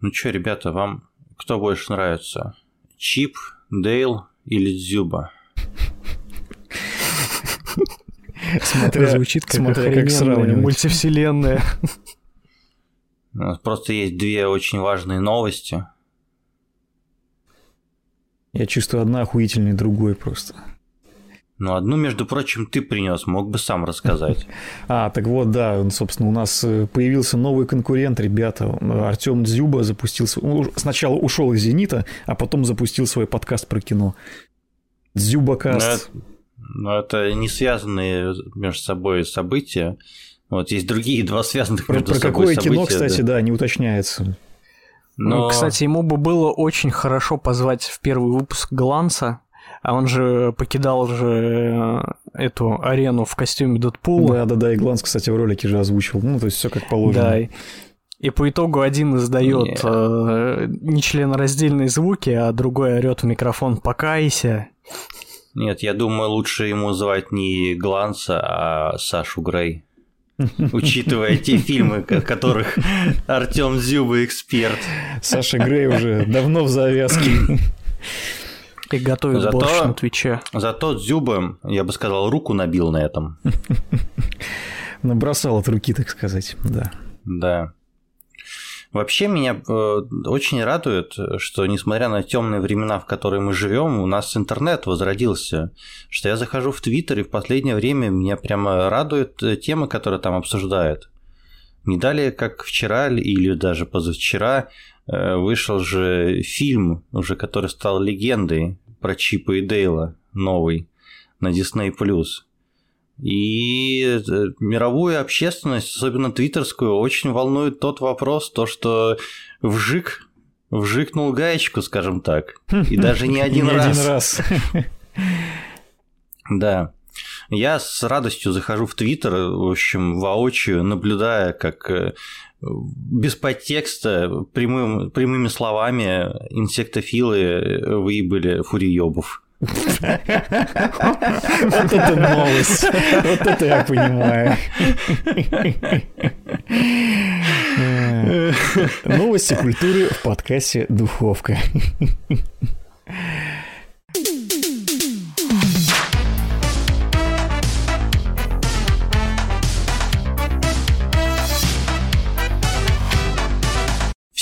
Ну что, ребята, вам кто больше нравится? Чип, Дейл или Дзюба? Смотря, Звучит как смотря как сравнивать. мультивселенная. У нас просто есть две очень важные новости. Я чувствую одна охуительнее другой просто. Ну, одну, между прочим, ты принес, мог бы сам рассказать. А, так вот, да, собственно, у нас э, появился новый конкурент, ребята. Артем Дзюба запустился. Сначала ушел из Зенита, а потом запустил свой подкаст про кино. Дзюбакаст. Но это не связанные между собой события. Вот есть другие два связанных про, между про собой какое кино, кстати, да, не уточняется. Но... Ну, кстати, ему бы было очень хорошо позвать в первый выпуск Гланса, а он же покидал же э, эту арену в костюме Дэдпула. Да, да, да, и Гланс, кстати, в ролике же озвучил. Ну, то есть все как положено. Да. И по итогу один издает э, нечленораздельные звуки, а другой орет в микрофон «покайся». Нет, я думаю, лучше ему звать не Гланса, а Сашу Грей. Учитывая те фильмы, которых Артем Зюба эксперт. Саша Грей уже давно в завязке. И готовит зато, борщ на Твиче. Зато Зюба, я бы сказал, руку набил на этом. Набросал от руки, так сказать, да. Да. Вообще меня э, очень радует, что несмотря на темные времена, в которые мы живем, у нас интернет возродился. Что я захожу в Твиттер, и в последнее время меня прямо радует э, темы, которые там обсуждают. Не далее, как вчера или даже позавчера, вышел же фильм, уже который стал легендой про Чипа и Дейла, новый, на Disney+. И э, мировую общественность, особенно твиттерскую, очень волнует тот вопрос, то, что вжик, вжикнул гаечку, скажем так, и даже не один раз. Да. Я с радостью захожу в Твиттер, в общем, воочию, наблюдая, как э, без подтекста, прямым, прямыми словами инсектофилы выебали фуриёбов. Вот это новость. Вот это я понимаю. Новости культуры в подкасте «Духовка».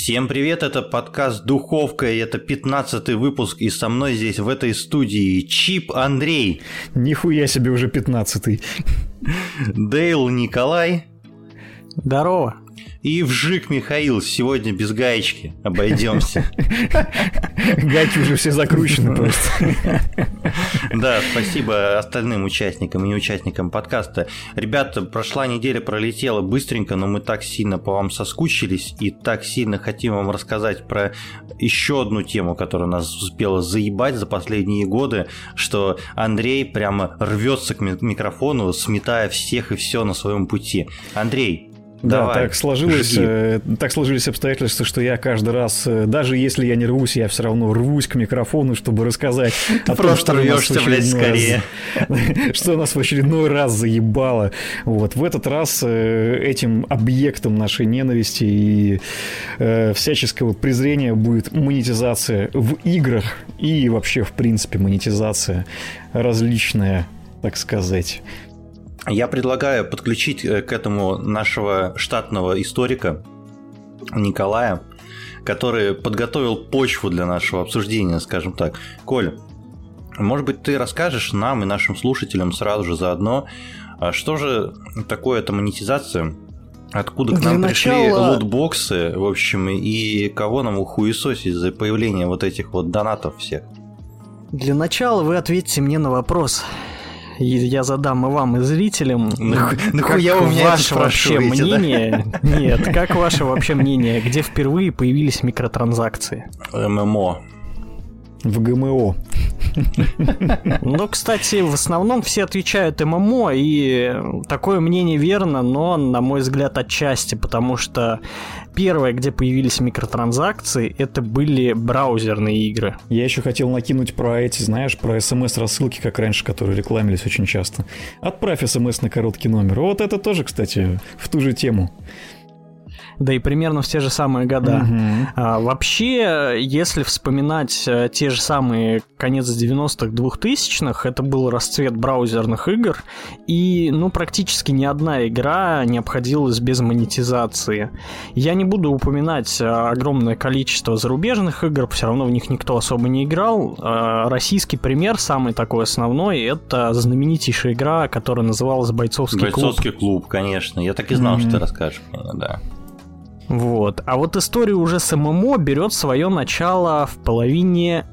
Всем привет, это подкаст «Духовка», и это 15 выпуск, и со мной здесь в этой студии Чип Андрей. Нихуя себе уже 15 -й. Дейл Николай. Здорово. И вжик Михаил, сегодня без гаечки обойдемся. Гайки уже все закручены просто. Да, спасибо остальным участникам и неучастникам подкаста. Ребята, прошла неделя, пролетела быстренько, но мы так сильно по вам соскучились и так сильно хотим вам рассказать про еще одну тему, которая нас успела заебать за последние годы, что Андрей прямо рвется к микрофону, сметая всех и все на своем пути. Андрей, да, Давай, так сложилось, э, так сложились обстоятельства, что я каждый раз, э, даже если я не рвусь, я все равно рвусь к микрофону, чтобы рассказать Ты о том, что рвешься, блядь, скорее. Раз, что нас в очередной раз заебало. Вот в этот раз э, этим объектом нашей ненависти и э, всяческого презрения будет монетизация в играх и вообще в принципе монетизация различная, так сказать. Я предлагаю подключить э, к этому нашего штатного историка Николая, который подготовил почву для нашего обсуждения, скажем так. Коль, может быть, ты расскажешь нам и нашим слушателям сразу же заодно, а что же такое эта монетизация, откуда к нам для пришли начала... лутбоксы, в общем, и кого нам ухуесосить за появление вот этих вот донатов всех? Для начала вы ответьте мне на вопрос я задам и вам, и зрителям. Нахуя у меня ваше вообще мнение? Нет, как ваше вообще мнение, где впервые появились микротранзакции? ММО. В ГМО. Ну, кстати, в основном все отвечают ММО, и такое мнение верно, но, на мой взгляд, отчасти, потому что первое, где появились микротранзакции, это были браузерные игры. Я еще хотел накинуть про эти, знаешь, про смс-рассылки, как раньше, которые рекламились очень часто. Отправь смс на короткий номер. Вот это тоже, кстати, в ту же тему. Да и примерно в те же самые года. Мгм. А, вообще, если вспоминать э, те же самые конец 90-х, 2000-х, это был расцвет браузерных игр, и, ну, практически ни одна игра не обходилась без монетизации. Я не буду упоминать э, огромное количество зарубежных игр, все равно в них никто особо не играл. Э, Российский пример, самый такой основной, это знаменитейшая игра, которая называлась «Бойцовский, клуб». Бойцовский клуб, конечно. Я так и знал, Мгм. что ты расскажешь мне, да. Вот. А вот история уже с ММО берет свое начало в половине,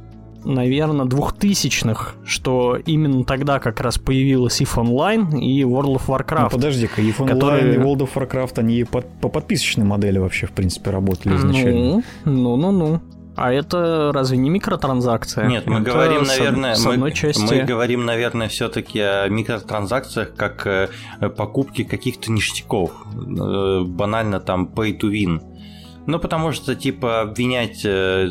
наверное, двухтысячных, что именно тогда как раз появилась EVE Online и World of Ну, Warcraft. подожди-ка, EVE Online которые- и World of Warcraft, они по, по подписочной модели вообще, в принципе, работали изначально. Ну, ну, ну, ну. А это разве не микротранзакция? Нет, мы Это говорим, наверное, с мы, одной части... мы говорим, наверное, все-таки о микротранзакциях как э, покупки каких-то ништяков. Э, Банально там pay to win. Ну, потому что, типа, обвинять э,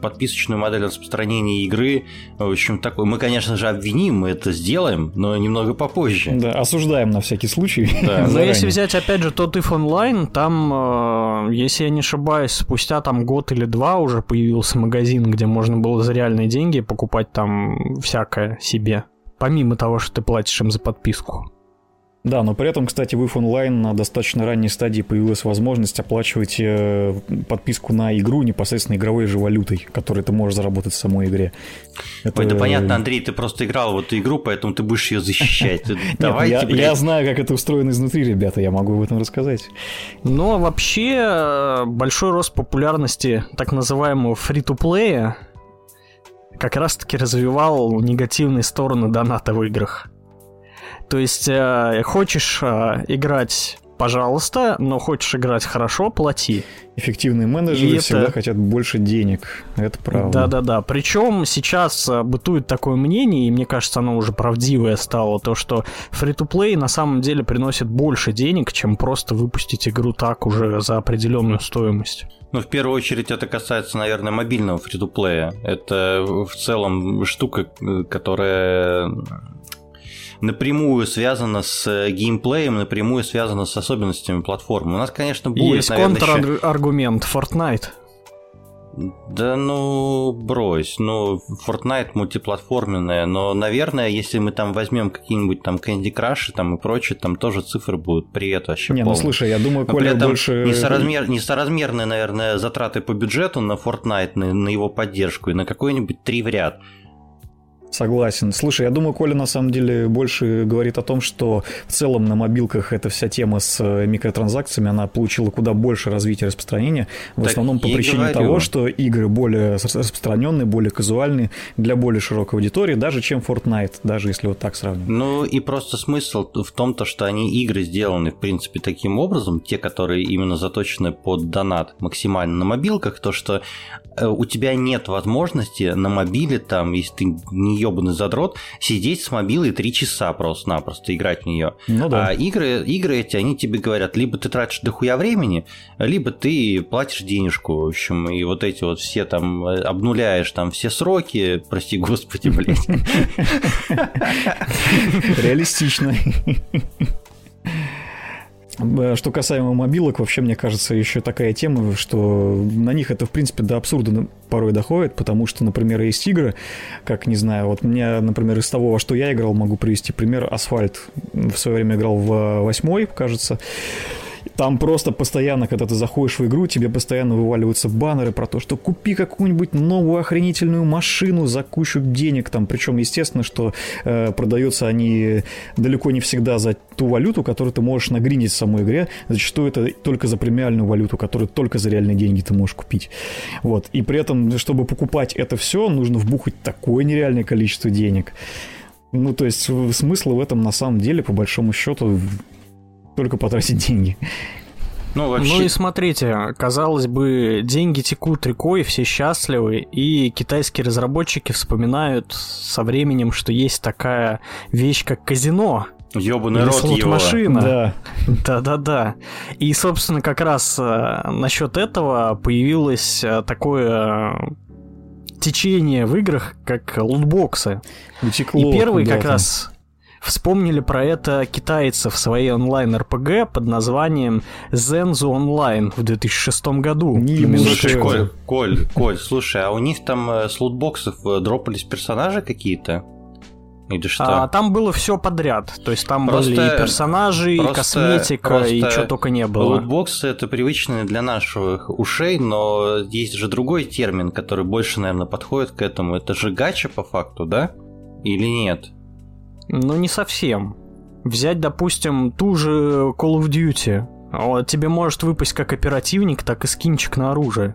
подписочную модель распространения игры, в общем, такой... Мы, конечно же, обвиним, мы это сделаем, но немного попозже. Да, осуждаем на всякий случай. Да. Но если взять, опять же, тот If Online, там, э, если я не ошибаюсь, спустя там год или два уже появился магазин, где можно было за реальные деньги покупать там всякое себе. Помимо того, что ты платишь им за подписку. Да, но при этом, кстати, в EVE Online на достаточно ранней стадии появилась возможность оплачивать э, подписку на игру непосредственно игровой же валютой, которую ты можешь заработать в самой игре. Это... Ой, да понятно, Андрей, ты просто играл в эту игру, поэтому ты будешь ее защищать. Давайте, я, знаю, как это устроено изнутри, ребята, я могу об этом рассказать. Но вообще э, большой рост популярности так называемого фри-то-плея как раз-таки развивал негативные стороны доната в играх. То есть э, хочешь э, играть, пожалуйста, но хочешь играть хорошо, плати. Эффективные менеджеры И всегда это- хотят больше денег. Это правда. Да-да-да. Причем сейчас э, бытует такое мнение, и мне кажется, оно уже правдивое стало, то, что фри-то-плей на самом деле приносит больше денег, чем просто выпустить игру так уже за определенную стоимость. Ну, в первую очередь, это касается, наверное, мобильного фри-то-плея. Это в целом штука, э, которая напрямую связана с э, геймплеем, напрямую связана с особенностями платформы. У нас, конечно, будет, Есть наверное, еще- контраргумент Fortnite. Да ну, брось. Ну, Fortnite мультиплатформенная, но, наверное, если мы там возьмем какие-нибудь там Candy Crush там и прочее, там тоже цифры будут привет вообще Не, ну полные. слушай, я думаю, Но при Коля этом больше... несоразмер, несоразмерные, наверное, затраты по бюджету на Fortnite, на, на его поддержку и на какой-нибудь три в ряд. Согласен. Слушай, я думаю, Коля на самом деле больше говорит о том, что в целом на мобилках эта вся тема с э, микротранзакциями, она получила куда больше развития и распространения. В Так основном по причине говорю. того, что игры более рас- распространенные, более казуальные для более широкой аудитории, даже чем Fortnite, даже если вот так сравнивать. Ну и просто смысл в том, то, что они игры сделаны, в принципе, таким образом, те, которые именно заточены под донат максимально на мобилках, то, что э, у тебя нет возможности на мобиле, там, если ты не ебаный задрот, сидеть с мобилой три часа просто-напросто, играть в нее. Ну да. А игры, игры эти, они тебе говорят, либо ты тратишь дохуя времени, либо ты платишь денежку, в общем, и вот эти вот все там э, обнуляешь там все сроки, прости господи, блядь. Реалистично. Э, Что касаемо мобилок, вообще, мне кажется, еще такая тема, что на них это, в принципе, до абсурда порой доходит, потому что, например, есть игры, как, не знаю, вот мне, например, из того, во что я играл, могу привести пример. Асфальт. В свое время играл в восьмой, кажется. Там просто постоянно, когда ты заходишь в игру, тебе постоянно вываливаются баннеры про то, что купи какую-нибудь новую охренительную машину за кучу денег. Там, причем, естественно, что э, продаются они далеко не всегда за ту валюту, которую ты можешь нагринить в самой игре. Зачастую это только за премиальную валюту, которую только за реальные деньги ты можешь купить. Вот. И при этом, чтобы покупать это все, нужно вбухать такое нереальное количество денег. Ну, то есть смысла в этом на самом деле, по большому счету, только потратить деньги. Ну, Ну вообще, и смотрите, казалось бы, деньги текут рекой, все счастливы, и китайские разработчики вспоминают со временем, что есть такая вещь, как казино. ебаный Или рот его. слот-машина. Да. Да-да-да. И, собственно, как раз э, насчет этого появилось э, такое э, течение в играх, как лутбоксы. Утекло И первый как куда-то. раз Вспомнили про это китайцы в своей онлайн-РПГ под названием Zenzu Online в 2006 году. Не слушай, Коль, Коль, Коль, слушай, а у них там э, с лутбоксов э, дропались персонажи какие-то? Или что? А, там было все подряд. То есть там просто, были и персонажи, просто, и косметика, просто и что только не было. Лутбоксы это привычные для наших ушей, но есть же другой термин, который больше, наверное, подходит к этому. Это же гача по факту, да? Или нет? Ну, не совсем. Взять, допустим, ту же Call of Duty. Тебе может выпасть как оперативник, так и скинчик на оружие.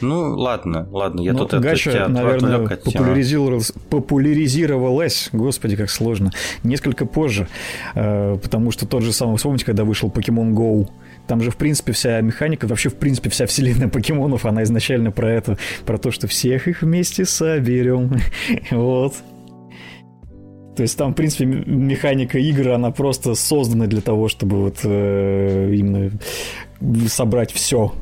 Ну, ладно, ладно, я Но тут Гача, это наверное, популяризировалась, популяризировалась, господи, как сложно, несколько позже, э, потому что тот же самый, вспомните, когда вышел Pokemon Go, там же, в принципе, вся механика, вообще, в принципе, вся вселенная покемонов, она изначально про это, про то, что всех их вместе соберем. вот. То есть там, в принципе, механика игры, она просто создана для того, чтобы вот э, именно собрать все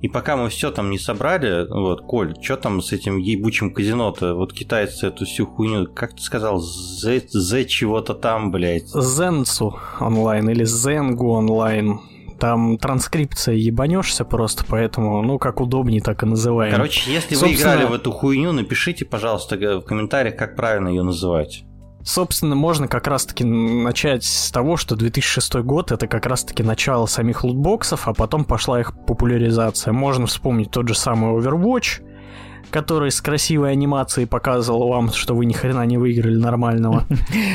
и пока мы все там не собрали, вот, Коль, что там с этим ебучим казино-то? Вот китайцы эту всю хуйню, как ты сказал, Z, Z чего-то там, блядь. Зенцу онлайн или Зенгу онлайн. Там транскрипция ебанешься просто, поэтому, ну, как удобнее, так и называем. Короче, если Собственно... вы играли в эту хуйню, напишите, пожалуйста, в комментариях, как правильно ее называть. Собственно, можно как раз-таки начать с того, что 2006 год это как раз-таки начало самих лутбоксов, а потом пошла их популяризация. Можно вспомнить тот же самый Overwatch, который с красивой анимацией показывал вам, что вы ни хрена не выиграли нормального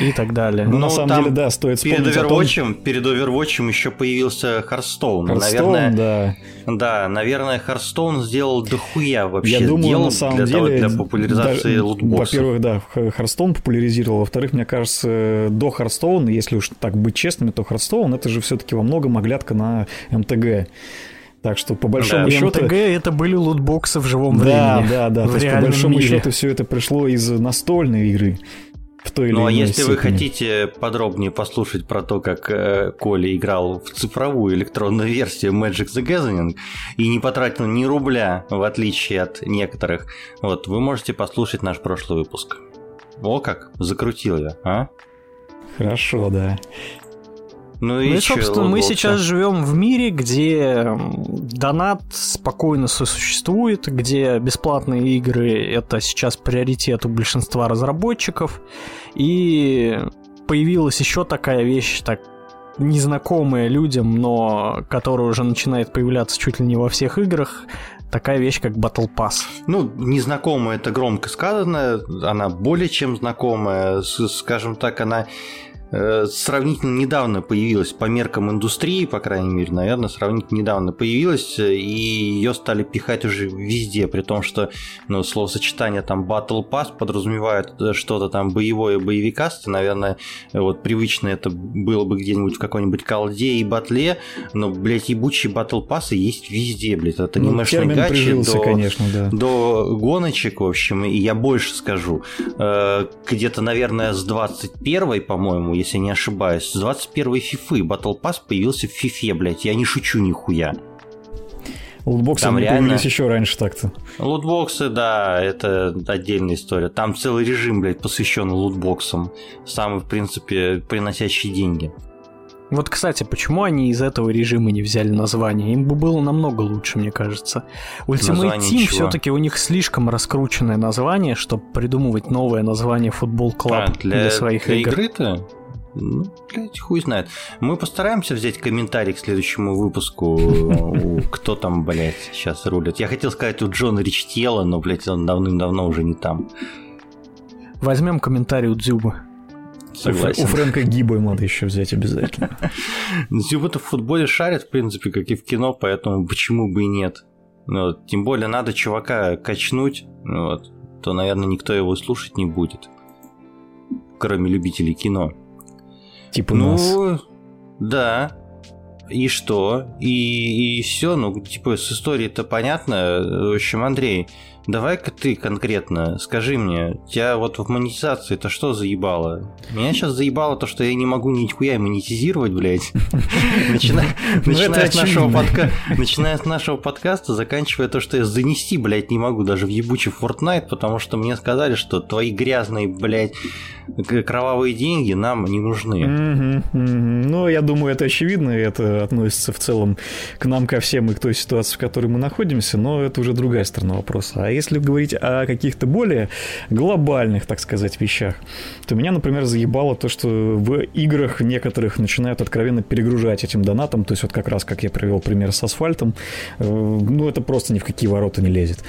и так далее. Ну, на самом деле, да, стоит вспомнить перед Overwatch, перед Overwatch еще появился Hearthstone. Hearthstone, наверное, да. Да, наверное, Hearthstone сделал дохуя вообще Я думаю, на самом для, деле, для популяризации лутбоксов. Во-первых, да, Hearthstone популяризировал. Во-вторых, мне кажется, до Hearthstone, если уж так быть честными, то Hearthstone это же все-таки во многом оглядка на МТГ. Так что по большому да, счету... МТГ это были лутбоксы в живом да, времени. Да, да, да. То есть по большому мире. счету все это пришло из настольной игры. В той или ну а если степени. вы хотите подробнее послушать про то, как э, Коля играл в цифровую электронную версию Magic the Gathering и не потратил ни рубля, в отличие от некоторых, вот вы можете послушать наш прошлый выпуск. О как, закрутил я, а? Хорошо, да. Ну и, ну и собственно, мы сейчас живем в мире, где донат спокойно сосуществует, где бесплатные игры это сейчас приоритет у большинства разработчиков. И появилась еще такая вещь, так незнакомая людям, но которая уже начинает появляться чуть ли не во всех играх, такая вещь, как Battle Pass. Ну, незнакомая это громко сказано, она более чем знакомая, скажем так, она сравнительно недавно появилась по меркам индустрии, по крайней мере, наверное, сравнительно недавно появилась, э, и ее стали пихать уже везде, при том, что ну, словосочетание там Battle Pass подразумевает э, что-то там боевое, боевикасты, наверное, вот привычно это было бы где-нибудь в какой-нибудь колде и батле, но, блядь, ебучие Battle Pass есть везде, блядь, от ну, анимешной ну, гачи до, конечно, да. до гоночек, в общем, и я больше скажу, где-то, наверное, с 21 по-моему, если не ошибаюсь. С 21 фифы Battle Pass появился в фифе, блядь. Я не шучу нихуя. Лутбоксы Там реально... появились еще раньше так-то. Лутбоксы, да, это отдельная история. Там целый режим, блядь, посвящен лутбоксам. Самый, в принципе, приносящий деньги. Вот, кстати, почему они из этого режима не взяли название? Им бы было намного лучше, мне кажется. Ultimate Team все-таки у них слишком раскрученное название, чтобы придумывать новое название футбол клуб а, для, для своих для игр. игры-то? Ну, блядь, хуй знает. Мы постараемся взять комментарий к следующему выпуску. Кто там, блядь, сейчас рулит. Я хотел сказать у Джона Ричтела, но, блядь, он давным-давно уже не там. Возьмем комментарий у Дзюба. Согласен. У Фрэнка Гиба надо еще взять обязательно. Дзюба-то в футболе шарит, в принципе, как и в кино, поэтому почему бы и нет. Ну вот. Тем более надо чувака качнуть, ну вот, то, наверное, никто его слушать не будет. Кроме любителей кино. Типа ну, нас. да. И что? И, и все, ну, типа, с историей-то понятно. В общем, Андрей, Давай-ка ты конкретно скажи мне, тебя вот в монетизации это что заебало? Меня сейчас заебало то, что я не могу нихуя монетизировать, блядь. Начиная Ну, с нашего подка- начиная с нашего подкаста, заканчивая то, что я занести, блядь, не могу даже в ебучий Fortnite, потому что мне сказали, что твои грязные, блядь, кровавые деньги нам не нужны. Ну, я думаю, это очевидно, это относится в целом к нам, ко всем и к той ситуации, в которой мы находимся, но это уже другая сторона вопроса. А если говорить о каких-то более глобальных, так сказать, вещах, то меня, например, заебало то, что в играх некоторых начинают откровенно перегружать этим донатом, то есть вот как раз, как я привел пример с асфальтом, э, ну, это просто ни в какие ворота не лезет.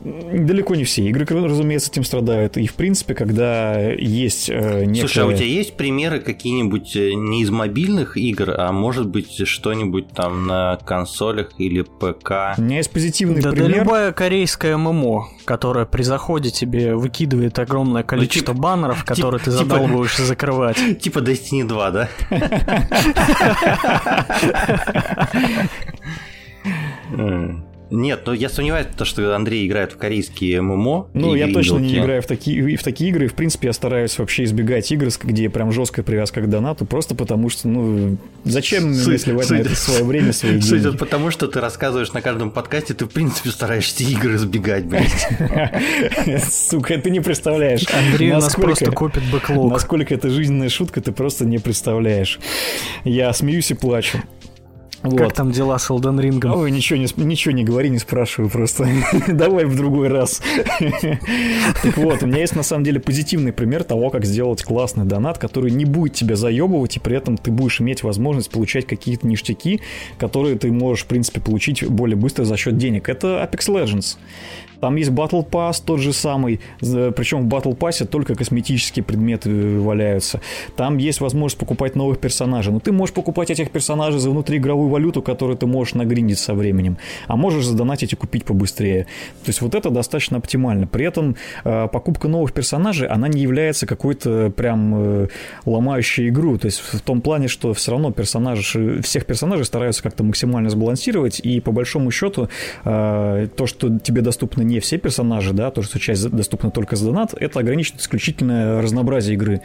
Далеко не все игры, разумеется, этим страдают. И, в принципе, когда есть э, некая... Слушай, а у тебя есть примеры какие-нибудь э, не из мобильных игр, а может быть что-нибудь там на консолях или ПК? У меня есть позитивный Да, да пример. любая корейская ММО, которая при заходе тебе выкидывает огромное количество типа- баннеров, которые ты типа- задалбываешься закрывать. Типа Destiny 2, да? М. Нет, но я сомневаюсь, то, что Андрей играет в корейские ММО. Ну, я точно не играю в такие, в такие игры. и, В принципе, я стараюсь вообще избегать игр, где прям жесткая привязка к донату, просто потому что, ну, зачем мне сливать на суть- это свое время, свои Судя деньги? по тому, что ты рассказываешь на каждом подкасте, ты, в принципе, стараешься игры избегать, блядь. Сука, ты не представляешь, Андрей у нас просто копит бэклог. Насколько это жизненная шутка, ты просто не представляешь. Я смеюсь и плачу. Как Вот. там дела с Elden Ring? Ой, ничего не, ничего не говори, не спрашиваю просто. Давай в другой раз. Так вот, у меня есть на самом деле позитивный пример того, как сделать классный донат, который не будет тебя заебывать, и при этом ты будешь иметь возможность получать какие-то ништяки, которые ты можешь, в принципе, получить более быстро за счет денег. Это Apex Legends. Там есть Battle Pass тот же самый, причем в Battle Pass только косметические предметы валяются. Там есть возможность покупать новых персонажей. Но ты можешь покупать этих персонажей за внутриигровую валюту, которую ты можешь нагриндить со временем. А можешь задонатить и купить побыстрее. То есть вот это достаточно оптимально. При этом э, покупка новых персонажей, она не является какой-то прям э, ломающей игру. То есть в том плане, что все равно персонажи, всех персонажей стараются как-то максимально сбалансировать. И по большому счету э, то, что тебе доступны не все персонажи, да, то, что часть доступна только за донат, это ограничит исключительное разнообразие игры.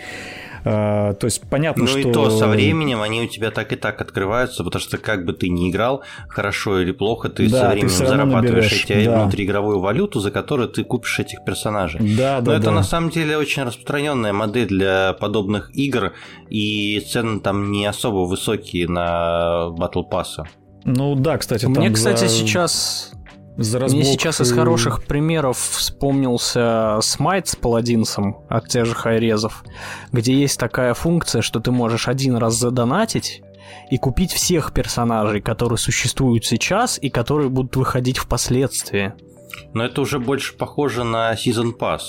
Э, то есть понятно, Ну что... и то со временем они у тебя так и так открываются, потому что как бы ты ни играл, хорошо или плохо, ты Да, со ты временем равно зарабатываешь наберешь, эти да. внутриигровую валюту, за которую ты купишь этих персонажей. Да, Но да, это да. на самом деле очень распространенная модель для подобных игр, и цены там не особо высокие на Battle Pass. Ну да, кстати, там Мне, кстати, за- сейчас за Мне разбог, сейчас из хороших примеров вспомнился смайт с паладинсом от тех же хайрезов, где есть такая функция, что ты можешь один раз задонатить и купить всех персонажей, которые существуют сейчас и которые будут выходить впоследствии. Но это уже больше похоже на Season Pass.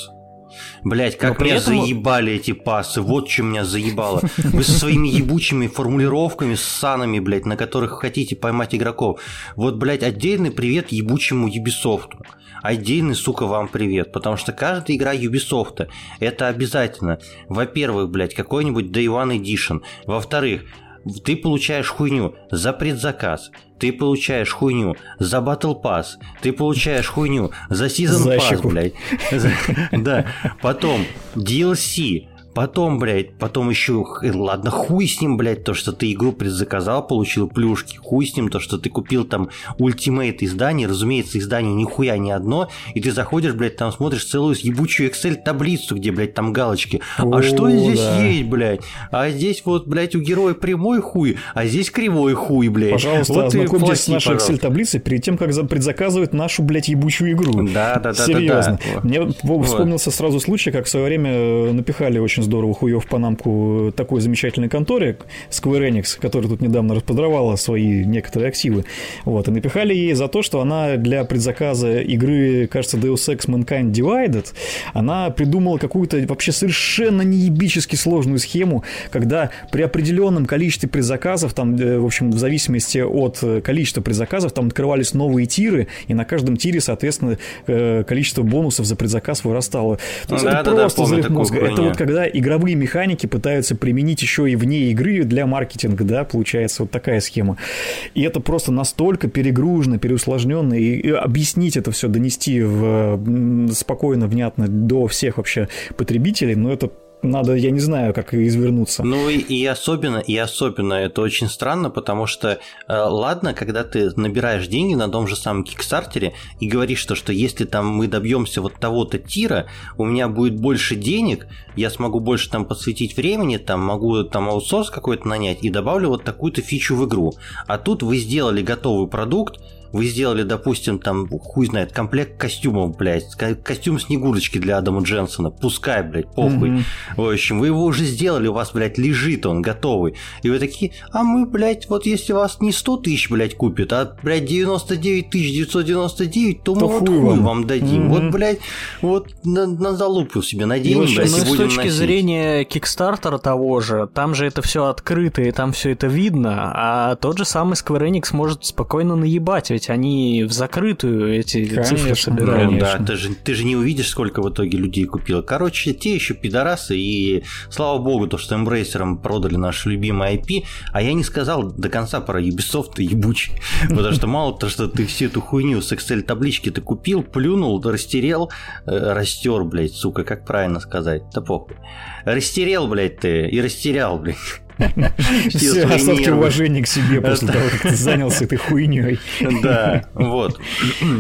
Блять, как меня этом- заебали эти пасы, вот что меня заебало. Вы со своими ебучими формулировками, с санами, блядь, на которых хотите поймать игроков. Вот, блядь, отдельный привет ебучему Ubisoft. Отдельный, сука, вам привет. Потому что каждая игра Ubisoft это обязательно. Во-первых, блядь, какой-нибудь Day One Edition. Во-вторых, ты получаешь хуйню за предзаказ, ты получаешь хуйню за Battle Pass, ты получаешь хуйню за Season За Pass, блядь. Да, потом DLC, потом, блядь, потом еще, ладно, хуй с ним, блядь, то, что ты игру предзаказал, получил плюшки, хуй с ним, то, что ты купил там ультимейт издание, разумеется, издание нихуя не одно, и ты заходишь, блядь, там смотришь целую ебучую Excel таблицу, где, блядь, там галочки. О, а что здесь да. есть, блядь? А здесь вот, блядь, у героя прямой хуй, а здесь кривой хуй, блядь. Пожалуйста, вот ознакомьтесь с плати, нашей пожалуйста. Excel-таблицей перед тем, как за- предзаказывать нашу, блядь, ебучую игру. Да, да, да, Серьезно. да, да. Мне в- Вот. вспомнился сразу случай, как в свое время э, напихали очень здорово хуев в панамку такой замечательной конторе Square Enix, которая тут недавно расподровала свои некоторые активы. Вот, и напихали ей за то, что она для предзаказа игры, кажется, Deus Ex Mankind Divided, она придумала какую-то вообще совершенно неебически сложную схему, когда при определенном количестве предзаказов, там, э, в общем, в зависимости от э, количества предзаказов, там открывались новые тиры, и на каждом тире, соответственно, э, количество бонусов за предзаказ вырастало. То есть Да, это да, да, просто помню взрыв такую мозга. Это вот когда игровые механики пытаются применить еще и вне игры для маркетинга, да, получается вот такая схема. И это просто настолько перегружено, переусложненно, и, и объяснить это все, донести в, спокойно, внятно до всех вообще потребителей, ну это надо, я не знаю, как извернуться. Ну и, и особенно, и особенно это очень странно, потому что, э, ладно, когда ты набираешь деньги на том же самом Кикстартере и говоришь, что, что если там мы добьемся вот того-то тира, у меня будет больше денег, я смогу больше там посвятить времени, там могу там аутсорс какой-то нанять и добавлю вот такую-то фичу в игру. А тут вы сделали готовый продукт, вы сделали, допустим, там, хуй знает, комплект костюмов, блядь, костюм Снегурочки для Адама Дженсона, пускай, блядь, похуй. Mm-hmm. В общем, вы его уже сделали, у вас, блядь, лежит он, готовый. И вы такие, а мы, блядь, вот если вас не 100 тысяч, блядь, купят, а, блядь, 99 тысяч 999, то, то мы вот хуй вам, вам дадим. Mm-hmm. Вот, блядь, вот на, на залупу себе наденем, блядь, ну, и с точки носить. зрения Кикстартера того же, там же это все открыто, и там все это видно, а тот же самый Square Enix может спокойно наебать, ведь они в закрытую эти конечно, цифры собирают. Ну, да, ты же, ты же не увидишь, сколько в итоге людей купило. Короче, те еще пидорасы, и слава богу, то, что Embracer продали наш любимый IP, а я не сказал до конца про Ubisoft ебучий, потому что мало то, что ты всю эту хуйню с Excel-таблички ты купил, плюнул, растерел, э, растер, блядь, сука, как правильно сказать, да похуй. Растерел, блядь, ты, и растерял, блядь. Все остатки уважения к себе после того, как ты занялся этой хуйней. Да, вот.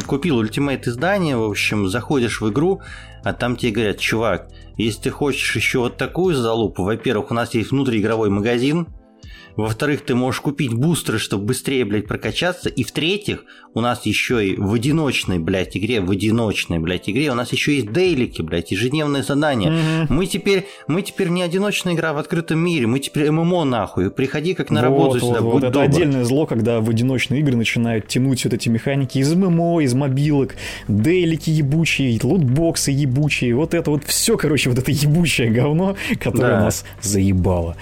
Купил ультимейт издание, в общем, заходишь в игру, а там тебе говорят, чувак, если ты хочешь еще вот такую залупу, во-первых, у нас есть внутриигровой магазин, во-вторых, ты можешь купить бустеры, чтобы быстрее, блядь, прокачаться. И в-третьих, у нас еще и в одиночной, блядь, игре, в одиночной, блядь, игре у нас еще есть дейлики, блядь, ежедневные задания. Mm-hmm. Мы теперь, мы теперь не одиночная игра в открытом мире, мы теперь ММО нахуй. Приходи как на работу вот, сюда, вот, будь. Это отдельное зло, когда в одиночные игры начинают тянуть вот эти механики из ММО, из мобилок, дейлики ебучие, лутбоксы ебучие, вот это вот все, короче, вот это ебучее говно, которое да. нас заебало.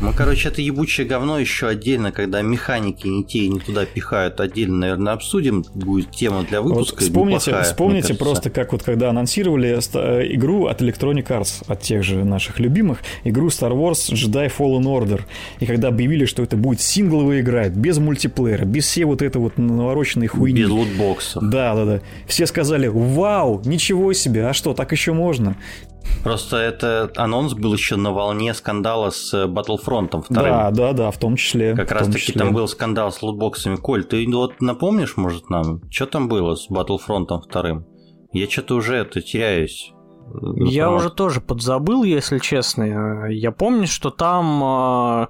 Ну, короче, это ебучее говно еще отдельно, когда механики не те и не туда пихают, отдельно, наверное, обсудим. Будет тема для выпуска. Вот вспомните неплохая, вспомните просто, как вот когда анонсировали э, игру от Electronic Arts, от тех же наших любимых, игру Star Wars Jedi Fallen Order. И когда объявили, что это будет сингловая игра, без мультиплеера, без всей вот этой вот навороченной хуйни. Без лутбоксов. Да, да, да. Все сказали, вау, ничего себе, а что, так еще можно? Просто это анонс был еще на волне скандала с Battlefront 2. Да, да, да, в том числе. Как раз таки там был скандал с лутбоксами. Коль, ты вот напомнишь, может, нам, что там было с Battlefront 2? Я что-то уже это теряюсь. Я уже тоже подзабыл, если честно. Я помню, что там а,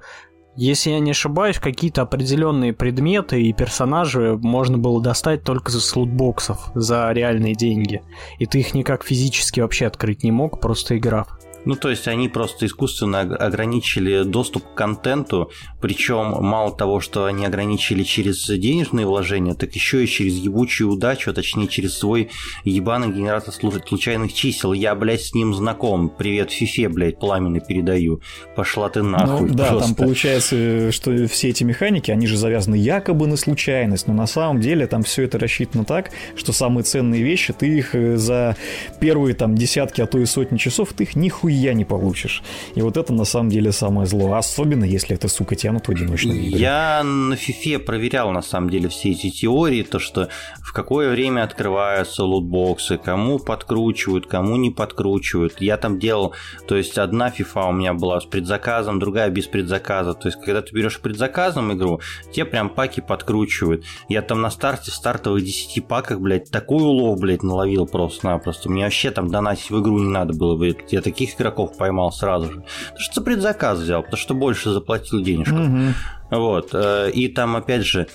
если я не ошибаюсь, какие-то определенные предметы и персонажи можно было достать только за слутбоксов, за реальные деньги. И ты их никак физически вообще открыть не мог, просто играв. Ну, то есть они просто искусственно ограничили доступ к контенту, причем мало того, что они ограничили через денежные вложения, так еще и через ебучую удачу, а точнее через свой ебаный генератор случайных чисел. Я, блядь, с ним знаком. Привет, Фифе, блядь, пламенно передаю. Пошла ты нахуй. Ну, да, просто. там получается, что все эти механики, они же завязаны якобы на случайность, но на самом деле там все это рассчитано так, что самые ценные вещи, ты их э, за первые там десятки, а то и сотни часов, ты их нихуя нихуя не получишь. И вот это на самом деле самое зло. Особенно, если это, сука, тянут в одиночные игры. Я на фифе проверял, на самом деле, все эти теории, то, что в какое время открываются лутбоксы, кому подкручивают, кому не подкручивают. Я там делал, то есть одна фифа у меня была с предзаказом, другая без предзаказа. То есть, когда ты берешь предзаказом игру, те прям паки подкручивают. Я там на старте, в стартовых 10 паках, блядь, такой улов, блядь, наловил просто-напросто. Мне вообще там донатить в игру не надо было, блядь. Я таких игроков поймал сразу же. Потому что предзаказ взял, потому что больше заплатил денежку. Угу. Вот. Э, и там, опять же,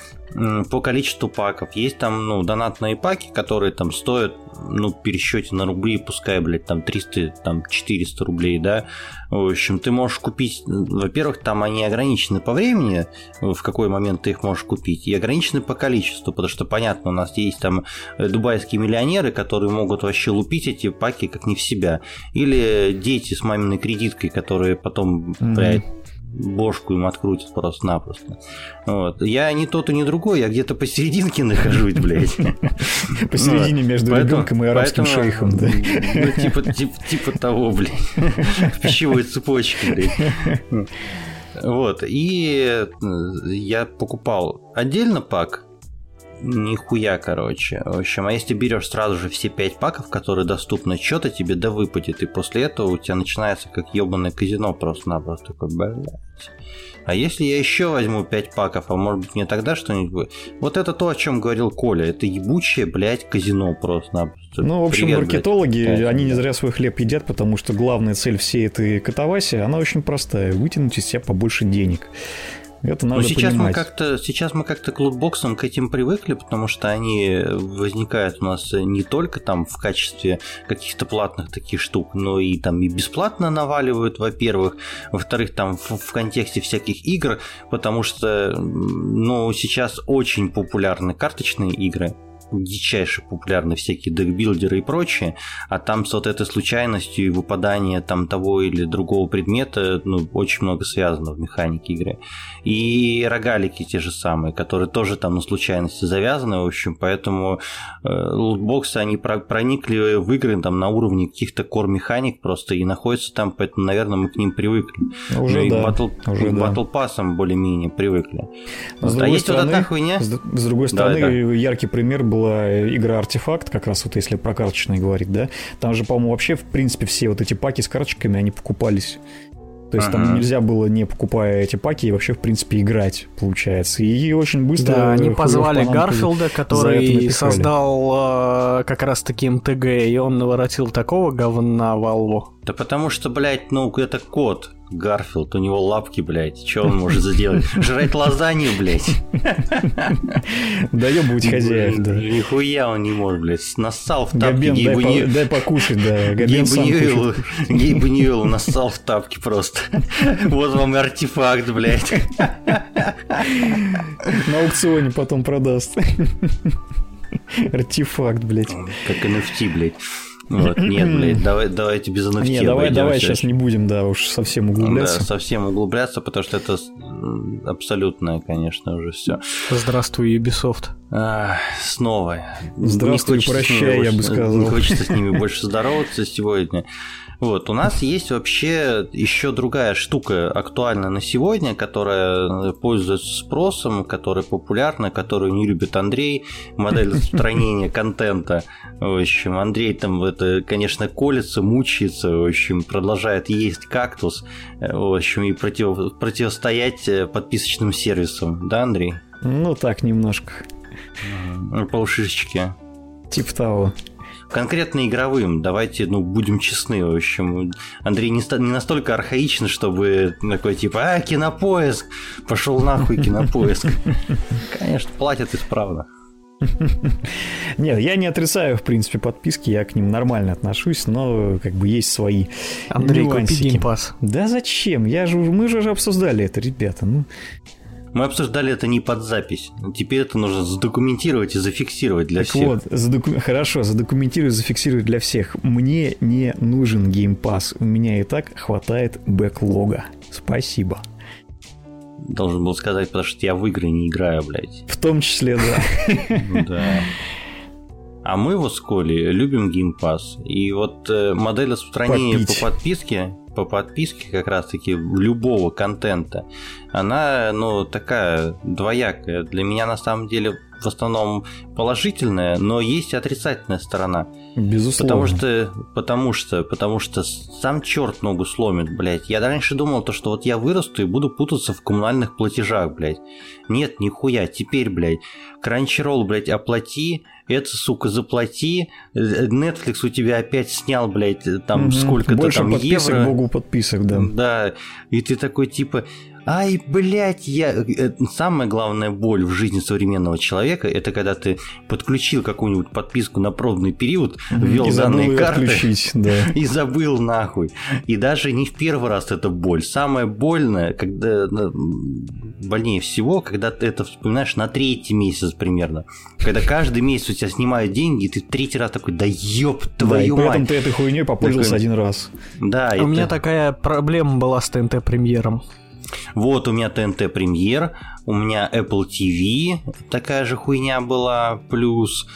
по количеству паков. Есть там, ну, донатные паки, которые там стоят, ну, в пересчете на рубли, пускай, блядь, там 300, там 400 рублей, да. В общем, ты можешь купить, во-первых, там они ограничены по времени, в какой момент ты их можешь купить, и ограничены по количеству, потому что, понятно, у нас есть там э, дубайские миллионеры, которые могут вообще лупить эти паки как не в себя. Или дети с маминой кредиткой, которые потом, блядь, бошку им открутят просто-напросто. Вот. Я не тот и не другой, я где-то посерединке нахожусь, блядь. Посередине между ребенком и арабским шейхом, да. Ну, типа, типа, типа того, блядь. В пищевой цепочке, блядь. Вот, и я покупал отдельно пак, Нихуя, короче. В общем, а если берешь сразу же все пять паков, которые доступны, что-то тебе да выпадет, и после этого у тебя начинается как ебаное казино просто-напросто. Такой, блядь. А если я еще возьму 5 паков, а может быть мне тогда что-нибудь будет? Вот это то, о чем говорил Коля. Это ебучее, блядь, казино просто-напросто. Ну, в общем, Привет, маркетологи, блядь. они не зря свой хлеб едят, потому что главная цель всей этой катаваси, она очень простая. Вытянуть из себя побольше денег. Это надо Но сейчас понимать. мы как-то сейчас мы как-то к лутбоксам к этим привыкли, потому что они возникают у нас не только там в качестве каких-то платных таких штук, но и там и бесплатно наваливают, во-первых, во-вторых, там в, в контексте всяких игр, потому что ну сейчас очень популярны карточные игры дичайше популярны всякие декбилдеры и прочее, а там с вот этой случайностью и выпадания там того или другого предмета, ну, очень много связано в механике игры. И рогалики те же самые, которые тоже там на случайности завязаны, в общем, поэтому э, лутбоксы, они проникли в игры там на уровне каких-то кор-механик просто и находятся там, поэтому, наверное, мы к ним привыкли. Уже ну, да. И батл, уже к да. батл пассам более-менее привыкли. С а есть стороны, вот эта хуйня? С, с другой стороны, да, да. яркий пример был была игра «Артефакт», как раз вот если про карточные говорить, да, там же, по-моему, вообще, в принципе, все вот эти паки с карточками, они покупались. То есть ага. там нельзя было, не покупая эти паки, вообще, в принципе, играть, получается. И очень быстро... Да, они позвали Гарфилда, который создал э, как раз-таки МТГ, и он наворотил такого говна Валву. Да потому что, блядь, ну, это код. Гарфилд, у него лапки, блядь. Что он может сделать? Жрать лазанью, блядь. Да ебуть хозяев, да. Нихуя он не может, блядь. Нассал в тапки Гейбу. Дай покушать, да. Гейбу Ньюэлл. Нассал в тапки просто. Вот вам артефакт, блядь. На аукционе потом продаст. Артефакт, блядь. Как NFT, блядь. Вот, нет, блядь, давай, давайте без NFT Нет, давай, давай сейчас не будем, да, уж совсем углубляться. Да, совсем углубляться, потому что это абсолютное, конечно, уже все. Здравствуй, Ubisoft. А, снова. Здравствуй, прощай, я бы сказал. Не хочется с ними больше здороваться сегодня. Вот, у нас есть вообще еще другая штука актуальна на сегодня, которая пользуется спросом, которая популярна, которую не любит Андрей, модель распространения контента. В общем, Андрей там это, конечно, колется, мучается, в общем, продолжает есть кактус, в общем, и против, противостоять подписочным сервисам, да, Андрей? Ну так, немножко. По ушишечке. Типа того конкретно игровым, давайте, ну, будем честны, в общем. Андрей не, не настолько архаичный, чтобы такой, типа, а, кинопоиск, пошел нахуй кинопоиск. Конечно, платят исправно. Нет, я не отрицаю, в принципе, подписки, я к ним нормально отношусь, но как бы есть свои Андрей, нюансики. купи Game Да зачем? Я же, мы же уже обсуждали это, ребята. Ну, мы обсуждали это не под запись. Теперь это нужно задокументировать и зафиксировать для так всех. вот, задоку... хорошо, задокументировать, зафиксировать для всех. Мне не нужен Pass. У меня и так хватает бэклога. Спасибо. Должен был сказать, потому что я в игры не играю, блядь. В том числе, да. Да. А мы вот с Колей любим Pass. И вот э, модель распространения по подписке по подписке как раз-таки любого контента, она, ну, такая двоякая. Для меня на самом деле в основном положительная, но есть и отрицательная сторона. Безусловно. Потому что, потому что, потому что сам черт ногу сломит, блядь. Я раньше думал, то, что вот я вырасту и буду путаться в коммунальных платежах, блядь. Нет, нихуя, теперь, блядь, Crunchyroll, блядь, оплати, это, сука, заплати, Netflix у тебя опять снял, блядь, там угу. сколько-то там подписок, евро. богу подписок, да. Да, и ты такой, типа, Ай, блядь, я... Э, самая главная боль в жизни современного человека это когда ты подключил какую-нибудь подписку на пробный период, ввел данные карты да. и забыл нахуй. И даже не в первый раз это боль. Самое больное, когда больнее всего, когда ты это вспоминаешь на третий месяц примерно. Когда каждый месяц у тебя снимают деньги, и ты третий раз такой, да ёб твою да, и мать. Поэтому ты этой хуйней попользовался такой... один раз. Да. У это... меня такая проблема была с ТНТ премьером. Вот у меня TNT премьер, у меня Apple TV, такая же хуйня была, плюс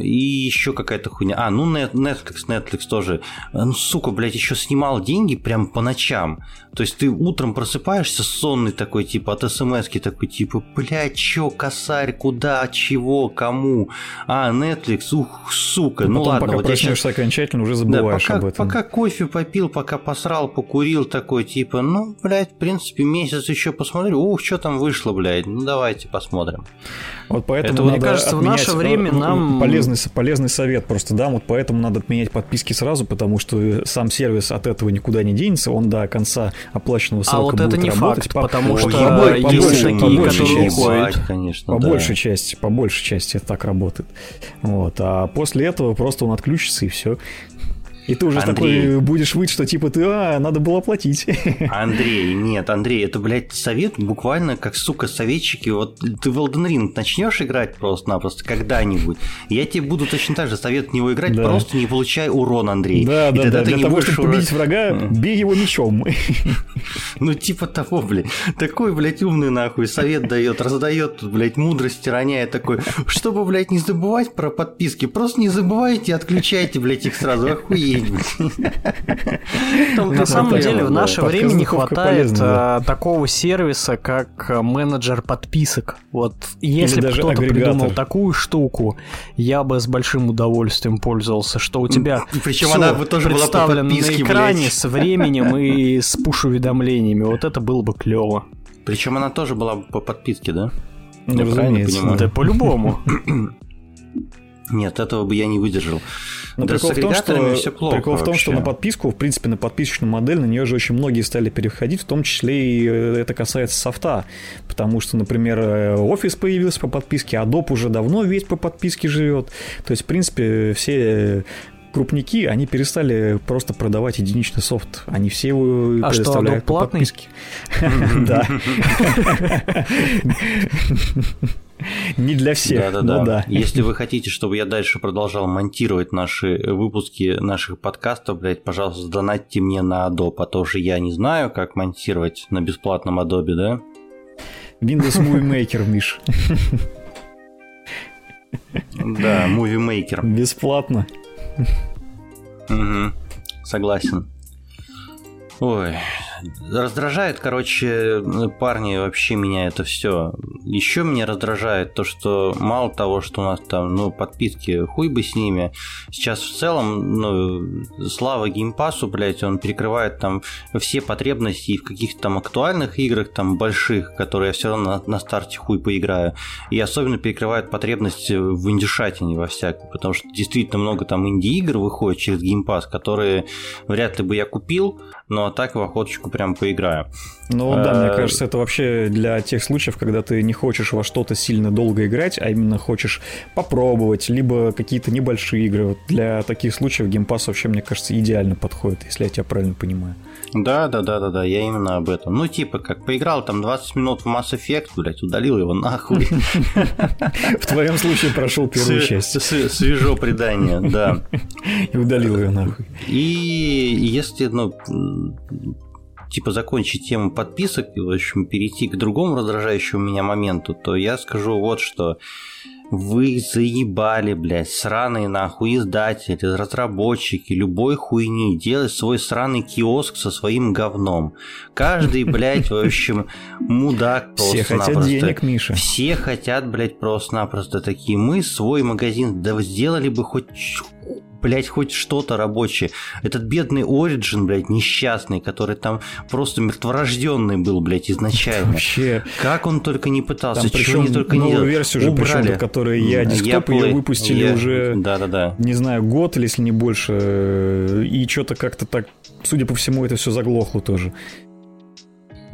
и еще какая-то хуйня. А, ну Netflix, Netflix тоже. Ну, сука, блядь, еще снимал деньги прям по ночам. То есть ты утром просыпаешься сонный такой, типа, от смс такой, типа, блядь, чё, косарь, куда, чего, кому? А, Netflix, ух, сука, ну, ну ладно. Пока вот проснешься сейчас... окончательно, уже забываешь да, пока, об этом. Пока кофе попил, пока посрал, покурил, такой, типа, ну, блядь, в принципе, месяц еще посмотрю, ух, что там вышло, блядь, ну, давайте посмотрим. Вот поэтому Это, надо мне кажется, в наше э, время нам... Полезный, полезный совет просто, да, вот поэтому надо отменять подписки сразу, потому что сам сервис от этого никуда не денется, он до конца оплаченного срока а вот будет это не работать. факт, потому что по, есть большей, такие, по большей которые уходят. конечно, по да. большей части, по большей части это так работает. Вот, а после этого просто он отключится и все. И ты уже Андрей. такой будешь выть, что типа ты, а, надо было платить. Андрей, нет, Андрей, это, блядь, совет буквально как, сука, советчики. Вот ты в Elden Ring начнешь играть просто-напросто когда-нибудь, я тебе буду точно так же совет в него играть, Да. просто не получай урон, Андрей. Да, И да, тогда да. ты Для не того, чтобы ура- победить врага, бей его мечом. Ну, типа того, блядь. Такой, блядь, умный нахуй совет дает, раздает, блядь, мудрости роняет такой. Чтобы, блядь, не забывать про подписки, просто не забывайте, отключайте, блядь, их сразу. Охуеть, Там На самом деле в наше время не хватает а, такого сервиса, как а, менеджер подписок. Вот если бы кто-то придумал такую штуку, я бы с большим удовольствием пользовался, что у тебя причем она бы тоже подписке, на экране с временем и с пуш-уведомлениями. Вот это было бы клево. Причем она тоже была по подписке, да? Ну, Я правильно разумеется. понимаю? Да по-любому. Нет, этого бы я не выдержал. Но Да прикол с в том, что, всё плохо прикол в том, что на подписку, в принципе, на подписочную модель, на нее же очень многие стали переходить, в том числе и э, это касается софта. Потому что, например, э, офис появился по подписке, Adobe уже давно весь по подписке живет. То есть, в принципе, все э, крупники, они перестали просто продавать единичный софт. Они все его А что, предоставляют Adobe по платный? подписке. Да. Не для всех, Да-да-да. но да. Если вы хотите, чтобы я дальше продолжал монтировать наши выпуски наших подкастов, блядь, пожалуйста, донатьте мне на Adobe, а то же я не знаю, как монтировать на бесплатном Adobe, да? Windows Movie Maker, Миш. Да, Movie Maker. Бесплатно. Мгм. Согласен. Ой, раздражает, короче, парни, вообще меня это все. Еще меня раздражает то, что мало того, что у нас там, ну, подписки, хуй бы с ними. Сейчас в целом, ну, слава геймпасу, блядь, он перекрывает там все потребности и в каких-то там актуальных играх, там, больших, которые я все равно на, на старте хуй поиграю. И особенно перекрывает потребности в индюшатине во всякой, потому что действительно много там инди-игр выходит через геймпас, которые вряд ли бы я купил, но так в охоточку прям поиграю. Ну да, мне Э, кажется, это вообще для тех случаев, когда ты не хочешь во что-то сильно долго играть, а именно хочешь попробовать, либо какие-то небольшие игры. Вот для таких случаев геймпас вообще, мне кажется, идеально подходит, если я тебя правильно понимаю. Да, да, да, да, да, я именно об этом. Ну, типа, как поиграл там 20 минут в Mass Effect, блядь, удалил его нахуй. В твоем случае прошел первую часть све- Свежо предание, да. и удалил ее нахуй. И если, ну, типа закончить тему подписок и, в общем, перейти к другому раздражающему меня моменту, то я скажу вот что. Вы заебали, блядь, сраные нахуй издатели, разработчики, любой хуйни, делать свой сраный киоск со своим говном. Каждый, блядь, в общем, мудак Все хотят просто-напросто. денег, Миша. Все хотят, блядь, просто-напросто такие. Мы свой магазин, да сделали бы хоть, блядь, хоть что-то рабочее. Этот бедный Origin, блядь, несчастный, который там просто мертворожденный был, блядь, изначально. Вообще, Как он только не пытался, там причем не только не новую делал. версию же, причем, Убрали. которая я десктоп, ее Play- выпустили я- уже Да-да-да. не знаю, год или если не больше, и что-то как-то так, судя по всему, это все заглохло тоже.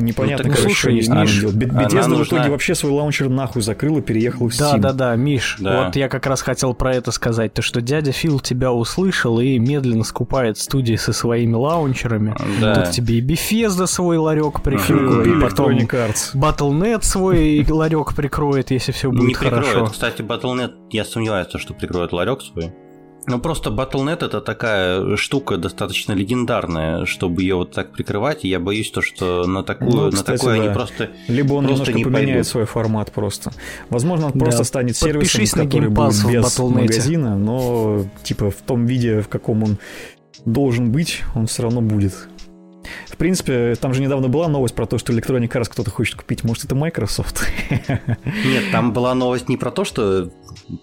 Непонятно, Ну, так, слушай, ним Миш, делают. Бе- она Bethesda в нужна- итоге вообще свой лаунчер нахуй закрыл и переехал в Да, Steam. да, да, Миш, Да. вот я как раз хотел про это сказать, то что дядя Фил тебя услышал и медленно скупает студии со своими лаунчерами. Да. Тут тебе и Bethesda свой ларек Купили прикроет, потом. Battle.net свой ларек прикроет, если все будет Не прикроет. хорошо. Кстати, Battle.net, я сомневаюсь, что прикроет ларек свой. Ну просто Battle.net это такая штука достаточно легендарная, чтобы ее вот так прикрывать. И я боюсь то, что на такую, ну, кстати, на такое да. они просто либо он просто немножко не поменяет пойдут. свой формат просто. Возможно, он да. просто станет сервисом, Подпишись который на будет без магазина, но типа в том виде, в каком он должен быть, он все равно будет. В принципе, там же недавно была новость про то, что Electronic Arts кто-то хочет купить. Может, это Microsoft? Нет, там была новость не про то, что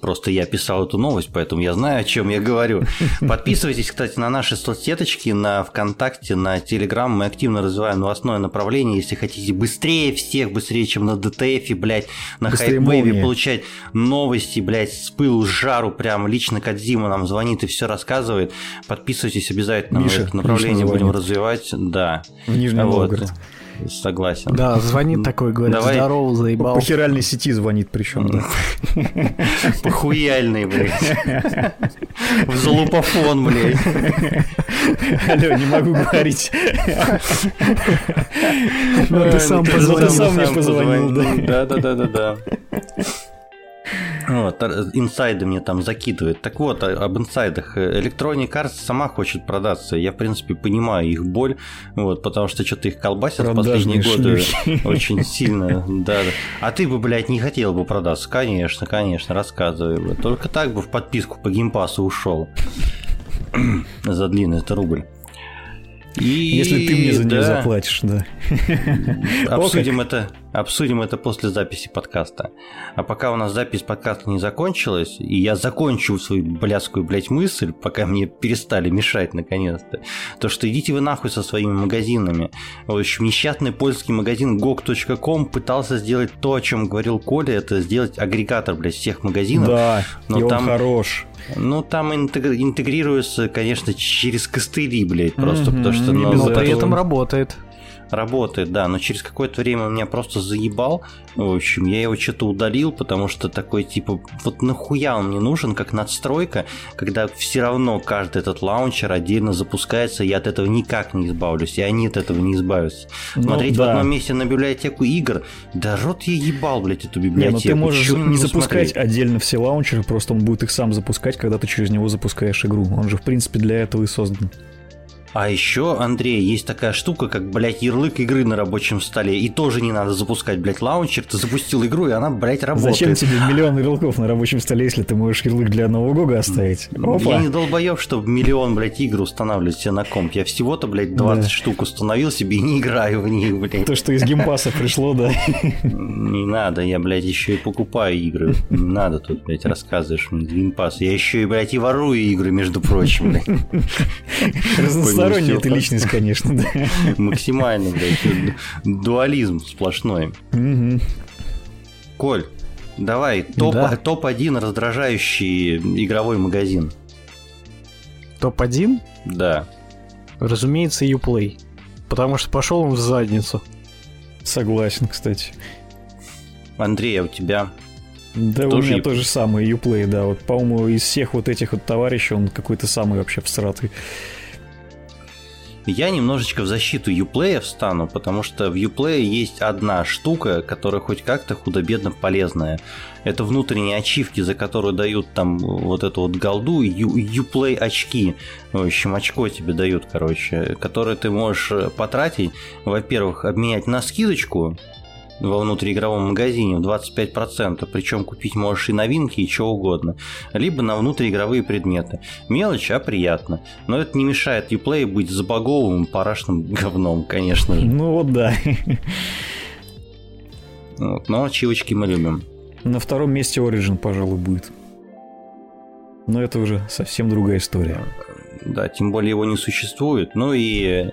просто я писал эту новость, поэтому я знаю, о чем я говорю. Подписывайтесь, кстати, на наши соцсеточки, на ВКонтакте, на Телеграм. Мы активно развиваем новостное направление. Если хотите быстрее всех, быстрее, чем на ДТФ, блядь, на Хайпвейве получать новости, блядь, с пылу, с жару, прям лично Кадзима нам звонит и все рассказывает. Подписывайтесь обязательно, Миша, мы это направление будем развивать. Да. В Нижнем Вот. Новгороде. Согласен. Да, звонит такой, говорит, Давай. здорово, заебал. По хиральной сети звонит причем, да. Похуяльный, блядь. В залупофон, блядь. Алло, не могу говорить. Ну, ты сам Ты позвонил. сам мне позвонил, да. Да, да, да, да, да. Вот, а, инсайды мне там закидывают. Так вот, об инсайдах. Electronic Arts сама хочет продаться. Я, в принципе, понимаю их боль, вот, потому что что-то их колбасят в последние Продажные годы шлюхи. очень сильно. Да, да. А ты бы, блядь, не хотел бы продаться? Конечно, конечно, рассказывай бы. Только так бы в подписку по геймпасу ушел. За длинный это рубль. И, Если ты мне за нее да, заплатишь, да. Обсудим это, обсудим это после записи подкаста. А пока у нас запись подкаста не закончилась, и я закончу свою блядскую, блядь, мысль, пока мне перестали мешать наконец-то, то что идите вы нахуй со своими магазинами. В общем, несчастный польский магазин gog.com пытался сделать то, о чем говорил Коля, это сделать агрегатор, блядь, всех магазинов. Да, но и он там- хорош. Ну, там интегр- интегрируется, конечно, через костыли, блядь, просто Мгм, потому что... ну, Но при этом работает. Работает, да, но через какое-то время он меня просто заебал. В общем, я его что-то удалил, потому что такой типа, вот нахуя он мне нужен, как надстройка, когда все равно каждый этот лаунчер отдельно запускается, я от этого никак не избавлюсь, и они от этого не избавятся. Ну, Смотреть в да. одном месте на библиотеку игр, да рот я ебал, блядь, эту Не, библиотеку. ну ты можешь на не запускать смотреть? отдельно все лаунчеры, просто он будет их сам запускать, когда ты через него запускаешь игру. Он же, в принципе, для этого и создан. А еще, Андрей, есть такая штука, как, блядь, ярлык игры на рабочем столе. И тоже не надо запускать, блядь, лаунчер. Ты запустил игру, и она, блядь, работает. Зачем тебе миллион ярлыков на рабочем столе, если ты можешь ярлык для нового GOG а оставить? Я Опа! не долбоев, чтобы миллион, блядь, игр устанавливать себе на комп. Я всего-то, блядь, 20 Да. штук установил себе и не играю в них, блядь. То, что из Game Pass а пришло, да. Не надо, я, блядь, еще и покупаю игры. Не надо тут, блядь, рассказываешь мне геймпас. Я еще и, блядь, и ворую игры, между прочим, блядь. Разносторонняя ты личность, конечно, да. Максимально, блядь, дуализм сплошной. Коль, давай, топ- Да. топ-1 раздражающий игровой магазин. Топ-1, Да. разумеется, Uplay. Потому что пошел он в задницу. Согласен, кстати. Андрей, а у тебя? Да, у Тоже меня Uplay. то же самое, Uplay, да. Вот, по-моему, из всех вот этих вот товарищей он какой-то самый вообще всратый. Я немножечко в защиту Uplay встану, потому что в Uplay есть одна штука, которая хоть как-то худо-бедно полезная. Это внутренние ачивки, за которую дают там вот эту вот голду, Uplay очки. В общем, очко тебе дают, короче, которые ты можешь э, потратить, во-первых, обменять на скидочку, во внутриигровом магазине в 25%, причем купить можешь и новинки, и что угодно, либо на внутриигровые предметы. Мелочь, а приятно. Но это не мешает Uplay быть забаговым парашным говном, конечно же. Ну вот да. Вот, Но ачивочки мы любим. На втором месте Origin, пожалуй, будет. Но это уже совсем другая история. Да, тем более его не существует. Ну и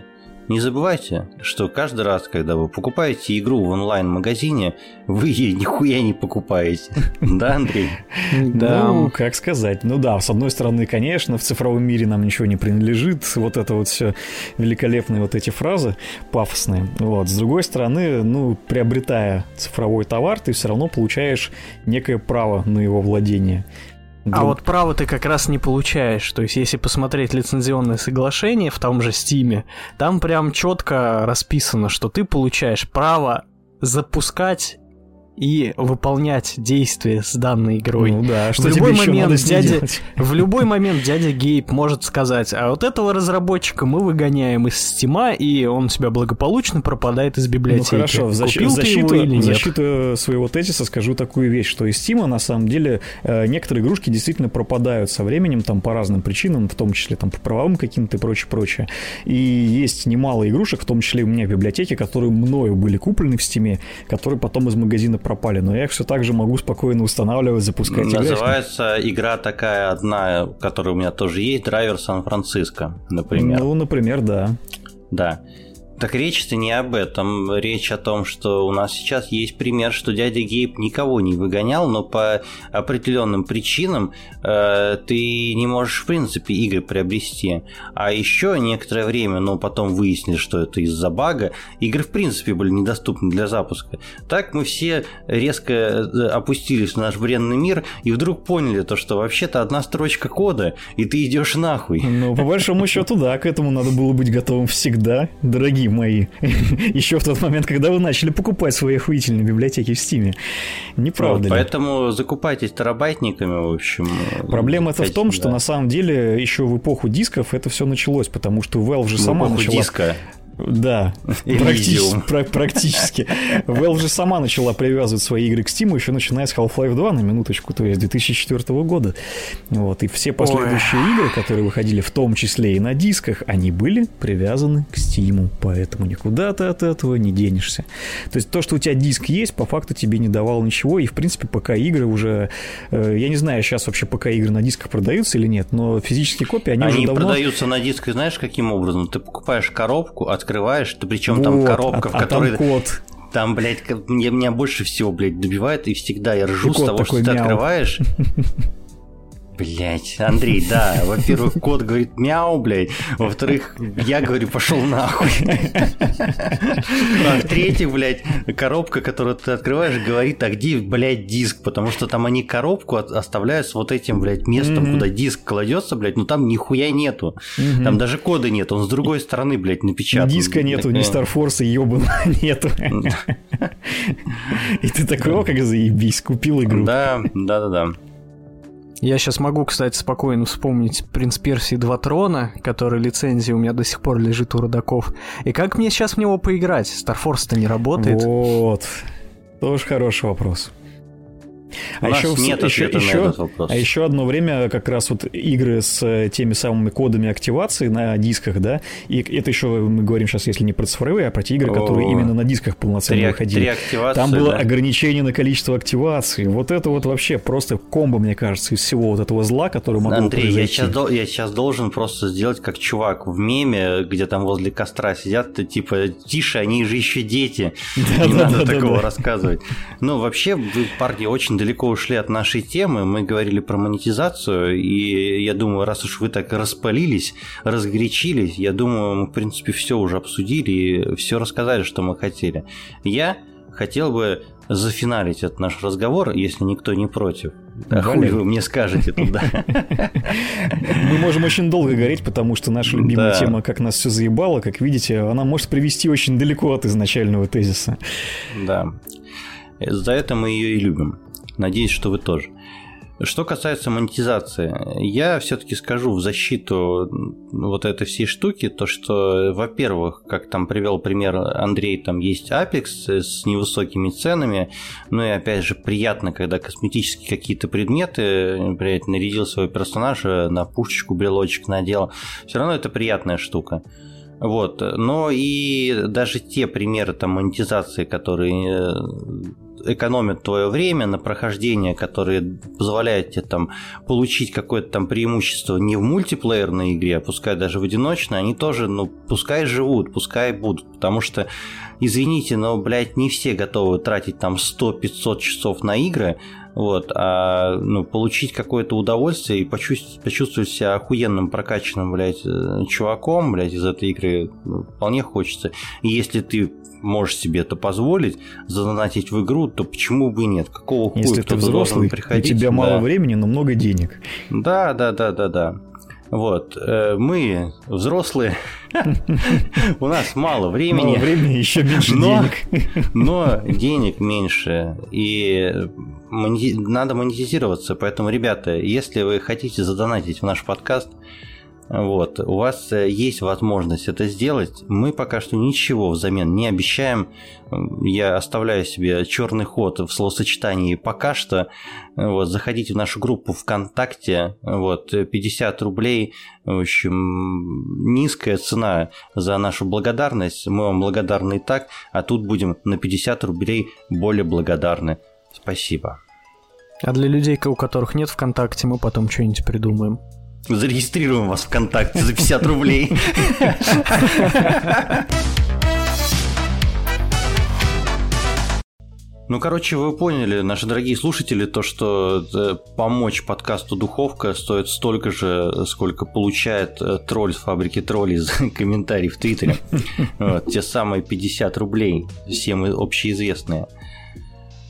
не забывайте, что каждый раз, когда вы покупаете игру в онлайн-магазине, вы ей нихуя не покупаете. Да, Андрей? Ну, как сказать. Ну да, с одной стороны, конечно, в цифровом мире нам ничего не принадлежит. Вот это вот все великолепные вот эти фразы пафосные. Вот. С другой стороны, ну, приобретая цифровой товар, ты все равно получаешь некое право на его владение. А вот право ты как раз не получаешь. То есть, если посмотреть лицензионное соглашение в том же Стиме, там прям четко расписано, что ты получаешь право запускать и выполнять действия с данной игрой. Ну да, что в любой момент дядя, в любой момент дядя Гейб может сказать, а вот этого разработчика мы выгоняем из стима, и он у себя благополучно пропадает из Ну библиотеки. хорошо, в, защ- в защиту, в защиту своего тезиса скажу такую вещь, что из Steam на самом деле э, некоторые игрушки действительно пропадают со временем, там по разным причинам, в том числе там по правовым каким-то и прочее, прочее. И есть немало игрушек, в том числе у меня в библиотеке, которые мною были куплены в Steam, которые потом из магазина пропали. Но я их все так же могу спокойно устанавливать, запускать. Называется игра такая одна, которая у меня тоже есть, драйвер Сан-Франциско, например. Ну, например, да. Да. Так речь-то не об этом. Речь о том, что у нас сейчас есть пример, что дядя Гейб никого не выгонял, но по определенным причинам э, ты не можешь, в принципе, игры приобрести. А еще некоторое время, но потом выяснили, что это из-за бага, игры, в принципе, были недоступны для запуска. Так мы все резко э, опустились в наш бренный мир и вдруг поняли то, что вообще-то одна строчка кода, и ты идешь нахуй. Ну, по большому счету, да, к этому надо было быть готовым всегда, дорогие мои. Еще в тот момент, когда вы начали покупать свои охуительные библиотеки в Стиме. Не правда Вот, ли? Поэтому закупайтесь терабайтниками, в общем. Проблема это в том, Хотите, что да. на самом деле еще в эпоху дисков это все началось, потому что Valve же В сама начала... диска. Да, практически, пра- практически. Valve же сама начала привязывать свои игры к Steam еще начиная с Half-Life 2 на минуточку, то есть 2004 года. Вот, и все последующие игры, которые выходили в том числе и на дисках, они были привязаны к Steam, поэтому никуда ты от этого не денешься. То есть то, что у тебя диск есть, по факту тебе не давало ничего, и в принципе ПК-игры уже... э, Я не знаю, сейчас вообще ПК-игры на дисках продаются или нет, но физические копии, они, Они уже давно... продаются на диске, знаешь, каким образом? Ты покупаешь коробку, открываешь, ты причем там Вот, коробка, а- в а которой там код. Там, блядь, меня, больше всего, блядь, добивает, и всегда я ржу И с того, что ты мяу. открываешь. Блять, Андрей, да, во-первых, кот говорит мяу, блядь, во-вторых, я говорю, пошел нахуй. А в-третьих, блядь, коробка, которую ты открываешь, говорит, а где, блядь, диск, потому что там они коробку оставляют с вот этим, блядь, местом, куда диск кладется, блядь, но там нихуя нету. Там даже кода нет, он с другой стороны, блядь, напечатан. Диска нету, ни Такая- Старфорса ебаного нету. И ты такой, о, как заебись, купил игру. Да, да, да, да. Я сейчас могу, кстати, спокойно вспомнить «Принц Персии 2 трона», который лицензия у меня до сих пор лежит у родаков. И как мне сейчас в него поиграть? Старфорс-то не работает. Вот. Тоже хороший вопрос. У нас нет ответа на этот вопрос. а еще одно время как раз вот игры с э, теми самыми кодами активации на дисках, да, и это еще мы говорим сейчас, если не про цифровые, а про те игры, которые О. именно на дисках полноценно Три, выходили. три активации, Там было да. ограничение на количество активаций. Вот это вот вообще просто комбо, мне кажется, из всего вот этого зла, который могло Андрей, я сейчас, я сейчас должен просто сделать как чувак в меме, где там возле костра сидят, ты типа, тише, они же еще дети. Да, Не да, надо да, такого рассказывать. Ну, вообще, вы, парни, очень далеко ушли от нашей темы. Мы говорили про монетизацию, и я думаю, раз уж вы так распалились, разгорячились, я думаю, мы, в принципе, все уже обсудили и все рассказали, что мы хотели. Я хотел бы зафиналить этот наш разговор, если никто не против. Да хуй вы мне скажете туда. Мы можем очень долго гореть, потому что наша любимая Да. тема, как нас все заебало, как видите, она может привести очень далеко от изначального тезиса. Да. За это мы ее и любим. Надеюсь, что вы тоже. Что касается монетизации, я все-таки скажу в защиту вот этой всей штуки, то что, во-первых, как там привел пример Андрей, там есть Apex с невысокими ценами, ну и опять же приятно, когда косметические какие-то предметы, блядь, нарядил своего персонажа, на пушечку брелочек надел, все равно это приятная штука. Вот, но и даже те примеры там монетизации, которые э, экономят твое время на прохождение, которые позволяют тебе там получить какое-то там преимущество не в мультиплеерной игре, а пускай даже в одиночной, они тоже, ну, пускай живут, пускай будут, потому что, извините, но, блядь, не все готовы тратить там 100-500 часов на игры, вот, а ну, получить какое-то удовольствие и почувствовать, почувствовать себя охуенным прокачанным, блядь, э, чуваком, блядь, из этой игры ну, вполне хочется. И если ты можешь себе это позволить, задонатить в игру, то почему бы и нет? Какого хуя Если ты взрослый, у приходить? тебя мало Да. времени, но много денег. Да, да, да, да, да. Вот. Э, мы взрослые, у нас мало времени. Мало времени, еще меньше денег. Но денег меньше, и надо монетизироваться. Поэтому, ребята, если вы хотите задонатить в наш подкаст, вот, у вас э, есть возможность это сделать. Мы пока что ничего взамен не обещаем. Я оставляю себе черный ход в словосочетании пока что. Вот, заходите в нашу группу ВКонтакте. Вот, 50 рублей. В общем, низкая цена за нашу благодарность. Мы вам благодарны и так, а тут будем на 50 рублей более благодарны. Спасибо. А для людей, у которых нет ВКонтакте, мы потом что-нибудь придумаем. Зарегистрируем вас ВКонтакте за 50 рублей. Ну, короче, вы поняли, наши дорогие слушатели, то, что э, помочь подкасту «Духовка» стоит столько же, сколько получает э, тролль с фабрики троллей за комментарий в Твиттере. Те самые 50 рублей, всем общеизвестные.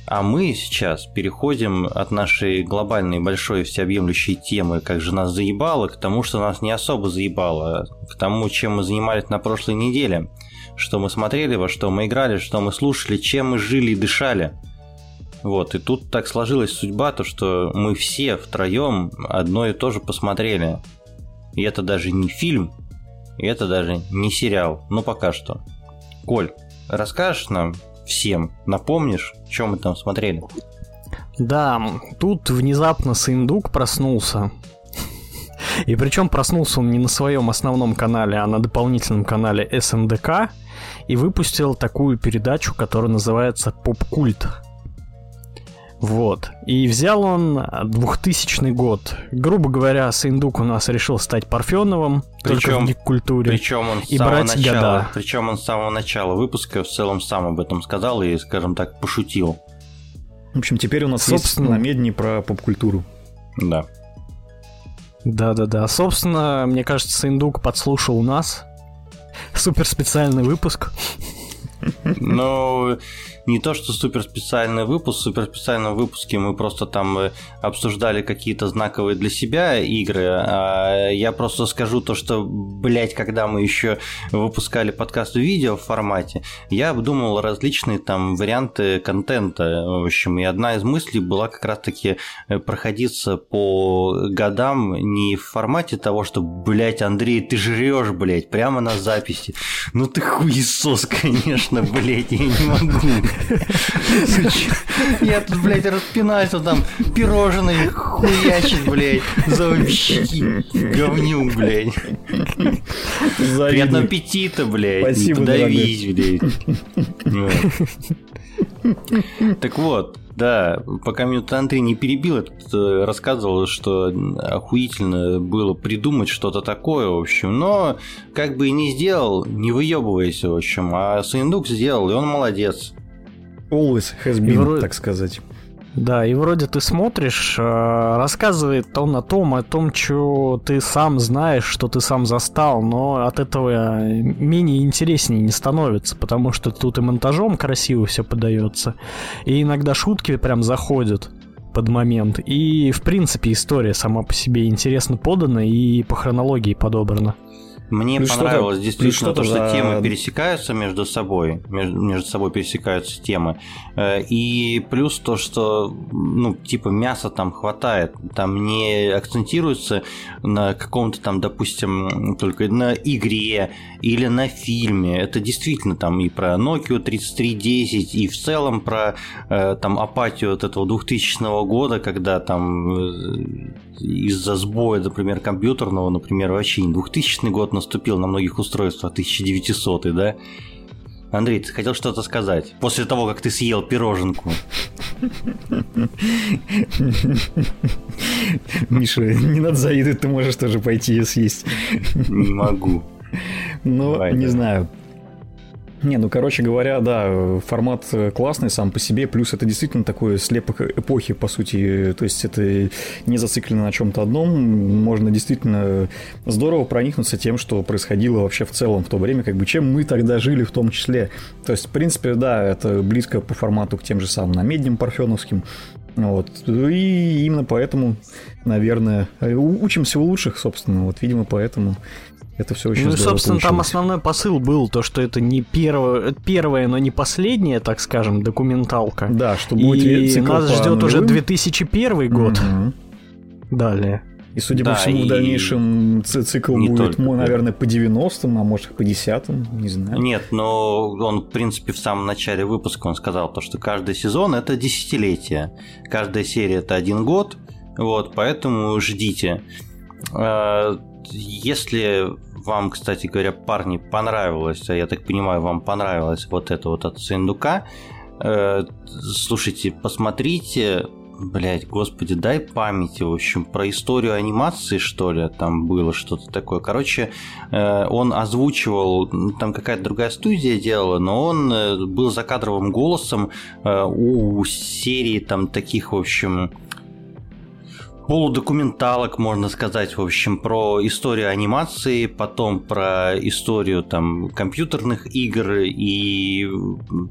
А мы сейчас переходим от нашей глобальной большой всеобъемлющей темы «Как же нас заебало» к тому, что нас не особо заебало, к тому, чем мы занимались на прошлой неделе, что мы смотрели, во что мы играли, что мы слушали, чем мы жили и дышали. Вот, и тут так сложилась судьба, то что мы все втроем одно и то же посмотрели. И это даже не фильм, и это даже не сериал, ну пока что. Коль, расскажешь нам, всем. Напомнишь, что мы там смотрели? Да, тут внезапно Сындук проснулся. И причем проснулся он не на своем основном канале, а на дополнительном канале СНДК и выпустил такую передачу, которая называется «Поп-культ». Вот. И взял он 2000 год. Грубо говоря, Сындук у нас решил стать Парфеновым, причем, только в культуре. Причем он с и самого брать начала, года. Причем он с самого начала выпуска в целом сам об этом сказал и, скажем так, пошутил. В общем, теперь у нас Собственно... есть намедни про поп-культуру. Да. Да-да-да. Собственно, мне кажется, Сындук подслушал нас. Супер специальный выпуск. Ну, не то, что супер специальный выпуск, в суперспециальном выпуске мы просто там э, обсуждали какие-то знаковые для себя игры, а я просто скажу то, что, блядь, когда мы еще выпускали подкаст в видео формате, я обдумал различные там варианты контента, в общем, и одна из мыслей была как раз-таки э, проходиться по годам не в формате того, что, блядь, Андрей, ты жрешь, блядь, прямо на записи. Ну ты хуесос, конечно, блядь, я не могу. Я тут, блядь, распинаюсь, там пирожные хуячит, блядь, за вообще говнюк, блядь. Приятного аппетита, блядь. Спасибо, Подавись, блядь. Так вот, да, пока меня Андрей не перебил, э, рассказывал, что охуительно было придумать что-то такое, в общем, но как бы и не сделал, не выебывайся, в общем, а Сындук сделал, и он молодец. Always has been, вроде... так сказать. Да, и вроде ты смотришь, э, рассказывает он о том, о том, что ты сам знаешь, что ты сам застал, но от этого менее интереснее не становится, потому что тут и монтажом красиво все подается, и иногда шутки прям заходят под момент, и в принципе история сама по себе интересно подана и по хронологии подобрана. Мне плюс понравилось действительно то, что за... темы пересекаются между собой, между, между собой пересекаются темы. Э, и плюс то, что, ну, типа мяса там хватает, там не акцентируется на каком-то там, допустим, только на игре или на фильме. Это действительно там и про Nokia 3310, и в целом про э, там апатию от этого 2000 года, когда там э, из-за сбоя, например, компьютерного, например, вообще не 2000 год наступил на многих устройствах, 1900 да? Андрей, ты хотел что-то сказать после того, как ты съел пироженку? Миша, не надо завидовать, ты можешь тоже пойти и съесть. Не могу. Ну, не знаю. Не, ну, короче говоря, да, формат классный сам по себе, плюс это действительно такой слепок эпохи, по сути, то есть это не зациклено на чем-то одном, можно действительно здорово проникнуться тем, что происходило вообще в целом в то время, как бы чем мы тогда жили в том числе. То есть, в принципе, да, это близко по формату к тем же самым намедням парфеновским, Вот. И именно поэтому, наверное, учимся у лучших, собственно. Вот, видимо, поэтому это все очень Ну, собственно, получилось. там основной посыл был то, что это не первое, первое, но не последняя, так скажем, документалка. Да, что будет И нас ждет уже 2001 год. Угу. Далее. И, судя да, по всему, в дальнейшем цикл будет, только, ну, наверное, по 90-м, а может по 10-м, не знаю. Нет, но он, в принципе, в самом начале выпуска он сказал, то, что каждый сезон это десятилетие. Каждая серия это один год, вот, поэтому ждите. Если вам, кстати говоря, парни, понравилось, а я так понимаю, вам понравилось вот это вот от Сындука, э, слушайте, посмотрите, Блять, господи, дай памяти, в общем, про историю анимации, что ли, там было что-то такое. Короче, э, он озвучивал, там какая-то другая студия делала, но он э, был закадровым голосом у серии там таких, в общем, полудокументалок, можно сказать, в общем, про историю анимации, потом про историю там компьютерных игр и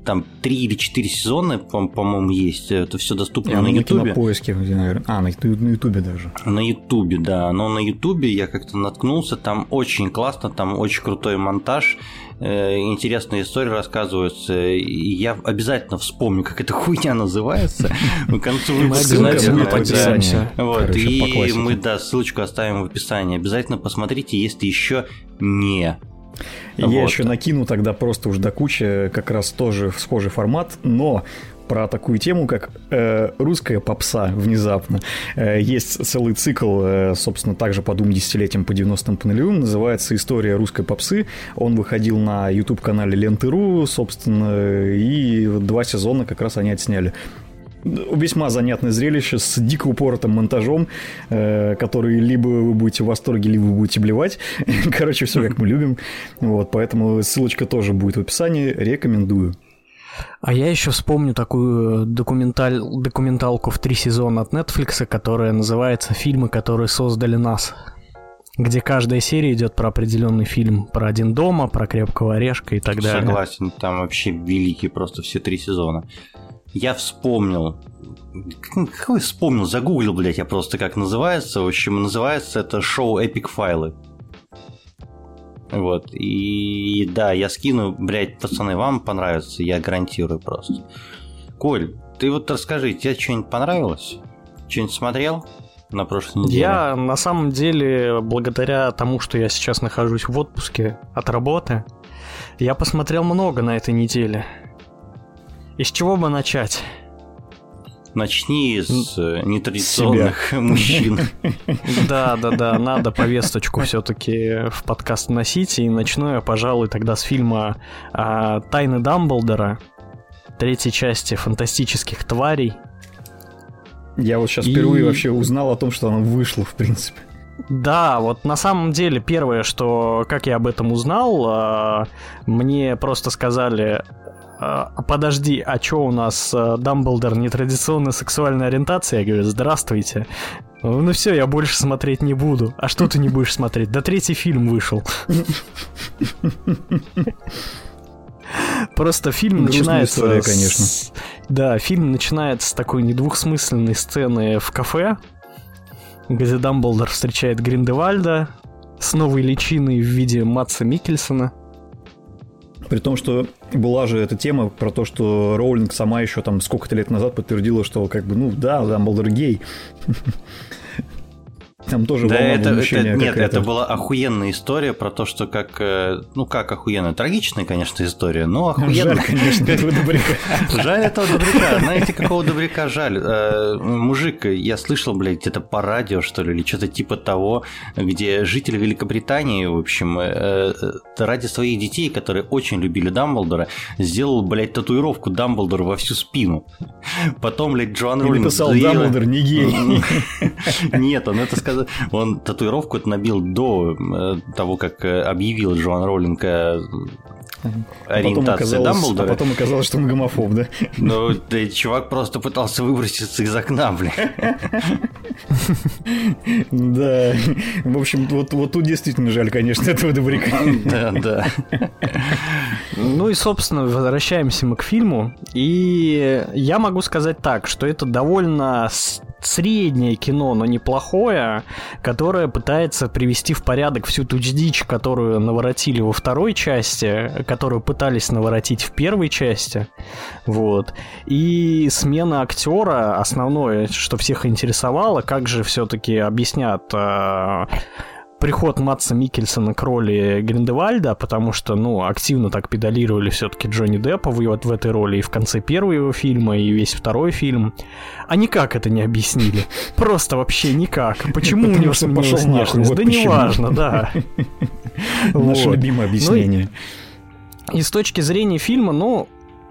там три или четыре сезона, по-моему, есть. Это все доступно Я, на Ютубе. На поиске, наверное. А, на Ютубе даже. На Ютубе, да. Но на Ютубе я как-то наткнулся, там очень классно, там очень крутой монтаж. Э, интересные истории рассказываются. Я обязательно вспомню, как эта хуйня называется. К концу выпуска, Вот, и мы, да, ссылочку оставим в описании. Обязательно посмотрите, если еще не я вот. еще накину тогда просто уж до кучи как раз тоже схожий формат, но про такую тему, как э, русская попса внезапно. Э, есть целый цикл, э, собственно, также по двум десятилетиям, по 90-м, по нулевым, называется «История русской попсы». Он выходил на YouTube-канале Ленты.ру, собственно, и два сезона как раз они отсняли весьма занятное зрелище с дико упоротым монтажом, э, который либо вы будете в восторге, либо вы будете блевать. Короче, все как мы любим. Вот, поэтому ссылочка тоже будет в описании. Рекомендую. А я еще вспомню такую документаль... документалку в три сезона от Netflix, которая называется «Фильмы, которые создали нас» где каждая серия идет про определенный фильм, про один дома, про крепкого орешка и так далее. Согласен, там вообще великие просто все три сезона. Я вспомнил, какой вспомнил, загуглил, блядь, я просто как называется. В общем, называется это шоу Эпик Файлы. Вот. И да, я скину, блядь, пацаны, вам понравится, я гарантирую просто. Коль, ты вот расскажи, тебе что-нибудь понравилось? Что-нибудь смотрел? на прошлой неделе? Я на самом деле, благодаря тому, что я сейчас нахожусь в отпуске от работы, я посмотрел много на этой неделе. И с чего бы начать? Начни с э, нетрадиционных Себя. мужчин. Да, да, да, надо повесточку все-таки в подкаст вносить. И начну я, пожалуй, тогда с фильма а, Тайны Дамблдора, третьей части фантастических тварей. Я вот сейчас и... впервые вообще узнал о том, что она вышла, в принципе. Да, вот на самом деле первое, что как я об этом узнал, а, мне просто сказали, подожди, а чё у нас а, Дамблдор нетрадиционная сексуальная ориентация? Я говорю, здравствуйте. Ну все, я больше смотреть не буду. А что ты не будешь смотреть? Да третий фильм вышел. Просто фильм Грустная начинается... История, с... конечно. Да, фильм начинается с такой недвухсмысленной сцены в кафе, где Дамблдор встречает Гриндевальда с новой личиной в виде Матса Микельсона. При том, что была же эта тема про то, что Роулинг сама еще там сколько-то лет назад подтвердила, что как бы, ну да, Дамблдор гей. Там тоже да, это, это, Нет, это была охуенная история про то, что как... Э, ну, как охуенная? Трагичная, конечно, история, но охуенная. Жаль, конечно, этого добряка. Жаль этого добряка. Знаете, какого добряка жаль? Э, мужик, я слышал, блядь, где-то по радио, что ли, или что-то типа того, где жители Великобритании, в общем, э, ради своих детей, которые очень любили Дамблдора, сделал, блядь, татуировку Дамблдора во всю спину. Потом, блядь, Джоан Роллинг... написал Дамблдор не гей. Нет, он это сказал он татуировку это набил до э, того, как э, объявил Джоан Роллинг ориентация а Дамблдора. А потом оказалось, что он гомофоб, да? Ну, да, чувак просто пытался выброситься из окна, блин. Да. В общем, вот, вот тут действительно жаль, конечно, этого добряка. Да, да. Ну и, собственно, возвращаемся мы к фильму. И я могу сказать так, что это довольно среднее кино, но неплохое, которое пытается привести в порядок всю ту дичь, которую наворотили во второй части, которую пытались наворотить в первой части. Вот. И смена актера основное, что всех интересовало, как же все-таки объяснят а, приход Матса Микельсона к роли Гриндевальда, потому что, ну, активно так педалировали все-таки Джонни Деппа вот в этой роли и в конце первого его фильма, и весь второй фильм. А никак это не объяснили. Просто вообще никак. Почему у него сменилась внешность? Да неважно, да. Наше любимое ну объяснение. И с точки зрения фильма, ну,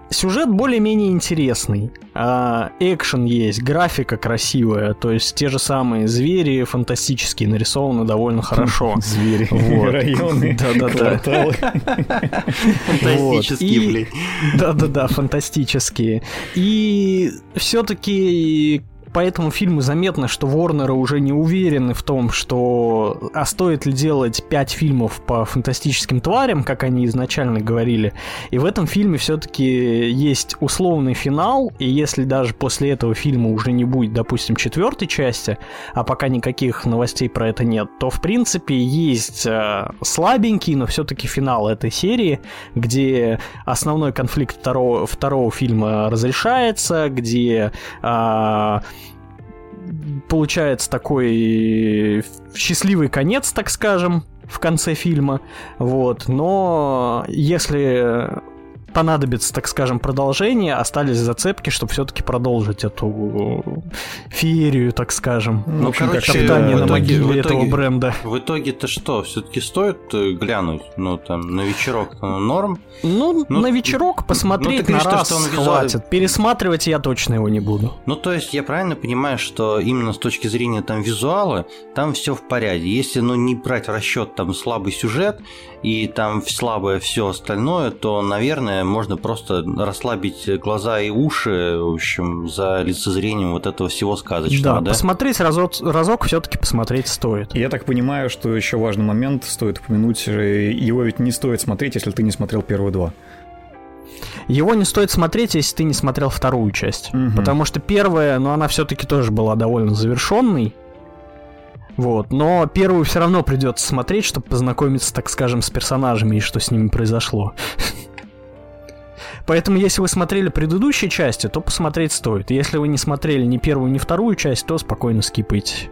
Сюжет более-менее интересный. А, экшен есть, графика красивая, то есть те же самые звери фантастические нарисованы довольно хорошо. Звери, районы, кварталы. Фантастические, блин. Да-да-да, фантастические. И все-таки по этому фильму заметно, что Ворнеры уже не уверены в том, что а стоит ли делать пять фильмов по фантастическим тварям, как они изначально говорили. И в этом фильме все-таки есть условный финал, и если даже после этого фильма уже не будет, допустим, четвертой части, а пока никаких новостей про это нет, то в принципе есть э, слабенький, но все-таки финал этой серии, где основной конфликт второго, второго фильма разрешается, где э, получается такой счастливый конец, так скажем, в конце фильма. Вот. Но если понадобится, так скажем, продолжение, остались зацепки, чтобы все-таки продолжить эту феерию, так скажем. Ну, общем, короче, как топтание на могиле итоге, этого бренда. В итоге-то что? Все-таки стоит э, глянуть? Ну, там, на вечерок норм? Ну, ну на вечерок посмотреть ну, на раз что он хватит. Визуал... Пересматривать я точно его не буду. Ну, то есть, я правильно понимаю, что именно с точки зрения там визуала, там все в порядке. Если, ну, не брать в расчет там слабый сюжет и там слабое все остальное, то, наверное, можно просто расслабить глаза и уши, в общем, за лицезрением вот этого всего сказочного, да? да? посмотреть разок, разок все-таки посмотреть стоит. Я так понимаю, что еще важный момент стоит упомянуть, э, его ведь не стоит смотреть, если ты не смотрел первые два. Его не стоит смотреть, если ты не смотрел вторую часть. Угу. Потому что первая, ну, она все-таки тоже была довольно завершенной. Вот, но первую все равно придется смотреть, чтобы познакомиться, так скажем, с персонажами и что с ними произошло. Поэтому, если вы смотрели предыдущие части, то посмотреть стоит. Если вы не смотрели ни первую, ни вторую часть, то спокойно скипайте.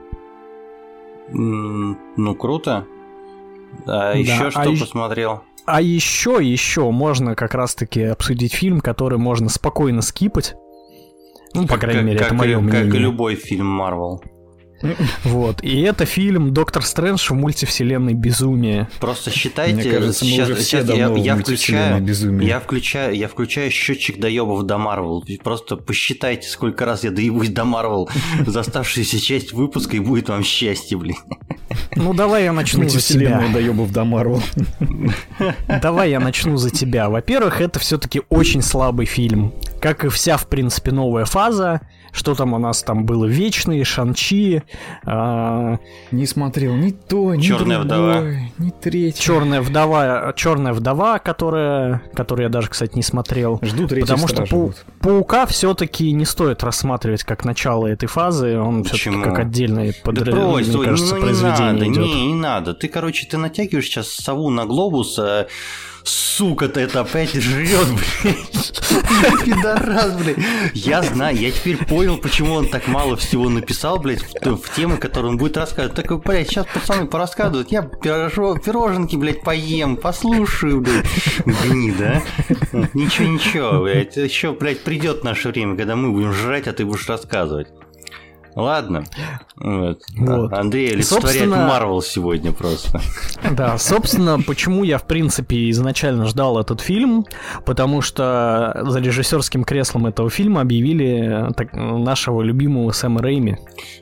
Ну, круто. А да, еще а что а посмотрел? А еще, еще можно как раз-таки обсудить фильм, который можно спокойно скипать. Ну, по крайней мере, это мое мнение. Как и любой фильм Марвел. Вот. И это фильм Доктор Стрэндж в мультивселенной безумие. Просто считайте, Мне кажется, мы сейчас, уже все сейчас я, я включаю, безумие. я включаю, я включаю счетчик доебов до Марвел. Просто посчитайте, сколько раз я доебусь до Марвел за оставшуюся часть выпуска, и будет вам счастье, блин. Ну давай я начну за тебя. доебов до Марвел. Давай я начну за тебя. Во-первых, это все-таки очень слабый фильм. Как и вся, в принципе, новая фаза. Что там у нас там было? Вечные, Шанчи. А... Не смотрел ни то, ни Черная другое, вдова. ни третье. Черная вдова, Черная вдова, которая, которую я даже, кстати, не смотрел. Жду третьей Потому что пау... Паука все-таки не стоит рассматривать как начало этой фазы. Он все-таки как отдельное подра... да мне кажется, ну, произведение не надо, идет. Не, не надо. Ты, короче, ты натягиваешь сейчас сову на глобус, а сука-то это опять жрет, блядь. Пидорас, блядь. Я знаю, я теперь понял, почему он так мало всего написал, блядь, в, в темы, которые он будет рассказывать. Так, блядь, сейчас пацаны порассказывают, я пирожок, пироженки, блядь, поем, послушаю, блядь. Гнида, а? Ничего, ничего, блядь. Еще, блядь, придет наше время, когда мы будем жрать, а ты будешь рассказывать. Ладно. Вот. Вот. Андрей олицетворяет собственно... Марвел сегодня просто. Да, собственно, почему я, в принципе, изначально ждал этот фильм, потому что за режиссерским креслом этого фильма объявили так, нашего любимого Сэма Рэйми.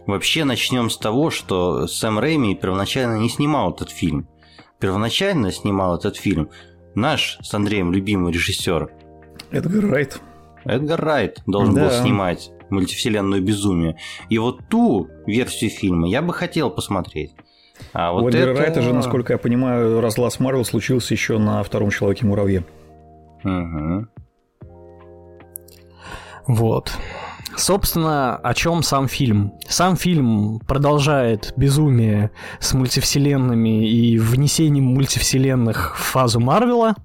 Вообще, начнем с того, что Сэм Рэйми первоначально не снимал этот фильм. Первоначально снимал этот фильм наш с Андреем любимый режиссер. Эдгар Райт. Эдгар Райт должен да. был снимать мультивселенную безумие. И вот ту версию фильма я бы хотел посмотреть. А вот У Эдгара это... Райта же, насколько я понимаю, разлаз Марвел случился еще на втором Человеке-муравье. Угу. Вот. Собственно, о чем сам фильм? Сам фильм продолжает безумие с мультивселенными и внесением мультивселенных в фазу Марвела.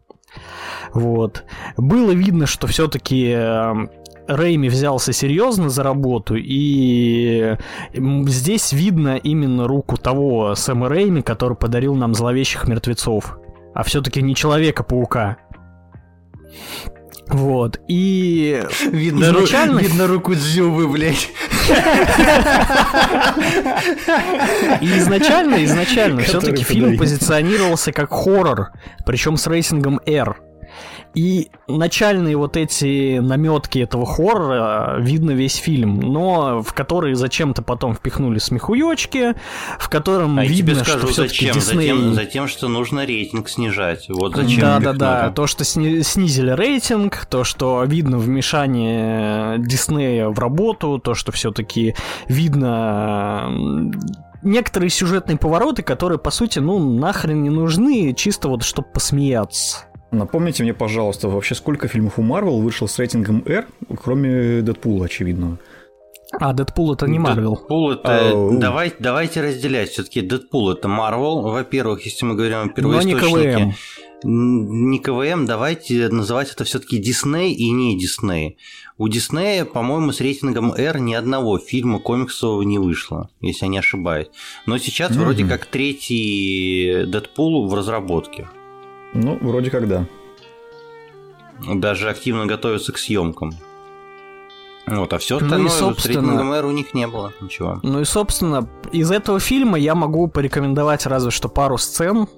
Вот. Было видно, что все-таки эм, Рейми взялся серьезно за работу, и здесь видно именно руку того Сэма Рейми, который подарил нам зловещих мертвецов, а все-таки не Человека-паука. Вот, и видно, изначально... Ру... видно руку Дзюбы, блядь. И изначально, изначально все-таки фильм позиционировался как хоррор, причем с рейтингом R. И начальные вот эти наметки этого хоррора видно весь фильм, но в который зачем-то потом впихнули смехуёчки, в котором а видно, скажу, что зачем? Дисней... Затем, затем, что нужно рейтинг снижать. Вот зачем. Да, да, да. То, что сни... снизили рейтинг, то, что видно вмешание Диснея в работу, то, что все-таки видно некоторые сюжетные повороты, которые, по сути, ну, нахрен не нужны, чисто вот, чтобы посмеяться. Напомните мне, пожалуйста, вообще сколько фильмов у Марвел вышло с рейтингом R, кроме Дэдпула, очевидно? А, Дэдпул это не Марвел. Дэдпул это... А, давай, давайте разделять. Все-таки Дэдпул это Марвел. Во-первых, если мы говорим о первоисточнике... Не КВМ, давайте называть это все-таки Дисней и не Дисней. У Диснея, по-моему, с рейтингом R ни одного фильма комиксового не вышло, если я не ошибаюсь. Но сейчас mm-hmm. вроде как третий Дэдпул в разработке. Ну, вроде как да. Даже активно готовятся к съемкам. Вот, а все остальное ну и, собственно, в у них не было ничего. Ну и, собственно, из этого фильма я могу порекомендовать разве что пару сцен.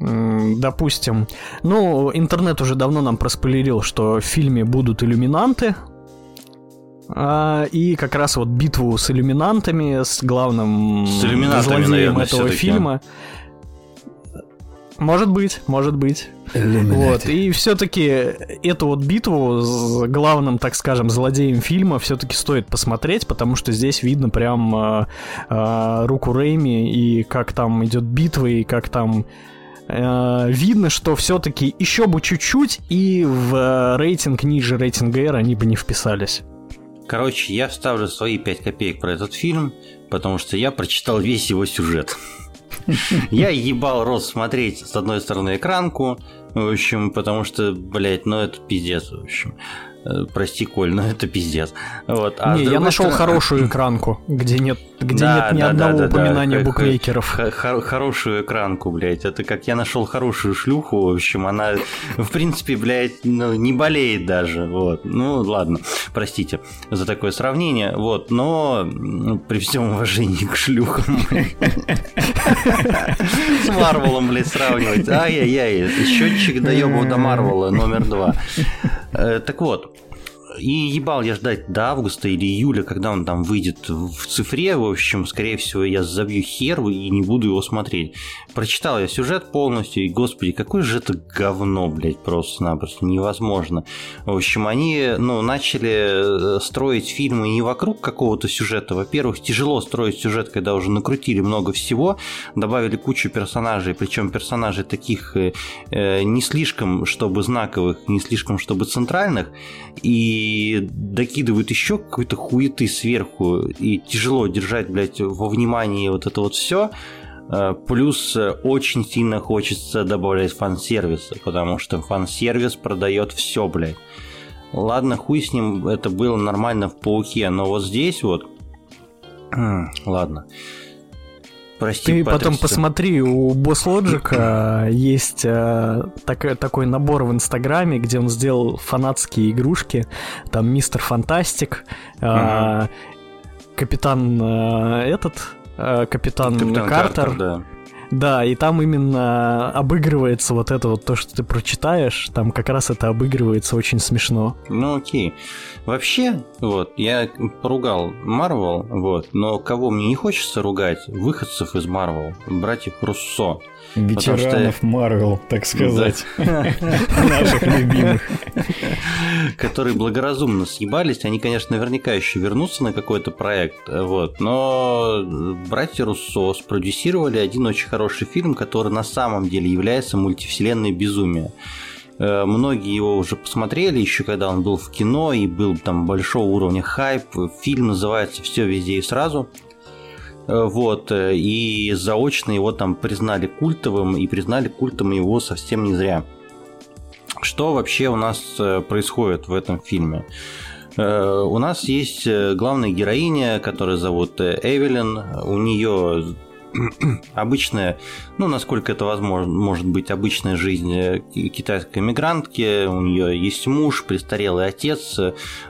Допустим, ну, интернет уже давно нам проспойлерил, что в фильме будут иллюминанты, а, и как раз вот битву с иллюминантами, с главным с злодеем наверное, этого фильма. Может быть, может быть. Вот. И все-таки эту вот битву с главным, так скажем, злодеем фильма все-таки стоит посмотреть, потому что здесь видно прям э, э, руку Рейми и как там идет битва и как там э, видно, что все-таки еще бы чуть-чуть и в рейтинг ниже рейтинга R они бы не вписались. Короче, я вставлю свои 5 копеек про этот фильм, потому что я прочитал весь его сюжет. Я ебал рот смотреть с одной стороны экранку, в общем, потому что, блядь, ну это пиздец, в общем. Э, прости, Коль, но это пиздец. Вот. А Не, я нашел стороны... хорошую экранку, где нет, где да, нет ни да, одного да, упоминания да, букмекеров. Х- хорошую экранку, блядь. Это как я нашел хорошую шлюху, в общем, она, в принципе, блядь, ну, не болеет даже. Вот. Ну, ладно, простите за такое сравнение. Вот, но ну, при всем уважении к шлюхам. С Марвелом, блядь, сравнивать. Ай-яй-яй, счетчик доебал до Марвела номер два. Э, так вот, и ебал я ждать до августа или июля, когда он там выйдет в цифре. В общем, скорее всего, я забью хер и не буду его смотреть. Прочитал я сюжет полностью, и, господи, какое же это говно, блядь, просто-напросто невозможно. В общем, они, ну, начали э, строить фильмы не вокруг какого-то сюжета. Во-первых, тяжело строить сюжет, когда уже накрутили много всего, добавили кучу персонажей, причем персонажей таких э, э не слишком, чтобы знаковых, не слишком, чтобы центральных, и и докидывают еще какой-то хуеты сверху, и тяжело держать, блядь, во внимании вот это вот все. Э, плюс э, очень сильно хочется добавлять фан-сервиса, потому что фан-сервис продает все, блядь. Ладно, хуй с ним, это было нормально в Пауке, но вот здесь вот... Ладно. Прости, Ты потом посмотри, у Босс Лоджика есть э, так, такой набор в Инстаграме, где он сделал фанатские игрушки. Там Мистер Фантастик, э, Капитан э, этот, э, Капитан, Капитан Картер. Картер да. Да, и там именно обыгрывается вот это вот то, что ты прочитаешь, там как раз это обыгрывается очень смешно. Ну окей. Вообще, вот, я поругал Марвел, вот, но кого мне не хочется ругать, выходцев из Марвел, братьев Руссо. Ветеранов Марвел, так сказать. Наших любимых. Которые благоразумно съебались. Они, конечно, наверняка еще вернутся на какой-то проект. Вот. Но братья Руссо спродюсировали один очень хороший фильм, который на самом деле является мультивселенной безумия. Э, многие его уже посмотрели, еще когда он был в кино и был там большого уровня хайп. Фильм называется «Все везде и сразу». Э, вот, э, и заочно его там признали культовым, и признали культом его совсем не зря. Что вообще у нас э, происходит в этом фильме? У нас есть главная героиня, которая зовут Эвелин. У нее обычная, ну, насколько это возможно, может быть, обычная жизнь китайской мигрантки. У нее есть муж, престарелый отец,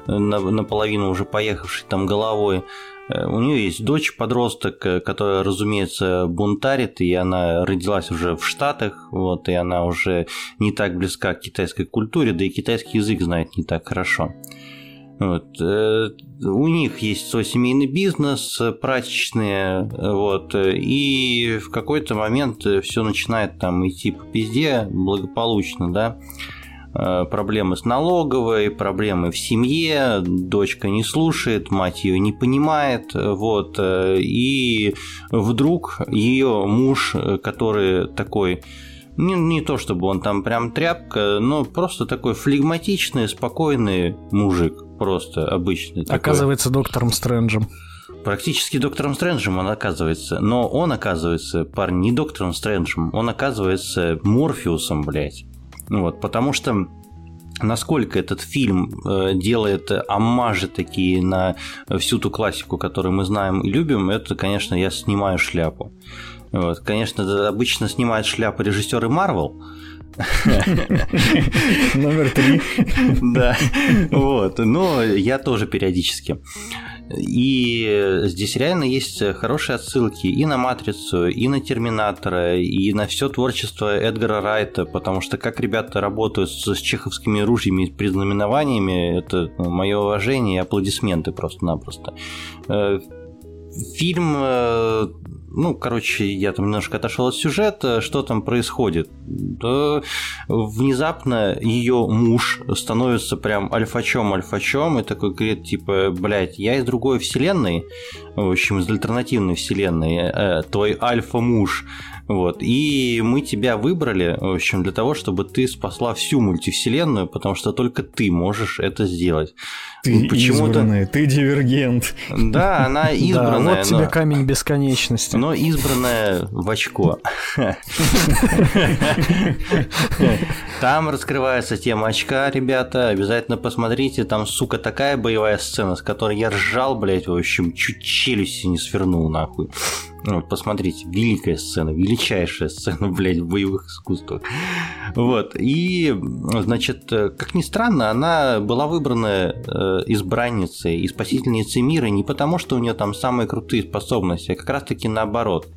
наполовину уже поехавший там головой. Э, у нее есть дочь-подросток, э, которая, разумеется, бунтарит, и она родилась уже в Штатах, вот, и она уже не так близка к китайской культуре, да и китайский язык знает не так хорошо. Вот. Э, у них есть свой семейный бизнес, прачечные, вот, и в какой-то момент все начинает там идти по пизде благополучно, да, проблемы с налоговой, проблемы в семье, дочка не слушает, мать ее не понимает, вот, э, и вдруг ее муж, который такой не, не то чтобы он там прям тряпка, но просто такой флегматичный, спокойный мужик, просто обычный. Оказывается такой. доктором Стрэнджем. Практически доктором Стрэнджем он оказывается. Но он оказывается, парень, не доктором Стрэнджем, он оказывается Морфеусом, блядь. Ну вот, потому что насколько этот фильм э, делает аммажи такие на всю ту классику, которую мы знаем и любим, это, конечно, я снимаю шляпу. Вот. Конечно, обычно снимают шляпы режиссеры Марвел, Номер три. Да, вот. Но я тоже периодически. И здесь реально есть хорошие отсылки и на «Матрицу», и на «Терминатора», и на все творчество Эдгара Райта, потому что как ребята работают с, с чеховскими ружьями и признаменованиями, это ну, мое уважение и аплодисменты просто-напросто. Фильм э, ну, короче, я там немножко отошел от сюжета, что там происходит. Да, внезапно ее муж становится прям альфачом альфачом и такой говорит, типа, блядь, я из другой вселенной, в общем, из альтернативной вселенной, э, твой альфа-муж, вот. И мы тебя выбрали, в общем, для того, чтобы ты спасла всю мультивселенную, потому что только ты можешь это сделать. Ты избранная, ты дивергент. Да, она избранная. Да, вот тебе камень бесконечности. Но избранная в очко. Там раскрывается тема очка, ребята. Обязательно посмотрите. Там, сука, такая боевая сцена, с которой я ржал, блядь, в общем, чуть челюсти не свернул, нахуй. Ну, посмотрите, великая сцена, величайшая сцена, блядь, в боевых искусствах. Вот. И, значит, как ни странно, она была выбрана избранницей и спасительницей мира не потому, что у нее там самые крутые способности, а как раз-таки наоборот.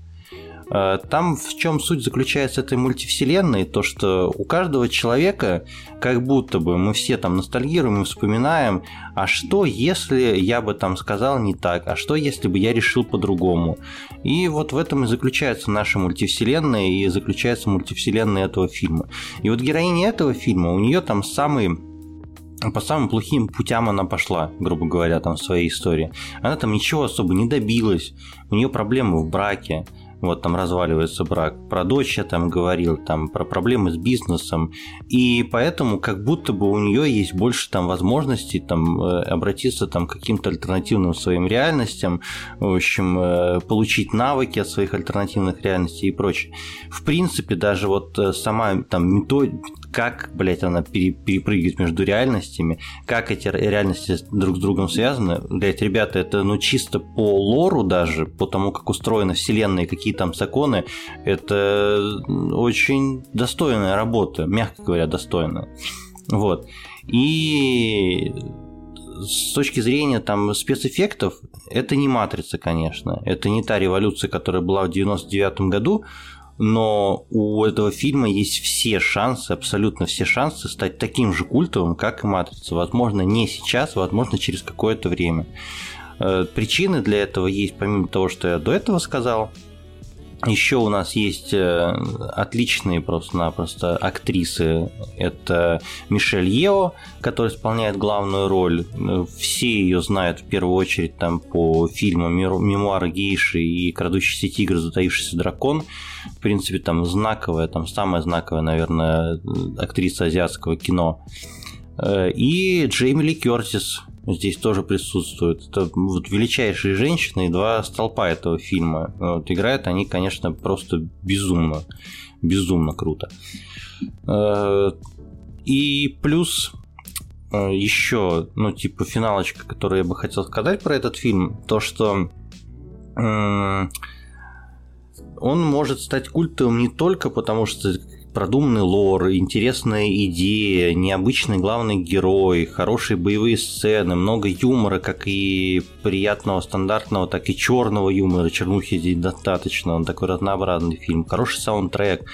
Э, там в чем суть заключается этой мультивселенной, то что у каждого человека как будто бы мы все там ностальгируем и вспоминаем, а что если я бы там сказал не так, а что если бы я решил по-другому. И вот в этом и заключается наша мультивселенная и заключается мультивселенная этого фильма. И вот героиня этого фильма, у нее там самый по самым плохим путям она пошла, грубо говоря, там в своей истории. Она там ничего особо не добилась, у нее проблемы в браке, вот там разваливается брак. Про дочь я там говорил, там про проблемы с бизнесом. И поэтому как будто бы у нее есть больше там возможностей там э, обратиться там к каким-то альтернативным своим реальностям, в общем, э, получить навыки от своих альтернативных реальностей и прочее. В принципе, даже вот э, сама там метод, как, блядь, она перепрыгивает между реальностями, как эти реальности друг с другом связаны. Блядь, ребята, это ну чисто по лору даже, по тому, как устроена вселенная и какие там законы, это очень достойная работа, мягко говоря, достойная. Вот. И с точки зрения там спецэффектов, это не матрица, конечно. Это не та революция, которая была в 99 году, но у этого фильма есть все шансы, абсолютно все шансы стать таким же культовым, как и «Матрица». Возможно, не сейчас, возможно, через какое-то время. Э, причины для этого есть, помимо того, что я до этого сказал – еще у нас есть э, отличные просто-напросто актрисы. Это Мишель Ео, которая исполняет главную роль. Все ее знают в первую очередь там по фильму «Мемуары гейши» и «Крадущийся тигр, затаившийся дракон». В принципе, там знаковая, там самая знаковая, наверное, актриса азиатского кино. Э, и Джейми Ли Кертис, здесь тоже присутствуют. Это вот величайшие женщины и два столпа этого фильма. Вот, играют они, конечно, просто безумно. Безумно круто. Э, и плюс э, еще, ну, типа, финалочка, которую я бы хотел сказать про этот фильм, то, что он может стать культовым не только потому, что продуманный лор, интересная идея, необычный главный герой, хорошие боевые сцены, много юмора, как и приятного стандартного, так и черного юмора. Чернухи здесь достаточно, он такой разнообразный фильм. Хороший саундтрек,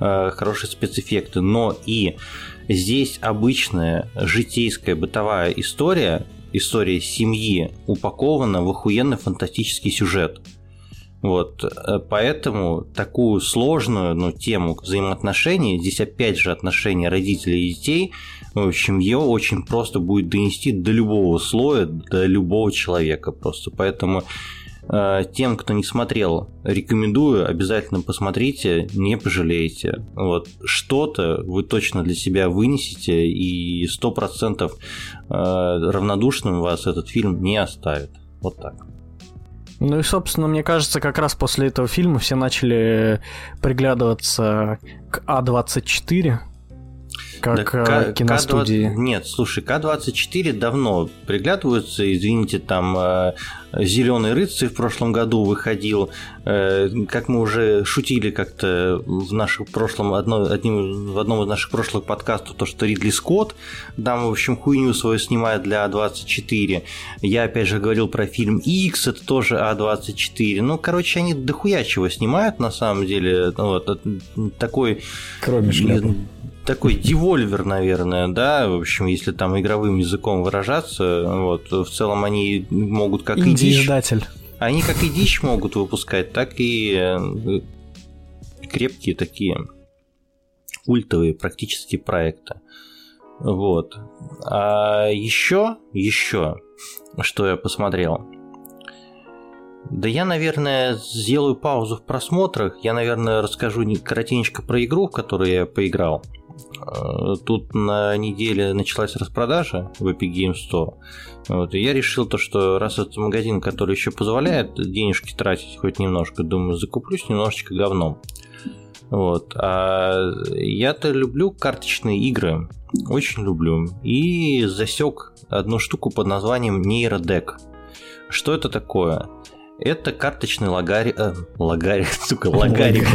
э, хорошие спецэффекты, но и здесь обычная житейская бытовая история, история семьи упакована в охуенно фантастический сюжет – вот, э, поэтому такую сложную ну, тему взаимоотношений, здесь опять же отношения родителей и детей, в общем, ее очень просто будет донести до любого слоя, до любого человека просто. Поэтому э, тем, кто не смотрел, рекомендую, обязательно посмотрите, не пожалеете. Вот, что-то вы точно для себя вынесете, и сто процентов э, равнодушным вас этот фильм не оставит. Вот так. Ну и, собственно, мне кажется, как раз после этого фильма все начали приглядываться к А24, как да, киностудии. К, нет, слушай, К-24 давно приглядываются, извините, там э, Зеленый рыцарь в прошлом году выходил. Э, как мы уже шутили как-то в нашем прошлом, одно, одним, в одном из наших прошлых подкастов, то, что Ридли Скотт, там, в общем, хуйню свою снимает для А24. Я, опять же, говорил про фильм X, это тоже А24. Ну, короче, они дохуя чего снимают, на самом деле. Вот, такой... Кроме шляпы такой девольвер, наверное, да, в общем, если там игровым языком выражаться, вот, в целом они могут как и дичь... Они как и дичь могут выпускать, так и э, крепкие такие культовые практически проекты. Вот. А еще, еще, что я посмотрел. Да я, наверное, сделаю паузу в просмотрах. Я, наверное, расскажу коротенько про игру, в которую я поиграл. Э, тут на неделе началась распродажа в Epic Games Store. Вот, и я решил то, что раз это магазин, который еще позволяет денежки тратить хоть немножко, думаю, закуплюсь немножечко говном. Вот. А я-то люблю карточные игры. Очень люблю. И засек одну штуку под названием Нейродек. Что это такое? Это карточный лагарик... Э, лагарик, сука, лагарик.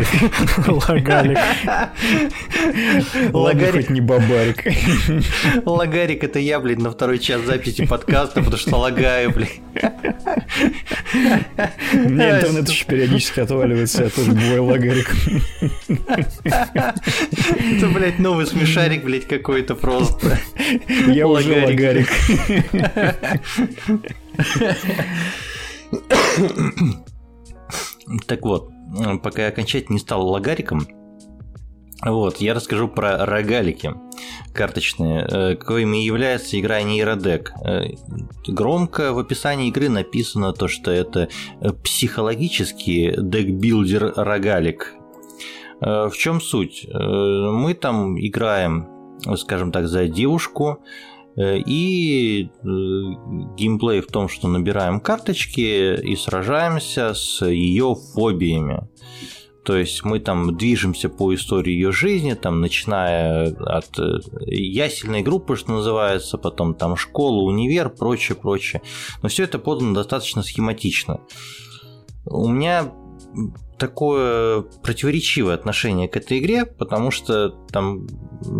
Лагарик. Лагарик. не бабарик. Лагарик это я, блин, на второй час записи подкаста, потому что лагаю, блин. Мне интернет еще периодически отваливается, я тоже бываю лагарик. Это, блядь, новый смешарик, блядь, какой-то просто. Я уже лагарик. Так вот, пока я окончательно не стал лагариком, вот, я расскажу про рогалики карточные, э, коими является игра Нейродек. Э, громко в описании игры написано то, что это психологический декбилдер рогалик. Э, в чем суть? Мы там играем, скажем так, за девушку, и э, геймплей в том, что набираем карточки и сражаемся с ее фобиями. То есть мы там движемся по истории ее жизни, там начиная от э, ясельной группы, что называется, потом там школа, универ, прочее, прочее. Но все это подано достаточно схематично. У меня такое противоречивое отношение к этой игре, потому что там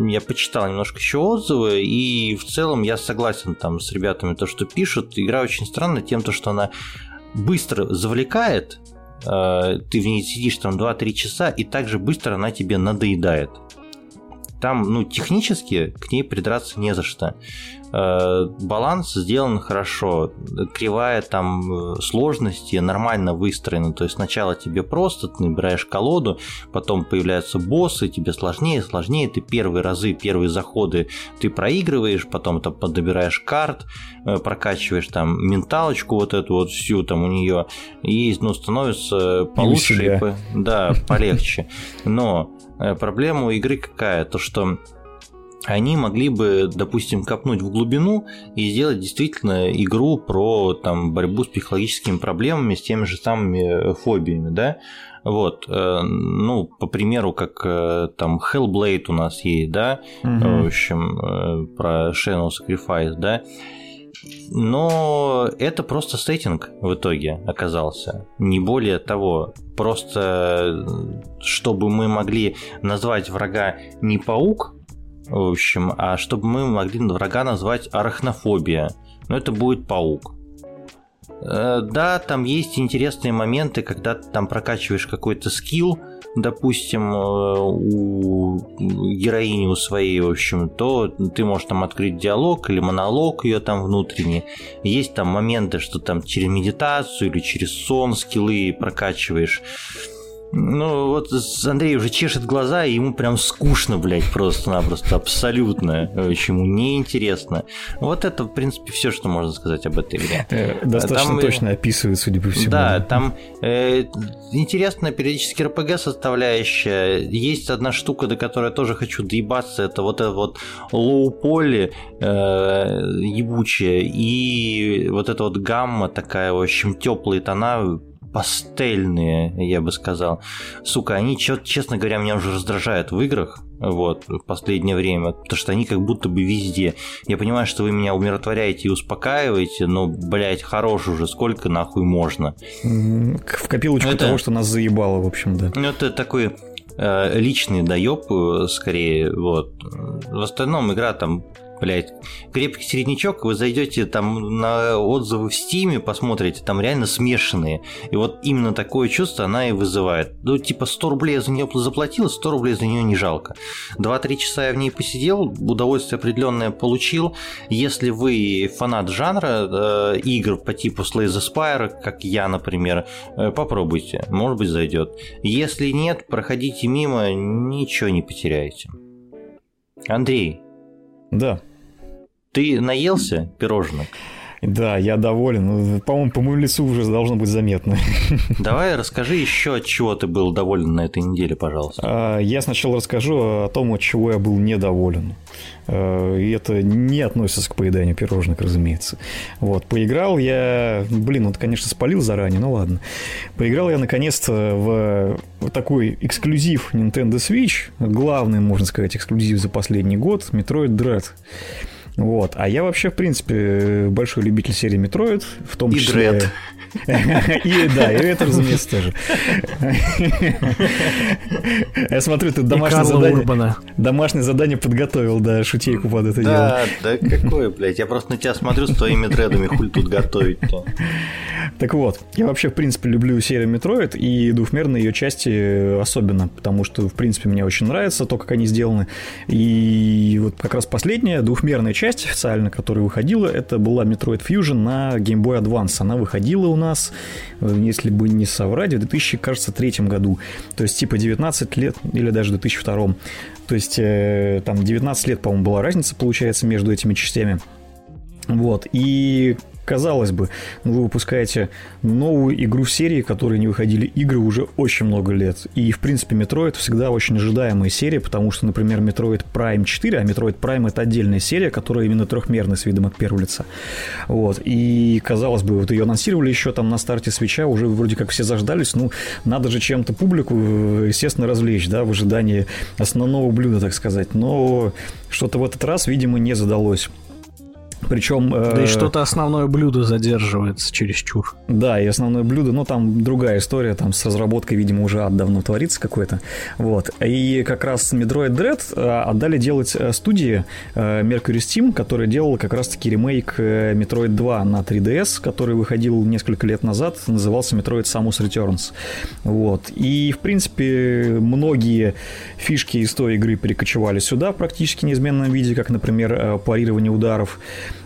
я почитал немножко еще отзывы, и в целом я согласен там с ребятами, то, что пишут. Игра очень странная тем, то, что она быстро завлекает, э, ты в ней сидишь там 2-3 часа, и так же быстро она тебе надоедает. Там, ну, технически к ней придраться не за что. Э, баланс сделан хорошо, кривая там э, сложности нормально выстроена, то есть сначала тебе просто, ты набираешь колоду, потом появляются боссы, тебе сложнее, сложнее, ты первые разы, первые заходы ты проигрываешь, потом там подобираешь карт, э, прокачиваешь там менталочку вот эту вот всю там у нее, и ну, становится получше, и, да, полегче. Но проблема у игры какая? То, что они могли бы, допустим, копнуть в глубину и сделать действительно игру про там, борьбу с психологическими проблемами, с теми же самыми э, фобиями, да, вот, э, ну, по примеру, как э, там Hellblade у нас есть, да, угу. в общем, про Shadow Sacrifice, да, но это просто сеттинг в итоге оказался. Не более того. Просто чтобы мы могли назвать врага не паук, в общем, а чтобы мы могли врага назвать арахнофобия. Но это будет паук. Э, да, там есть интересные моменты, когда ты там прокачиваешь какой-то скилл, допустим, э, у героини у своей, в общем, то ты можешь там открыть диалог или монолог ее там внутренний. Есть там моменты, что там через медитацию или через сон скиллы прокачиваешь. Ну, вот Андрей уже чешет глаза, и ему прям скучно, блядь, просто-напросто, абсолютно. Ему неинтересно. Вот это, в принципе, все, что можно сказать об этой игре. Э, достаточно там, точно описывает, судя по всему. Да, там э, интересная периодически РПГ составляющая. Есть одна штука, до которой я тоже хочу доебаться, это вот это вот лоу-поли э, ебучая, и вот эта вот гамма такая, в общем, теплые тона, пастельные, я бы сказал. Сука, они, честно говоря, меня уже раздражают в играх, вот, в последнее время, потому что они как будто бы везде. Я понимаю, что вы меня умиротворяете и успокаиваете, но, блядь, хорош уже, сколько нахуй можно. В копилочку это... того, что нас заебало, в общем, да. Ну, это такой э, личный доеб, э, скорее, вот. В остальном игра там блядь, крепкий середнячок, вы зайдете там на отзывы в Стиме, посмотрите, там реально смешанные. И вот именно такое чувство она и вызывает. Ну, типа 100 рублей я за нее заплатил, 100 рублей за нее не жалко. 2-3 часа я в ней посидел, удовольствие определенное получил. Если вы фанат жанра э, игр по типу Slay the Spire, как я, например, э, попробуйте, может быть зайдет. Если нет, проходите мимо, ничего не потеряете. Андрей. Да. Ты наелся пирожных? Да, я доволен. По-моему, по моему лицу уже должно быть заметно. Давай расскажи еще, от чего ты был доволен на этой неделе, пожалуйста. А, я сначала расскажу о том, от чего я был недоволен. А, и это не относится к поеданию пирожных, разумеется. Вот, поиграл я... Блин, вот, конечно, спалил заранее, ну ладно. Поиграл я, наконец-то, в такой эксклюзив Nintendo Switch. Главный, можно сказать, эксклюзив за последний год. Metroid Dread. Вот. А я вообще, в принципе, большой любитель серии Metroid, в том и числе... Dread. И да, и это, разумеется, тоже. Я смотрю, ты домашнее задание, домашнее задание подготовил, да, шутейку под это дело. Да, да какое, блядь, я просто на тебя смотрю с твоими дредами, хуль тут готовить-то. Так вот, я вообще, в принципе, люблю серию Metroid и двухмерные ее части особенно, потому что, в принципе, мне очень нравится то, как они сделаны. И вот как раз последняя двухмерная часть официально, которая выходила, это была Metroid Fusion на Game Boy Advance. Она выходила у нас, если бы не соврать, в 2003 году. То есть, типа, 19 лет или даже в 2002. То есть, э, там 19 лет, по-моему, была разница, получается, между этими частями. Вот, и казалось бы, вы выпускаете новую игру в серии, которые не выходили игры уже очень много лет. И, в принципе, Metroid всегда очень ожидаемая серия, потому что, например, Metroid Prime 4, а Metroid Prime это отдельная серия, которая именно трехмерная с видом от первого лица. Вот. И, казалось бы, вот ее анонсировали еще там на старте свеча, уже вроде как все заждались, ну, надо же чем-то публику, естественно, развлечь, да, в ожидании основного блюда, так сказать. Но что-то в этот раз, видимо, не задалось. Причем... Да и что-то основное блюдо задерживается чересчур. Да, и основное блюдо, ну там другая история, там с разработкой, видимо, уже ад давно творится какой-то. Вот. И как раз Metroid Dread отдали делать студии Mercury Steam, которая делала как раз-таки ремейк Metroid 2 на 3DS, который выходил несколько лет назад, назывался Metroid Samus Returns. Вот. И, в принципе, многие фишки из той игры перекочевали сюда в практически неизменном виде, как, например, парирование ударов.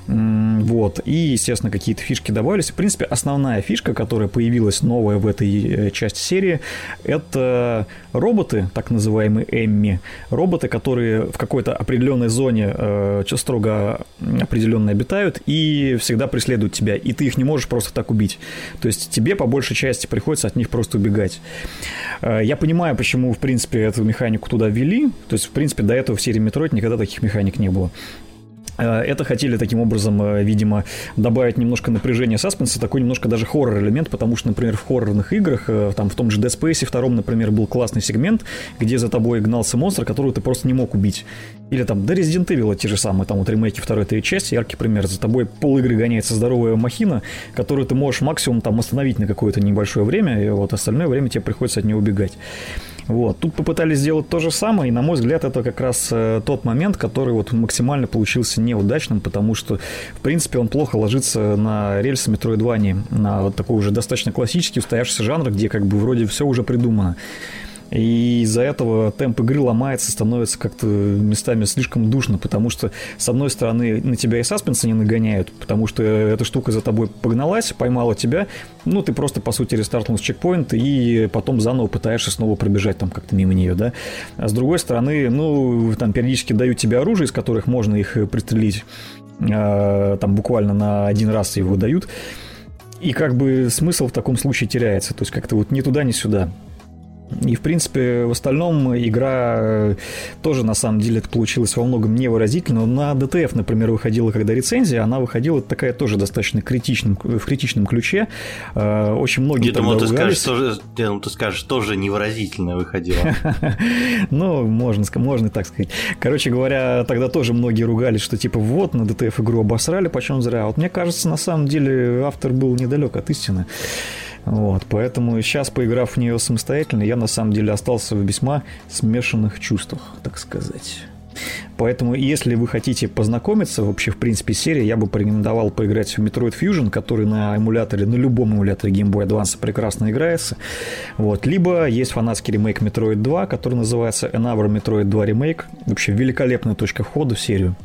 Вот. И, естественно, какие-то фишки добавились. В принципе, основная фишка, которая появилась новая в этой э, части серии, это роботы, так называемые Эмми. Роботы, которые в какой-то определенной зоне э, строго определенно обитают и всегда преследуют тебя. И ты их не можешь просто так убить. То есть тебе по большей части приходится от них просто убегать. Э, я понимаю, почему, в принципе, эту механику туда ввели. То есть, в принципе, до этого в серии Metroid никогда таких механик не было. Э, это хотели таким образом, э, видимо, добавить немножко напряжения саспенса, такой немножко даже хоррор-элемент, потому что, например, в хоррорных играх, э, там в том же Dead Space втором, например, был классный сегмент, где за тобой гнался монстр, которого ты просто не мог убить. Или там, да Resident Evil те же самые, там вот ремейки второй, третьей части, яркий пример, за тобой пол игры гоняется здоровая махина, которую ты можешь максимум там остановить на какое-то небольшое время, и вот остальное время тебе приходится от нее убегать. Вот. Тут попытались сделать то же самое, и, на мой взгляд, это как раз э, тот момент, который вот максимально получился неудачным, потому что, в принципе, он плохо ложится на рельсы Metroidvania, на вот такой уже достаточно классический устоявшийся жанр, где как бы вроде все уже придумано. И из-за этого темп игры ломается, становится как-то местами слишком душно, потому что, с одной стороны, на тебя и саспенса не нагоняют, потому что эта штука за тобой погналась, поймала тебя, ну, ты просто, по сути, рестартнул с чекпоинта и потом заново пытаешься снова пробежать там как-то мимо нее, да. А с другой стороны, ну, там периодически дают тебе оружие, из которых можно их пристрелить, а, там буквально на один раз его дают, и как бы смысл в таком случае теряется, то есть как-то вот ни туда, ни сюда. И, в принципе, в остальном игра э, тоже, на самом деле, это получилось во многом невыразительно. На DTF, например, выходила когда рецензия, она выходила такая тоже достаточно критичным, в критичном ключе. Э, очень многие Я думал, ты скажешь, тоже, я думал, ты скажешь, тоже невыразительно выходила. Ну, можно, можно так сказать. Короче говоря, тогда тоже многие ругались, что типа вот, на DTF игру обосрали, почем зря. А вот мне кажется, на самом деле автор был недалек от истины. Вот, поэтому сейчас, поиграв в нее самостоятельно, я на самом деле остался в весьма смешанных чувствах, так сказать. Поэтому, если вы хотите познакомиться вообще, в принципе, с серией, я бы порекомендовал поиграть в Metroid Fusion, который на эмуляторе, на любом эмуляторе Game Boy Advance прекрасно играется. Вот. Либо есть фанатский ремейк Metroid 2, который называется Another Metroid 2 Remake. Вообще великолепная точка входа в серию.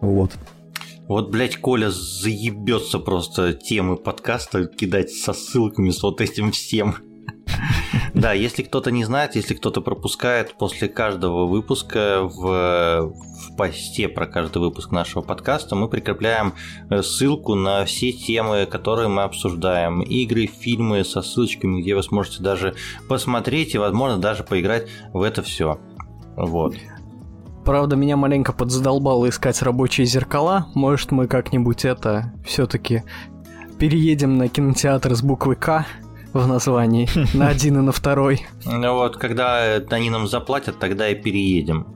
Вот. Вот, блядь, Коля заебется просто темы подкаста кидать со ссылками с вот этим всем. Да, если кто-то не знает, если кто-то пропускает, после каждого выпуска в, в посте про каждый выпуск нашего подкаста мы прикрепляем э, ссылку на все темы, которые мы обсуждаем. Игры, фильмы со ссылочками, где вы сможете даже посмотреть и, возможно, даже поиграть в это все. Вот. Правда, меня маленько подзадолбало искать рабочие зеркала. Может, мы как-нибудь это все-таки переедем на кинотеатр с буквы К в названии на один и на второй. Ну вот, когда они нам заплатят, тогда и переедем.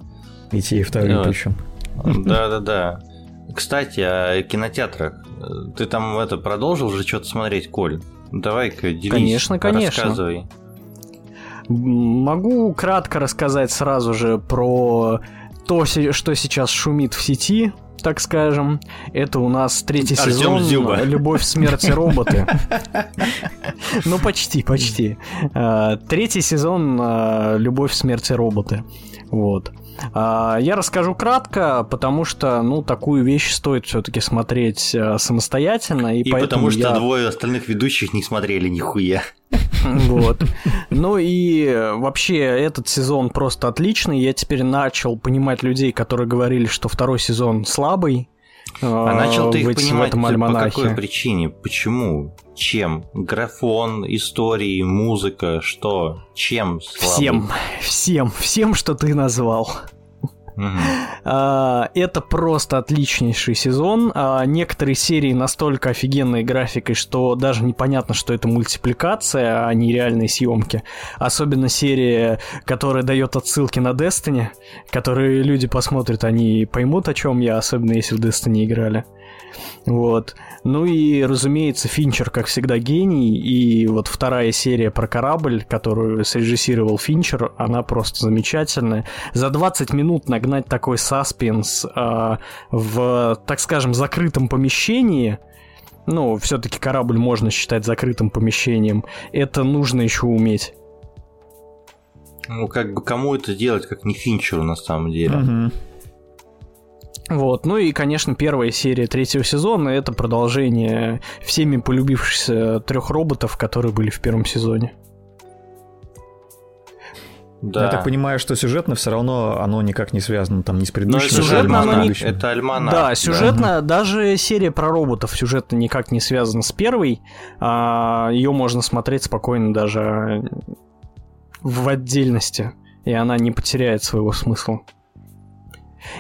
Идти и второй причем. Да-да-да. Кстати, о кинотеатрах. Ты там это продолжил же что-то смотреть, Коль? Давай-ка делись, конечно, конечно. рассказывай. Могу кратко рассказать сразу же про то, что сейчас шумит в сети, так скажем. Это у нас третий Артём сезон Зюба. «Любовь, смерть и роботы». Ну, почти, почти. А, третий сезон а, «Любовь, смерть и роботы». Вот. А, я расскажу кратко, потому что, ну, такую вещь стоит все-таки смотреть самостоятельно. И, и потому что я... двое остальных ведущих не смотрели нихуя. Вот. Ну и вообще этот сезон просто отличный. Я теперь начал понимать людей, которые говорили, что второй сезон слабый. А начал ты их понимать по какой причине? Почему? Чем? Графон, истории, музыка, что? Чем слабый? Всем, всем, всем, что ты назвал. А, это просто отличнейший сезон. А, некоторые серии настолько офигенной графикой, что даже непонятно, что это мультипликация, а не реальные съемки. Особенно серия, которая дает отсылки на Destiny, которые люди посмотрят, они поймут, о чем я, особенно если в Destiny играли. Вот. Ну и, разумеется, Финчер, как всегда, гений. И вот вторая серия про корабль, которую срежиссировал Финчер, она просто замечательная. За 20 минут нагнать такой саспенс э, в, так скажем, закрытом помещении, ну, все-таки корабль можно считать закрытым помещением, это нужно еще уметь. Ну, как бы кому это делать, как не Финчеру на самом деле. Угу. Вот. Ну и, конечно, первая серия третьего сезона это продолжение всеми полюбившихся трех роботов, которые были в первом сезоне. Да. Я так понимаю, что сюжетно все равно оно никак не связано там ни с предыдущим. Но сюжетно оно не... Это альманах. Да, сюжетно, да. даже серия про роботов сюжетно никак не связана с первой. А, ее можно смотреть спокойно даже в отдельности, и она не потеряет своего смысла.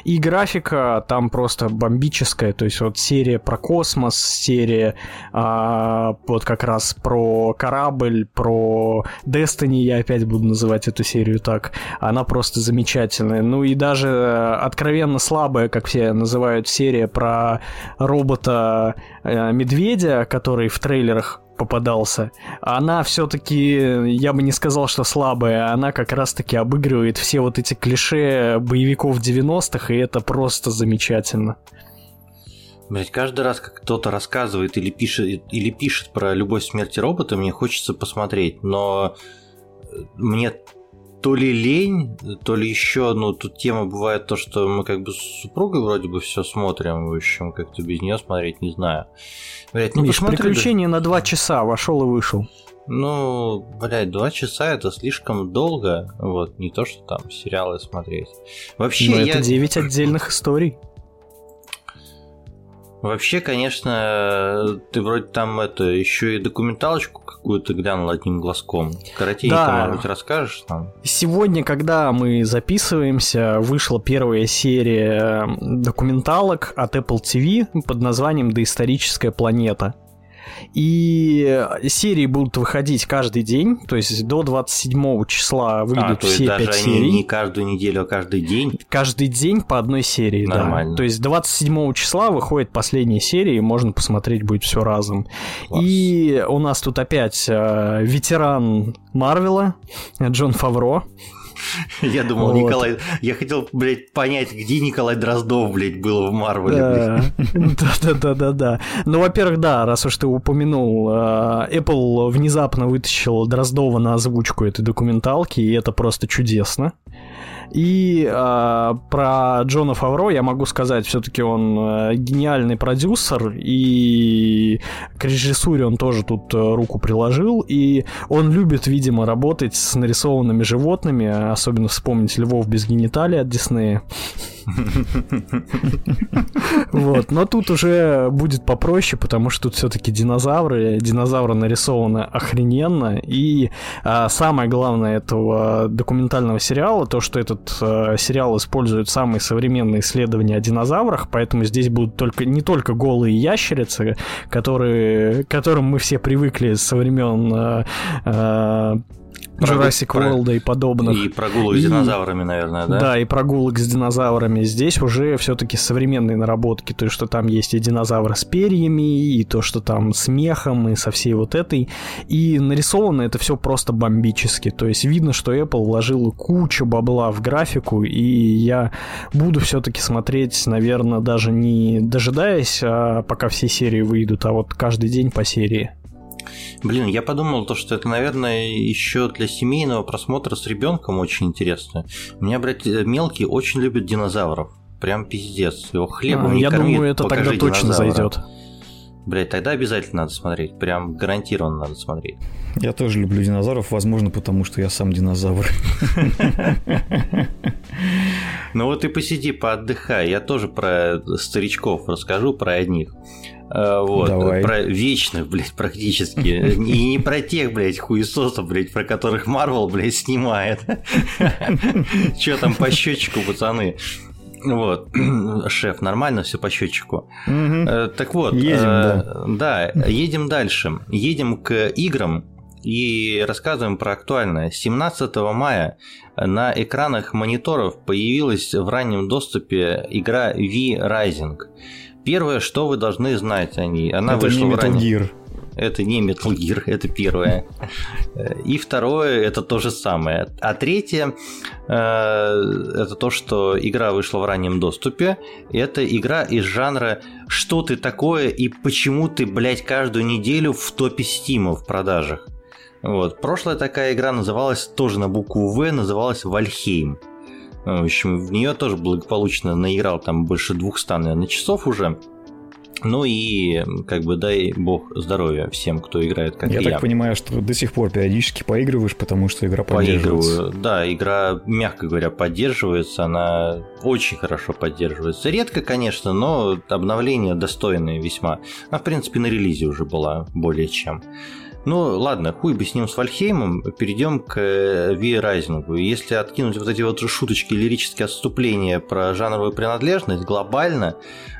И графика там просто бомбическая, то есть вот серия про космос, серия а, вот как раз про корабль, про Destiny, я опять буду называть эту серию так, она просто замечательная. Ну и даже откровенно слабая, как все называют, серия про робота-медведя, э, который в трейлерах попадался. Она все-таки, я бы не сказал, что слабая, она как раз-таки обыгрывает все вот эти клише боевиков 90-х, и это просто замечательно. Блять, каждый раз, как кто-то рассказывает или пишет, или пишет про любовь смерти робота, мне хочется посмотреть, но мне то ли лень, то ли еще, ну, тут тема бывает то, что мы как бы с супругой вроде бы все смотрим, в общем, как-то без нее смотреть, не знаю. Блять, ну Миш, приключение на два часа, вошел и вышел. Ну, блядь, два часа это слишком долго, вот, не то, что там сериалы смотреть. Вообще, Но я... это девять отдельных историй. Вообще, конечно, ты вроде там это еще и документалочку какую-то глянул одним глазком. Коротенько, да. может быть, расскажешь там? Сегодня, когда мы записываемся, вышла первая серия документалок от Apple TV под названием «Доисторическая планета». И серии будут выходить каждый день, то есть до 27 числа выйдут а, все пять серий. Не каждую неделю, а каждый день. Каждый день по одной серии, Нормально. да. То есть 27 числа выходит последняя серия, и можно посмотреть будет все разом. Класс. И у нас тут опять э, ветеран Марвела Джон Фавро. Я думал, вот. Николай... Я хотел, блядь, понять, где Николай Дроздов, блядь, был в Марвеле. Да-да-да-да-да. Ну, во-первых, да, раз уж ты упомянул, э, Apple внезапно вытащил Дроздова на озвучку этой документалки, и это просто чудесно. И э, про Джона Фавро я могу сказать, все-таки он э, гениальный продюсер, и к режиссуре он тоже тут э, руку приложил, и он любит, видимо, работать с нарисованными животными, особенно вспомнить львов без гениталий от Диснея. Вот, но тут уже будет попроще, потому что тут все-таки динозавры, динозавры нарисованы охрененно, и а, самое главное этого документального сериала, то, что этот а, сериал использует самые современные исследования о динозаврах, поэтому здесь будут только не только голые ящерицы, которые, к которым мы все привыкли со времен а, а, Jurassic World и подобных. И прогулок с динозаврами, наверное, да? Да, и прогулок с динозаврами. Здесь уже все-таки современные наработки, то, что там есть и динозавры с перьями, и то, что там с мехом, и со всей вот этой. И нарисовано это все просто бомбически. То есть видно, что Apple вложила кучу бабла в графику, и я буду все-таки смотреть, наверное, даже не дожидаясь, а пока все серии выйдут, а вот каждый день по серии. Блин, я подумал, то, что это, наверное, еще для семейного просмотра с ребенком очень интересно. У меня, блядь, мелкий очень любит динозавров. Прям пиздец. Его хлебом а, не Я корми, думаю, это тогда точно зайдет. Блять, тогда обязательно надо смотреть. Прям гарантированно надо смотреть. Я тоже люблю динозавров, возможно, потому что я сам динозавр. Ну вот и посиди, поотдыхай. Я тоже про старичков расскажу, про одних. Э, вот, Давай. про вечных, блядь, практически. И не про тех, блядь, хуесосов, блядь, про которых Марвел, блядь, снимает. Че там по счетчику, пацаны? Вот, шеф, нормально все по счетчику. Угу. Так вот, едем, э, да. да, едем дальше. Едем к играм и рассказываем про актуальное. 17 мая на экранах мониторов появилась в раннем доступе игра V-Rising. Первое, что вы должны знать о ней. Она Это вышла не Metal ранее. Это не Metal Gear, это первое. И второе, это то же самое. А третье, э, это то, что игра вышла в раннем доступе. Это игра из жанра «Что ты такое и почему ты, блядь, каждую неделю в топе Стима в продажах?» Вот. Прошлая такая игра называлась тоже на букву В, называлась Вальхейм. В общем, в нее тоже благополучно наиграл там больше 200, наверное, часов уже. Ну и как бы дай бог здоровья всем, кто играет как я. Я так понимаю, что до сих пор периодически поигрываешь, потому что игра поддерживается. Поигрываю, да, игра, мягко говоря, поддерживается, она очень хорошо поддерживается. Редко, конечно, но обновление достойное весьма. Она, в принципе, на релизе уже была более чем. Ну, ладно, хуй бы с ним с Вальхеймом, перейдем к Ви Райзингу. Если откинуть вот эти вот шуточки, лирические отступления про жанровую принадлежность, глобально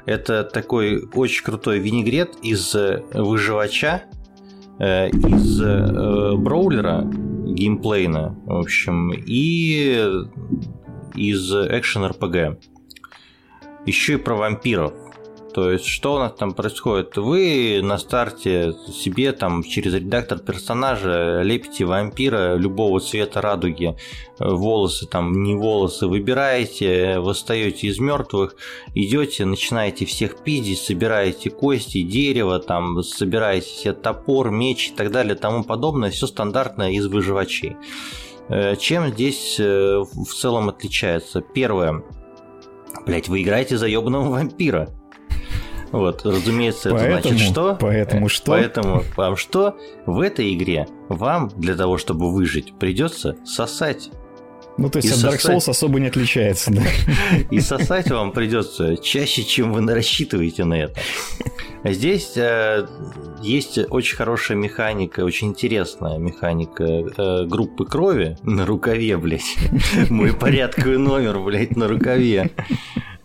это такой очень крутой винегрет из выживача, э, из э, броулера, геймплейна, в общем, и из экшен РПГ. Еще и про вампиров. То есть, что у нас там происходит? Вы на старте себе там через редактор персонажа лепите вампира любого цвета радуги, волосы там, не волосы, выбираете, восстаете из мертвых, идете, начинаете всех пиздить, собираете кости, дерево, там, собираете себе топор, меч и так далее, тому подобное, все стандартное из выживачей. Э, чем здесь э, в целом отличается? Первое. Блять, вы играете за ебаного вампира. Вот, разумеется, это поэтому, значит что? Поэтому что? Поэтому вам что? В этой игре вам для того, чтобы выжить, придется сосать. Ну, то есть и от Dark Souls особо не отличается, да? И сосать вам придется чаще, чем вы рассчитываете на это. Здесь э, есть очень хорошая механика, очень интересная механика э, группы крови на рукаве, блядь. Мой порядковый номер, блядь, на рукаве.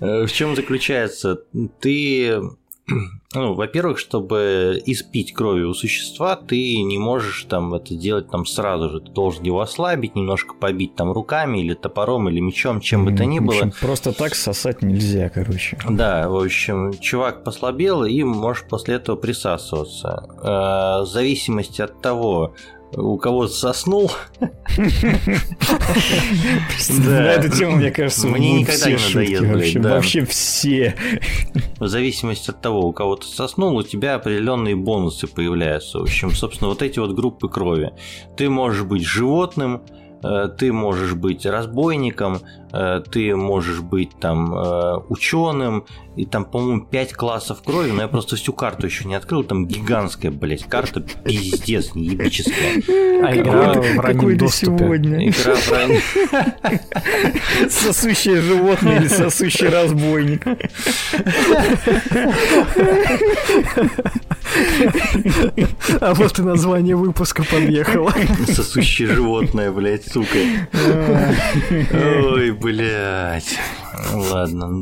Э, в чем заключается? Ты ну, во-первых, чтобы испить крови у существа, ты не можешь там это делать там сразу же. Ты должен его ослабить, немножко побить там руками или топором, или мечом, чем бы то ни было. Общем, просто так сосать нельзя, короче. Да, в общем, чувак послабел, и можешь после этого присасываться. Э, в зависимости от того, у кого соснул. На эту тему, мне кажется, мне никогда не надоест. Вообще все. В зависимости от того, у кого ты соснул, у тебя определенные бонусы появляются. В общем, собственно, вот эти вот группы крови. Ты можешь быть животным, Э, ты можешь быть разбойником, э, ты можешь быть там э, ученым, и там, по-моему, 5 классов крови, но я просто всю карту еще не открыл, там гигантская, блядь, карта, пиздец, неебическая. А игра в раннем доступе. сегодня? Игра в раннем... Сосущее животное или сосущий разбойник? А вот и название выпуска подъехало. Сосущее животное, блядь, сука. Ой, блядь. Ладно.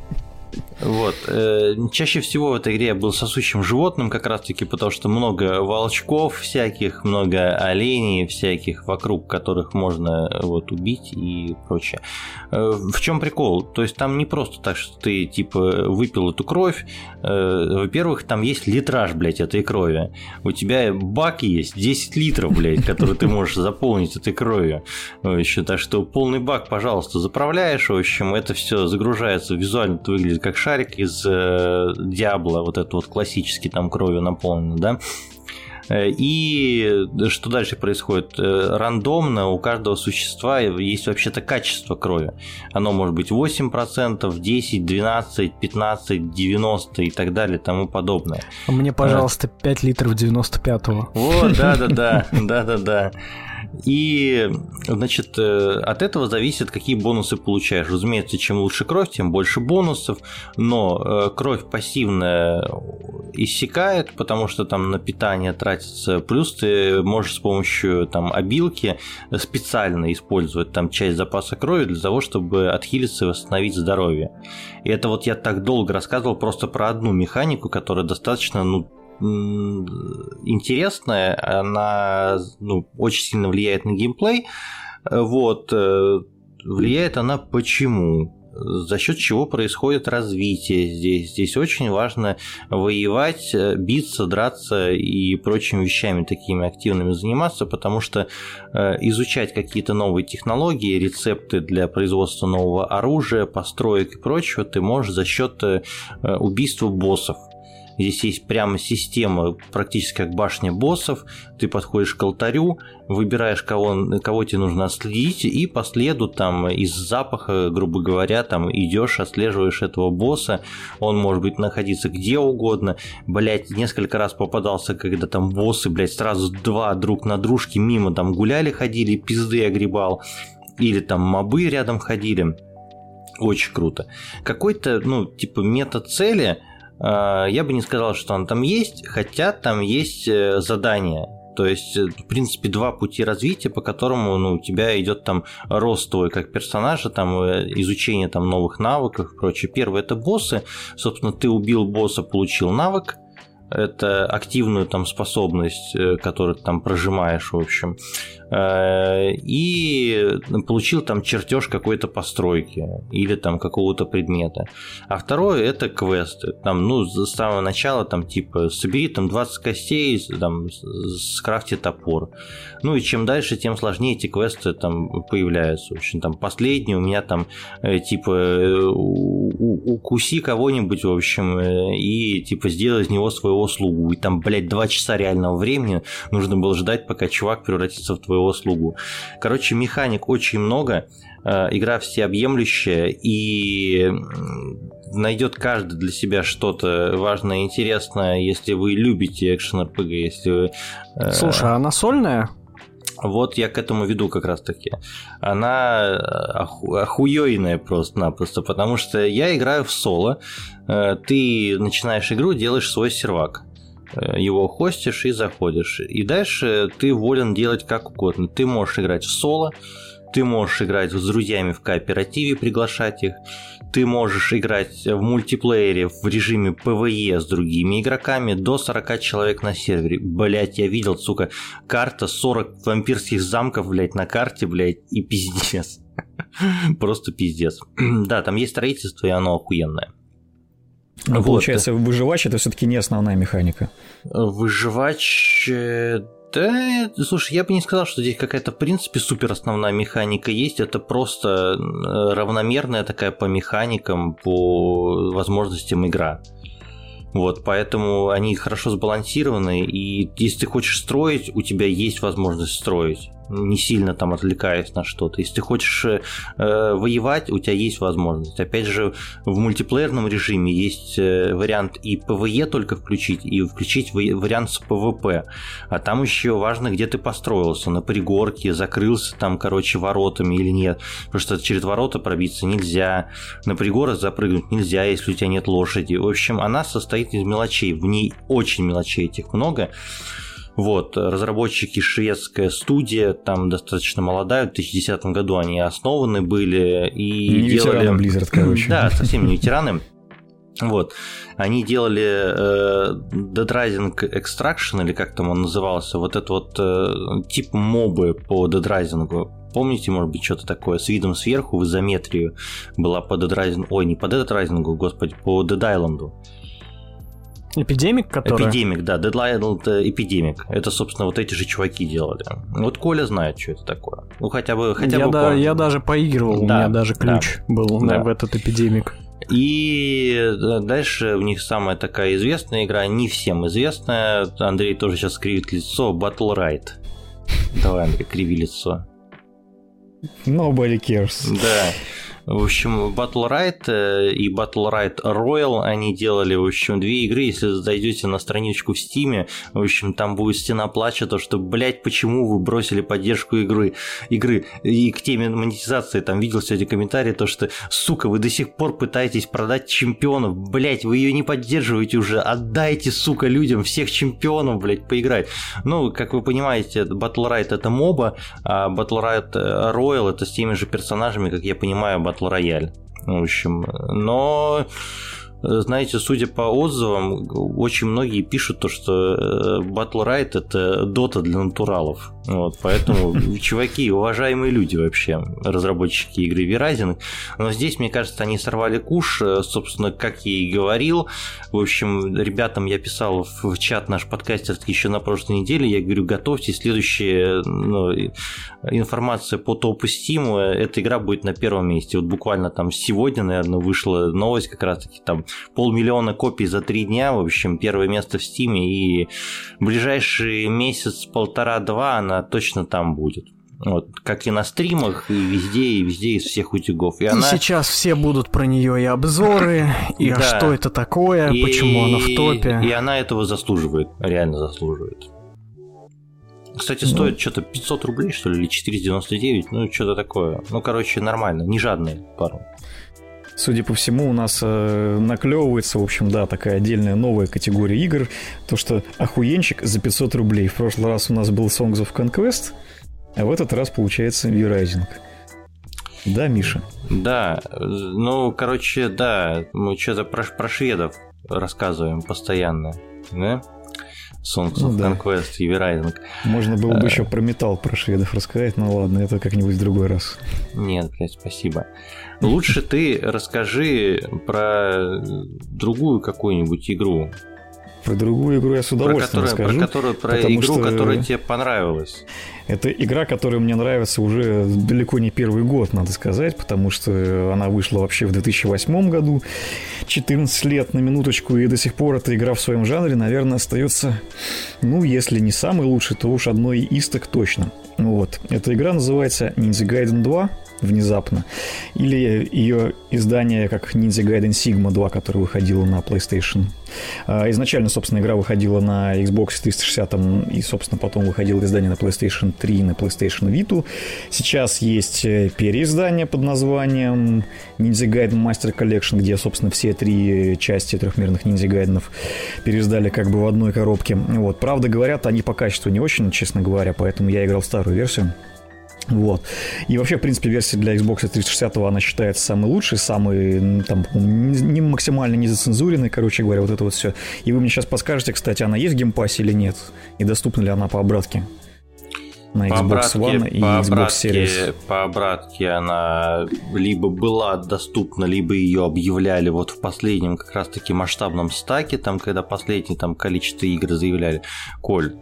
Вот. Э, чаще всего в этой игре я был сосущим животным, как раз таки, потому что много волчков всяких, много оленей всяких, вокруг которых можно э, вот убить и прочее. Э, в чем прикол? То есть там не просто так, что ты типа выпил эту кровь. Во-первых, там есть литраж, блядь, этой крови. У тебя бак есть 10 литров, блядь, который ты можешь заполнить этой кровью. Еще так что полный бак, пожалуйста, заправляешь. В общем, это все загружается визуально, это выглядит как шар шарик из э, Диабло, вот этот вот классический, там кровью наполнен, да, э, и что дальше происходит? Э, рандомно у каждого существа есть вообще-то качество крови. Оно может быть 8%, 10, 12, 15, 90 и так далее тому подобное. Мне, пожалуйста, 5 литров 95-го. Вот, да-да-да, да-да-да. И, значит, э, от этого зависит, какие бонусы получаешь. Разумеется, чем лучше кровь, тем больше бонусов, но э, кровь пассивная иссякает, потому что там на питание тратится, плюс ты можешь с помощью там обилки специально использовать там часть запаса крови для того, чтобы отхилиться и восстановить здоровье. И это вот я так долго рассказывал просто про одну механику, которая достаточно, ну, интересная, она ну, очень сильно влияет на геймплей. Вот. Э, влияет она почему? за счет чего происходит развитие здесь. Здесь очень важно воевать, биться, драться и прочими вещами такими активными заниматься, потому что э, изучать какие-то новые технологии, рецепты для производства нового оружия, построек и прочего ты можешь за счет э, убийства боссов. Здесь есть прямо система, практически как башня боссов. Ты подходишь к алтарю, выбираешь, кого, кого тебе нужно отследить, и по следу там из запаха, грубо говоря, там идешь, отслеживаешь этого босса. Он может быть находиться где угодно. Блять, несколько раз попадался, когда там боссы, блять, сразу два друг на дружке мимо там гуляли, ходили, пизды огребал. Или там мобы рядом ходили. Очень круто. Какой-то, ну, типа, метод цели – а, я бы не сказал, что он там есть, хотя там есть э, задания. То есть, э, в принципе, два пути развития, по которому ну, у тебя идет там рост твой как персонажа, там э, изучение там новых навыков и прочее. Первый это боссы. Собственно, ты убил босса, получил навык это активную там способность, которую ты там прожимаешь, в общем. Э, и получил там чертеж какой-то постройки или там какого-то предмета. А второе это квесты. Там, ну, с самого начала там типа собери там 20 костей, там скрафти топор. Ну и чем дальше, тем сложнее эти квесты там появляются. В общем, там последний у меня там э, типа э, укуси кого-нибудь, в общем, и типа сделай из него своего слугу. И там, блядь, два часа реального времени нужно было ждать, пока чувак превратится в твоего своего слугу. Короче, механик очень много, э, игра всеобъемлющая, и найдет каждый для себя что-то важное и интересное, если вы любите экшен RPG, если вы... Э, Слушай, а она сольная? Вот я к этому веду как раз таки. Она оху- охуёйная просто-напросто, потому что я играю в соло. Э, ты начинаешь игру, делаешь свой сервак. Э, его хостишь и заходишь. И дальше ты волен делать как угодно. Ты можешь играть в соло, ты можешь играть с друзьями в кооперативе, приглашать их, ты можешь играть в мультиплеере в режиме PvE с другими игроками до 40 человек на сервере. Блять, я видел, сука, карта 40 вампирских замков, блять, на карте, блять, и пиздец. Просто пиздец. Да, там есть строительство, и оно охуенное. Но вот. получается, выживач это все-таки не основная механика. Выживач. Э, да, слушай, я бы не сказал, что здесь какая-то, в принципе, супер основная механика есть. Это просто э, равномерная такая по механикам, по возможностям игра. Вот, поэтому они хорошо сбалансированы, и если ты хочешь строить, у тебя есть возможность строить не сильно там отвлекаясь на что-то. Если ты хочешь э, воевать, у тебя есть возможность. Опять же, в мультиплеерном режиме есть э, вариант и PvE только включить, и включить вариант с PvP. А там еще важно, где ты построился, на пригорке, закрылся там, короче, воротами или нет. Потому что через ворота пробиться нельзя, на пригорок запрыгнуть нельзя, если у тебя нет лошади. В общем, она состоит из мелочей. В ней очень мелочей этих много. Вот, разработчики шведская студия, там достаточно молодая, в 2010 году они основаны были и не делали... Blizzard, короче. Да, совсем не ветераны. Вот. Они делали э, Dead Rising Extraction, или как там он назывался, вот это вот э, тип мобы по Dead Rising. Помните, может быть, что-то такое с видом сверху в изометрию была по Dead Rising, ой, не по Dead Rising, господи, по Dead Island. Эпидемик, который? Эпидемик, да, Deadline это Эпидемик. Это, собственно, вот эти же чуваки делали. Вот Коля знает, что это такое. Ну, хотя бы, хотя я бы да, Я даже поигрывал, да, у меня даже ключ да, был да. в этот Эпидемик. И э, дальше у них самая такая известная игра, не всем известная. Андрей тоже сейчас кривит лицо. Battle Ride. Давай, Андрей, криви лицо. Nobody cares. Да. В общем, Battle Right э, и Battle Right Royal они делали, в общем, две игры. Если зайдете на страничку в Steam, в общем, там будет стена плача, то что, блядь, почему вы бросили поддержку игры, игры. И к теме монетизации там видел сегодня комментарий, то что, сука, вы до сих пор пытаетесь продать чемпионов, блядь, вы ее не поддерживаете уже, отдайте, сука, людям всех чемпионов, блядь, поиграть. Ну, как вы понимаете, Battle Right это моба, а Battle Right Royal это с теми же персонажами, как я понимаю, Battle Royale. В общем, но знаете, судя по отзывам, очень многие пишут то, что э, Battle Right это дота для натуралов. Вот, поэтому, чуваки, уважаемые люди вообще, разработчики игры Verizon. Но здесь, мне кажется, они сорвали куш, э, собственно, как я и говорил. В общем, ребятам я писал в чат наш подкастерский еще на прошлой неделе. Я говорю, готовьте следующая ну, информация по топу Steam. Эта игра будет на первом месте. Вот буквально там сегодня, наверное, вышла новость как раз-таки там полмиллиона копий за три дня, в общем, первое место в Стиме, и ближайший месяц, полтора-два она точно там будет. Вот, как и на стримах, и везде, и везде из всех утюгов. И, и она... сейчас все будут про нее и обзоры, и а что это такое, и... почему она в топе. И она этого заслуживает, реально заслуживает. Кстати, стоит ну... что-то 500 рублей, что ли, или 499, ну, что-то такое. Ну, короче, нормально, не жадные пару. Судя по всему, у нас э, наклевывается, в общем, да, такая отдельная новая категория игр. То, что охуенчик за 500 рублей. В прошлый раз у нас был Songs of Conquest, а в этот раз получается V-Rising. Да, Миша? Да, ну, короче, да, мы что-то про, про шведов рассказываем постоянно, да? Songs ну, of да. Conquest V-Rising. Можно было бы а... еще про металл про шведов рассказать, но ладно, это как-нибудь в другой раз. Нет, блядь, спасибо. Лучше ты расскажи про другую какую-нибудь игру. Про другую игру я с удовольствием про которую, расскажу. Про, которую, про игру, что... которая тебе понравилась. Это игра, которая мне нравится уже далеко не первый год, надо сказать, потому что она вышла вообще в 2008 году, 14 лет на минуточку, и до сих пор эта игра в своем жанре, наверное, остается, ну, если не самый лучший, то уж одной из так точно. Вот. Эта игра называется Ninja Gaiden 2, внезапно. Или ее издание как Ninja Gaiden Sigma 2, которое выходило на PlayStation. А, изначально, собственно, игра выходила на Xbox 360 и, собственно, потом выходило издание на PlayStation 3 и на PlayStation Vita. Сейчас есть э, переиздание под названием Ninja Gaiden Master Collection, где, собственно, все три части трехмерных Ninja Gaiden переиздали как бы в одной коробке. Вот. Правда, говорят, они по качеству не очень, честно говоря, поэтому я играл в старую версию. Вот. И вообще, в принципе, версия для Xbox 360 она считается самой лучшей, самой, там, не максимально не зацензуренной, короче говоря, вот это вот все. И вы мне сейчас подскажете, кстати, она есть в Game Pass е или нет? И доступна ли она по обратке? На Xbox по обратке, One и по Xbox обратке, Series. По обратке она либо была доступна, либо ее объявляли вот в последнем как раз-таки масштабном стаке, там, когда последнее там количество игр заявляли. Коль,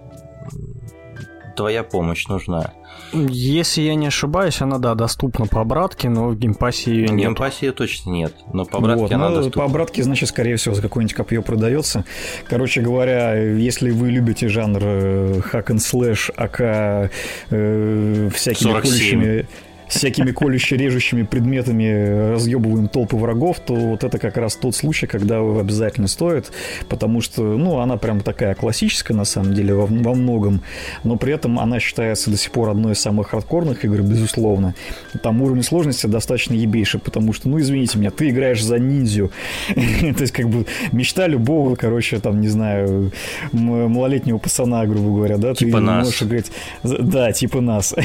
твоя помощь нужна. Если я не ошибаюсь, она, да, доступна по обратке, но в Game Pass е ее нет. В Game Pass е ее точно нет, но по обратке вот, она ну, доступна. По обратке, значит, скорее всего, за какое-нибудь копье продается. Короче говоря, если вы любите жанр hack and slash, АК э, всякими 47. колющими всякими колюще-режущими предметами разъебываем толпы врагов, то вот это как раз тот случай, когда обязательно стоит, потому что, ну, она прям такая классическая, на самом деле, во, во многом, но при этом она считается до сих пор одной из самых хардкорных игр, безусловно. Там уровень сложности достаточно ебейший, потому что, ну, извините меня, ты играешь за ниндзю. То есть, как бы, мечта любого, короче, там, не знаю, малолетнего пацана, грубо говоря, да? Типа ты нас. можешь играть... Да, типа нас.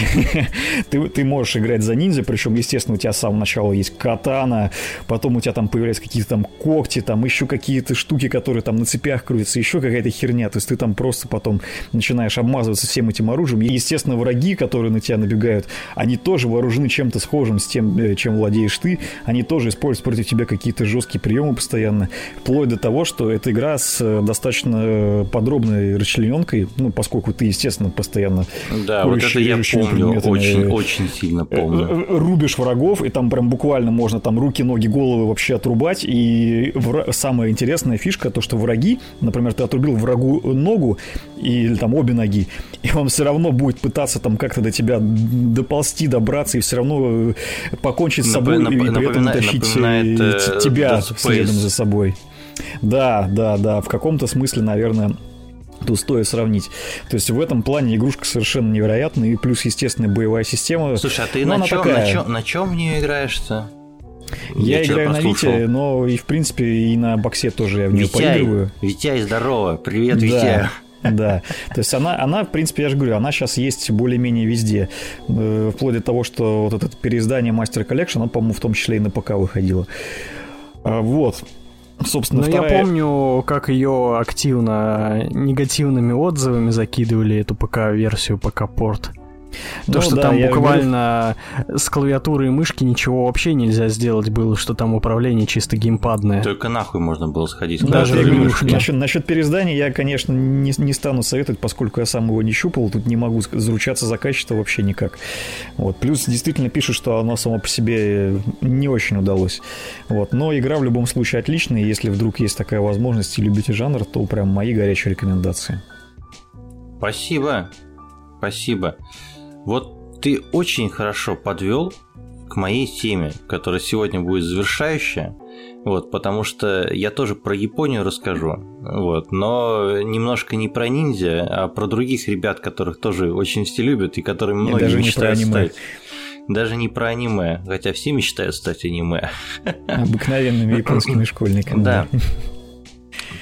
ты, ты можешь играть играть за ниндзя, причем, естественно, у тебя с самого начала есть катана, потом у тебя там появляются какие-то там когти, там еще какие-то штуки, которые там на цепях крутятся, еще какая-то херня, то есть ты там просто потом начинаешь обмазываться всем этим оружием. И, естественно, враги, которые на тебя набегают, они тоже вооружены чем-то схожим с тем, э, чем владеешь ты, они тоже используют против тебя какие-то жесткие приемы постоянно, вплоть до того, что эта игра с э, достаточно э, подробной расчлененкой, ну, поскольку ты, естественно, постоянно... Да, вот это я помню, очень, очень сильно помню помню. рубишь врагов, и там прям буквально можно там руки, ноги, головы вообще отрубать. И вра... самая интересная фишка, то, что враги, например, ты отрубил врагу ногу, или там обе ноги, и он все равно будет пытаться там как-то до тебя доползти, добраться, и все равно э, покончить с собой, нап- и при этом тащить э, тебя следом за собой. Да, да, да, в каком-то смысле, наверное, тут стоит сравнить. То есть в этом плане игрушка совершенно невероятная, и плюс, естественно, боевая система. Слушай, а ты на чем, такая... на, чем, на чем в нее играешь-то? Я, я играю на Вите, но и в принципе и на боксе тоже я в нее Витяй, поигрываю. Витяй, здорово, привет, да. Витяй. Да, то есть она, она, в принципе, я же говорю, она сейчас есть более-менее везде. Э, вплоть до того, что вот это переиздание Master Collection, оно, по-моему, в том числе и на ПК выходило. А, вот. Собственно, Но вторая... я помню, как ее активно негативными отзывами закидывали эту ПК-версию, ПК-порт. То, ну, что да, там буквально говорю... с клавиатуры и мышки ничего вообще нельзя сделать было, что там управление чисто геймпадное. Только нахуй можно было сходить. Даже мышки. Насчет, насчет переиздания я, конечно, не, не стану советовать, поскольку я сам его не щупал, тут не могу заручаться за качество вообще никак. Вот. Плюс действительно пишут, что оно само по себе не очень удалось. Вот. Но игра в любом случае отличная, если вдруг есть такая возможность и любите жанр, то прям мои горячие рекомендации. Спасибо. Спасибо. Вот ты очень хорошо подвел к моей теме, которая сегодня будет завершающая. Вот, потому что я тоже про Японию расскажу, вот, но немножко не про ниндзя, а про других ребят, которых тоже очень все любят и которые многие даже мечтают не стать. Даже не про аниме, хотя все мечтают стать аниме. Обыкновенными японскими школьниками. Да.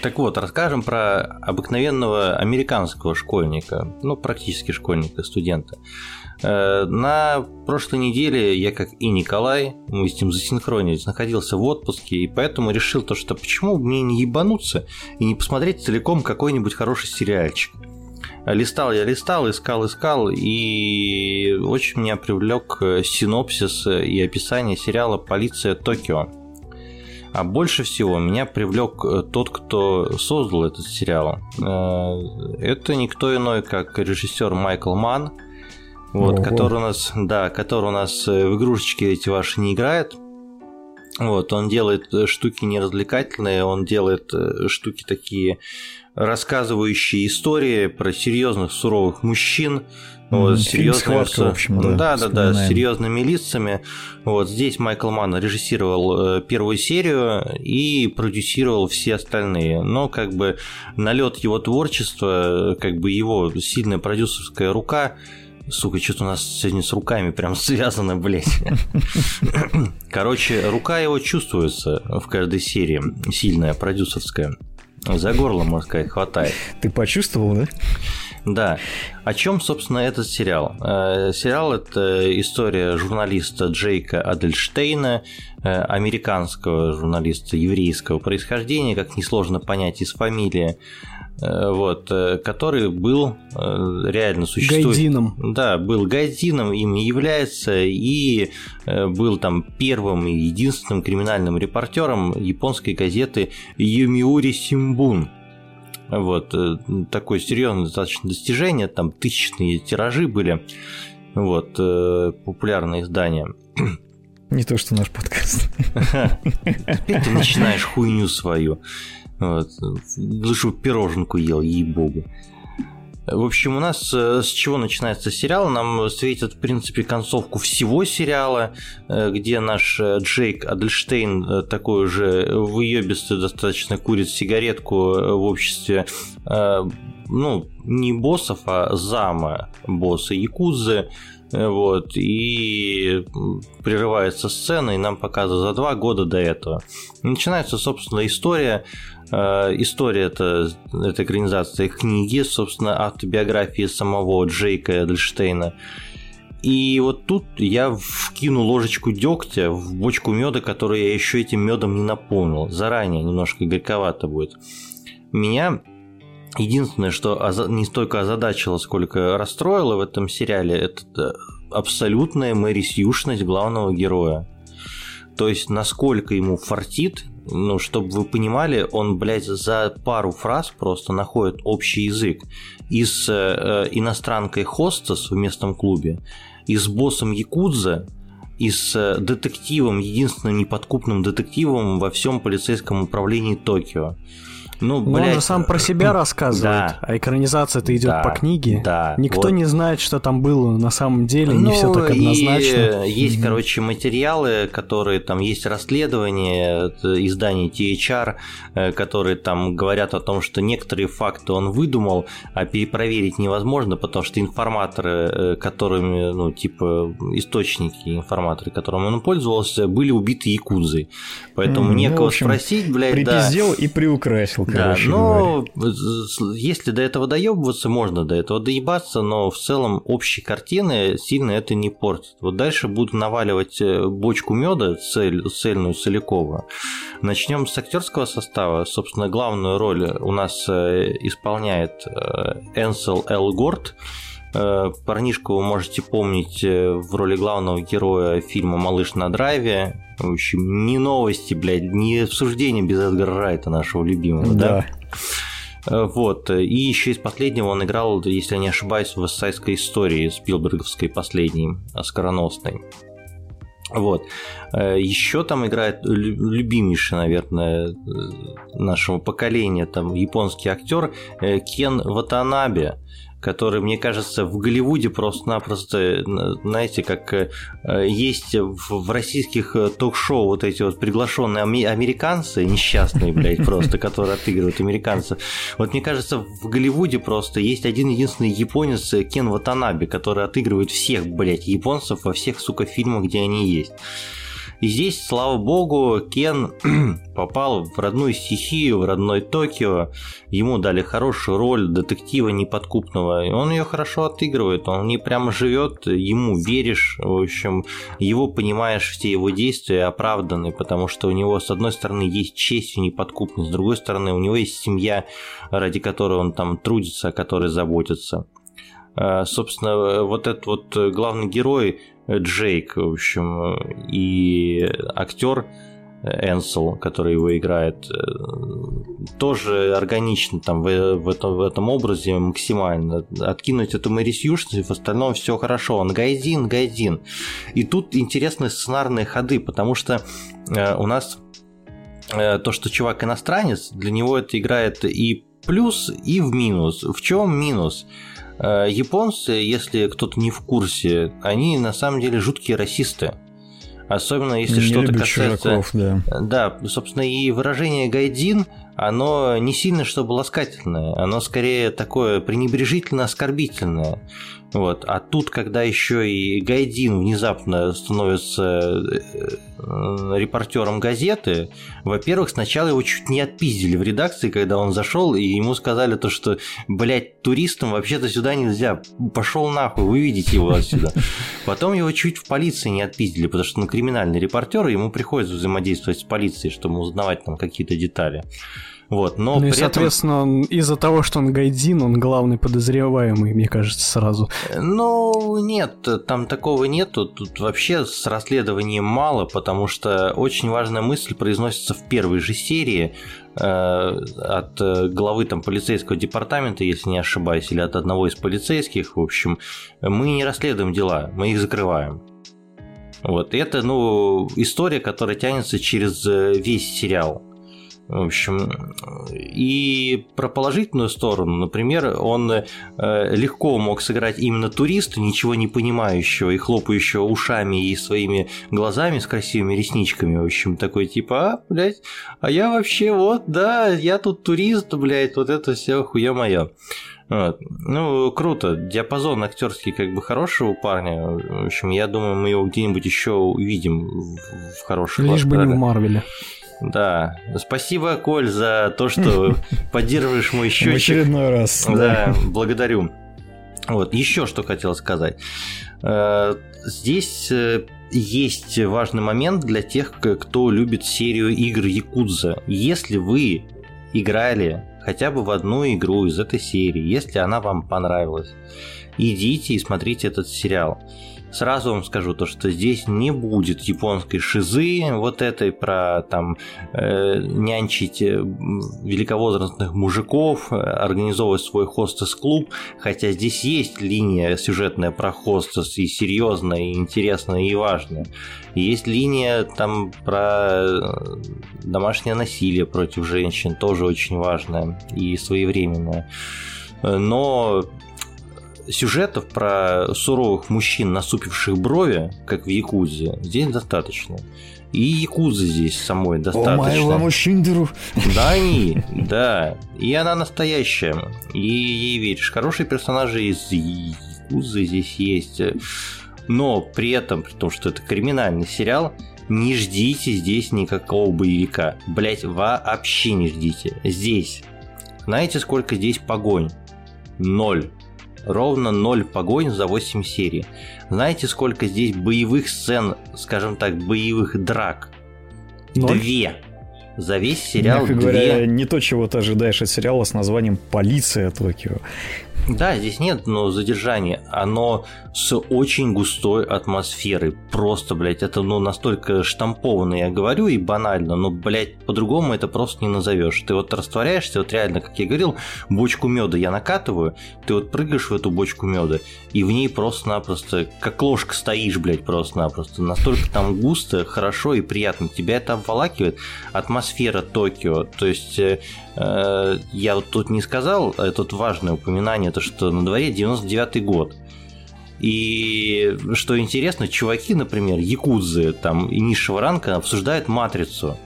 Так вот, расскажем про обыкновенного американского школьника, ну, практически школьника, студента. Э, на прошлой неделе я, как и Николай, мы с ним засинхронились, находился в отпуске, и поэтому решил то, что почему мне не ебануться и не посмотреть целиком какой-нибудь хороший сериальчик. Листал я листал, искал, искал, и очень меня привлек э, синопсис и описание сериала «Полиция Токио». А больше всего меня привлек э, тот, кто создал этот сериал. Э, это никто иной, как режиссер Майкл Ман, вот, который у нас, да, который у нас э, в игрушечки эти ваши не играет. Вот, он делает штуки неразвлекательные, он делает штуки такие рассказывающие истории про серьезных суровых мужчин, вот, Фильм схватка, в общем, да. Да, да, да, с серьезными лицами. Вот здесь Майкл Манн режиссировал э, первую серию и продюсировал все остальные. Но как бы налет его творчества, как бы его сильная продюсерская рука Сука, что-то у нас сегодня с руками прям связано, блядь. Короче, рука его чувствуется в каждой серии, сильная, продюсерская. За горло, можно сказать, хватает. Ты почувствовал, да? Да. О чем, собственно, этот сериал? Э, сериал – это история журналиста Джейка Адельштейна, э, американского журналиста еврейского происхождения, как несложно понять из фамилии, э, вот, который был реально существует. Гайдином. Да, был гайдином, им является, и был там первым и единственным криминальным репортером японской газеты Юмиури Симбун – вот, э, такое серьезное достаточно достижение, там тысячные тиражи были, вот, э, популярные издания. Не то, что наш подкаст. Теперь ты начинаешь хуйню свою. Вот. Лучше бы пироженку ел, ей-богу. В общем, у нас э, с чего начинается сериал? Нам светит, в принципе, концовку всего сериала, э, где наш э, Джейк Адельштейн такой уже выебистый достаточно курит сигаретку в обществе ну, не боссов, а зама босса Якузы, вот, и прерывается сцена, и нам показывают за два года до этого. начинается, собственно, история история это, это экранизация книги, собственно, автобиографии самого Джейка Эдельштейна. И вот тут я вкину ложечку дегтя в бочку меда, которую я еще этим медом не наполнил. Заранее немножко горьковато будет. Меня единственное, что не столько озадачило, сколько расстроило в этом сериале, это э, абсолютная мэрисьюшность главного героя. То есть, насколько ему фартит ну, чтобы вы понимали, он, блядь, за пару фраз просто находит общий язык. И с э, иностранкой Хостес в местном клубе, и с боссом Якудза, и с э, детективом, единственным неподкупным детективом во всем полицейском управлении Токио. Ну, Но блядь, он же сам про себя рассказывает, да. а экранизация-то идет да, по книге. Да. Никто вот. не знает, что там было на самом деле, ну, не все так однозначно. есть, mm-hmm. короче, материалы, которые там есть расследования изданий THR, э, которые там говорят о том, что некоторые факты он выдумал, а перепроверить невозможно, потому что информаторы, э, которыми, ну, типа, источники, информаторы, которыми он пользовался, были убиты якудзой. Поэтому mm, некого ну, общем, спросить, блядь, припиздел да. и приукрасил да, но говоря. если до этого доебываться, можно до этого доебаться, но в целом общей картины сильно это не портит. Вот дальше буду наваливать э, бочку меда цель, цельную целиковую. Начнем с актерского состава. Собственно, главную роль у нас э, исполняет э, Энсел Эл Горд. Парнишку вы можете помнить в роли главного героя фильма «Малыш на драйве», в общем, не новости, блядь, не обсуждение без Эдгара Райта, нашего любимого, да? да? Вот. И еще из последнего он играл, если я не ошибаюсь, в «Вестсайдской истории» Спилберговской последней, оскароносной. Вот. Еще там играет любимейший, наверное, нашего поколения, там японский актер Кен Ватанабе который, мне кажется, в Голливуде просто-напросто, знаете, как э, есть в российских э, ток-шоу вот эти вот приглашенные американцы, несчастные, блядь, просто, которые отыгрывают американцев. Вот мне кажется, в Голливуде просто есть один единственный японец э, Кен Ватанаби, который отыгрывает всех, блядь, японцев во всех, сука, фильмах, где они есть. И здесь, слава богу, Кен попал в родную стихию, в родной Токио. Ему дали хорошую роль детектива неподкупного. И он ее хорошо отыгрывает. Он не прямо живет, ему веришь. В общем, его понимаешь, все его действия оправданы, потому что у него, с одной стороны, есть честь и неподкупность, с другой стороны, у него есть семья, ради которой он там трудится, о которой заботится. А, собственно, вот этот вот главный герой Джейк, в общем, и актер Энсел, который его играет, тоже органично там в, в, этом, в этом образе максимально. Откинуть эту Мэри Сьюшн, и в остальном все хорошо. Он гайдин, гайдин. И тут интересные сценарные ходы, потому что э, у нас э, то, что чувак иностранец, для него это играет и плюс, и в минус. В чем минус? Э, японцы, если кто-то не в курсе, они на самом деле жуткие расисты. Особенно если что-то касается... Чуваков, да. да, собственно, и выражение гайдин, оно не сильно чтобы ласкательное, оно скорее такое пренебрежительно оскорбительное. Вот. А тут, когда еще и Гайдин внезапно становится э, репортером газеты, во-первых, сначала его чуть не отпиздили в редакции, когда он зашел, и ему сказали то, что, блядь, туристам вообще-то сюда нельзя, пошел нахуй, вы видите его отсюда. Потом его чуть в полиции не отпиздили, потому что он криминальный репортер, и ему приходится взаимодействовать с полицией, чтобы узнавать там какие-то детали. Вот, но ну и, соответственно, этом... из-за того, что он гайдин, он главный подозреваемый, мне кажется, сразу. Ну, нет, там такого нету. Тут вообще с расследованием мало, потому что очень важная мысль произносится в первой же серии э, от главы там полицейского департамента, если не ошибаюсь, или от одного из полицейских. В общем, мы не расследуем дела, мы их закрываем. Вот, и это, ну, история, которая тянется через весь сериал. В общем, и про положительную сторону, например, он э, легко мог сыграть именно туриста, ничего не понимающего и хлопающего ушами и своими глазами с красивыми ресничками. В общем, такой типа, а, блядь, а я вообще вот, да, я тут турист, блядь, вот это все хуя моя. Вот. Ну, круто. Диапазон актерский как бы хороший у парня. В общем, я думаю, мы его где-нибудь еще увидим в хороших Лишь бы не в Марвеле. Да. Спасибо, Коль, за то, что поддерживаешь мой счетчик. В очередной раз. Да, благодарю. Вот, еще что хотел сказать. Э, здесь э, есть важный момент для тех, кто любит серию игр Якудза. Если вы играли хотя бы в одну игру из этой серии, если она вам понравилась, идите и смотрите этот сериал. Сразу вам скажу то, что здесь не будет японской шизы, вот этой про там э, нянчить э, великовозрастных мужиков, организовывать свой хостес-клуб, хотя здесь есть линия сюжетная про хостес и серьезная, и интересная, и важная. Есть линия там про э, домашнее насилие против женщин, тоже очень важная и своевременная. Но сюжетов про суровых мужчин, насупивших брови, как в Якузе, здесь достаточно. И Якузы здесь самой достаточно. О, мужчиндеру. Да, они, да. И она настоящая. И ей веришь. Хорошие персонажи из Якузы здесь есть. Но при этом, при том, что это криминальный сериал, не ждите здесь никакого боевика. Блять, вообще не ждите. Здесь. Знаете, сколько здесь погонь? Ноль ровно 0 погонь за 8 серий. Знаете, сколько здесь боевых сцен, скажем так, боевых драк? Ноль? Две. За весь сериал Мягко две. говоря, не то, чего ты ожидаешь от сериала с названием «Полиция Токио». Да, здесь нет но задержания. Оно с очень густой атмосферой. Просто, блядь, это ну настолько штампованно, я говорю, и банально, но, блядь, по-другому это просто не назовешь. Ты вот растворяешься, вот реально, как я говорил, бочку меда я накатываю, ты вот прыгаешь в эту бочку меда, и в ней просто-напросто, как ложка стоишь, блядь, просто-напросто. Настолько там густо, хорошо и приятно. Тебя это обволакивает. Атмосфера Токио. То есть э, э я вот тут не сказал, это тут важное упоминание, то что на дворе 99 год. И что интересно, чуваки, например, якудзы там и низшего ранга обсуждают матрицу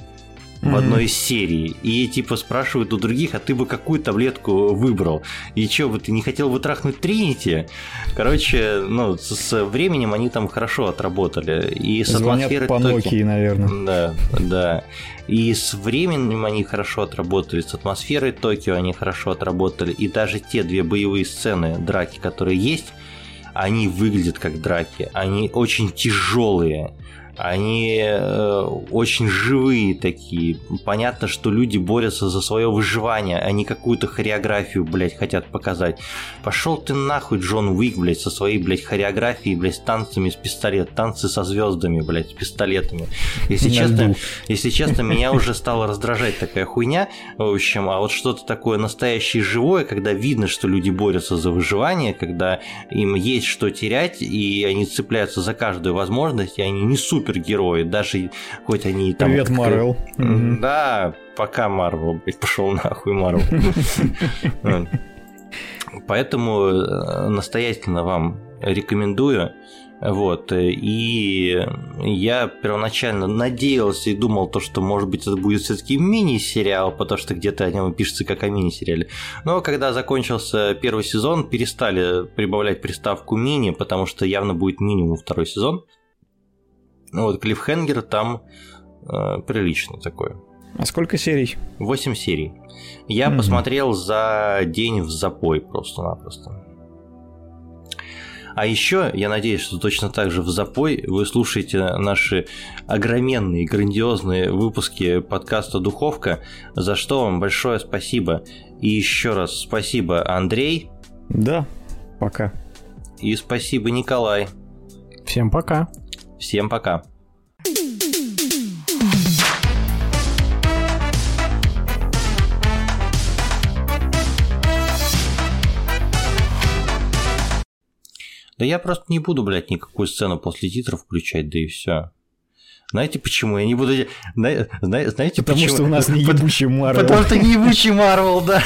в одной из серий. И типа спрашивают у других, а ты бы какую таблетку выбрал? И что, бы ты не хотел бы трахнуть Тринити? Короче, ну, с, временем они там хорошо отработали. И с Звонят атмосферой по Nokia, наверное. Да, да. И с временем они хорошо отработали, с атмосферой Токио они хорошо отработали. И даже те две боевые сцены, драки, которые есть, они выглядят как драки. Они очень тяжелые они э, очень живые такие. Понятно, что люди борются за свое выживание, а не какую-то хореографию, блядь, хотят показать. Пошел ты нахуй, Джон Уик, блядь, со своей, блядь, хореографией, блядь, с танцами с пистолет, танцы со звездами, блядь, с пистолетами. Если честно, если честно, меня уже стало раздражать такая хуйня. В общем, а вот что-то такое настоящее живое, когда видно, что люди борются за выживание, когда им есть что терять, и они цепляются за каждую возможность, и они не супер супергерои, даже хоть они там... Привет, Марвел. Да, пока Марвел, пошел нахуй Марвел. Поэтому э, настоятельно вам рекомендую. Вот, и я первоначально надеялся и думал то, что может быть это будет все-таки мини-сериал, потому что где-то о нем пишется как о мини-сериале. Но когда закончился первый сезон, перестали прибавлять приставку мини, потому что явно будет минимум второй сезон. Ну вот Клиффхенгер там э, прилично такой. А сколько серий? Восемь серий. Я mm-hmm. посмотрел за день в запой просто-напросто. А еще, я надеюсь, что точно так же в запой вы слушаете наши огроменные, грандиозные выпуски подкаста «Духовка», за что вам большое спасибо. И еще раз спасибо, Андрей. Да, пока. И спасибо, Николай. Всем пока. Всем пока. Да я просто не буду, блядь, никакую сцену после титров включать, да и все. Знаете почему? Я не буду... Знаете, знаете Потому почему? что у нас не ебучий Марвел. Потому что не ебучий Марвел, да.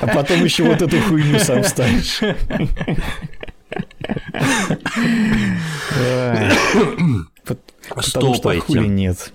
А потом еще вот эту хуйню сам ставишь. Потому что хули нет.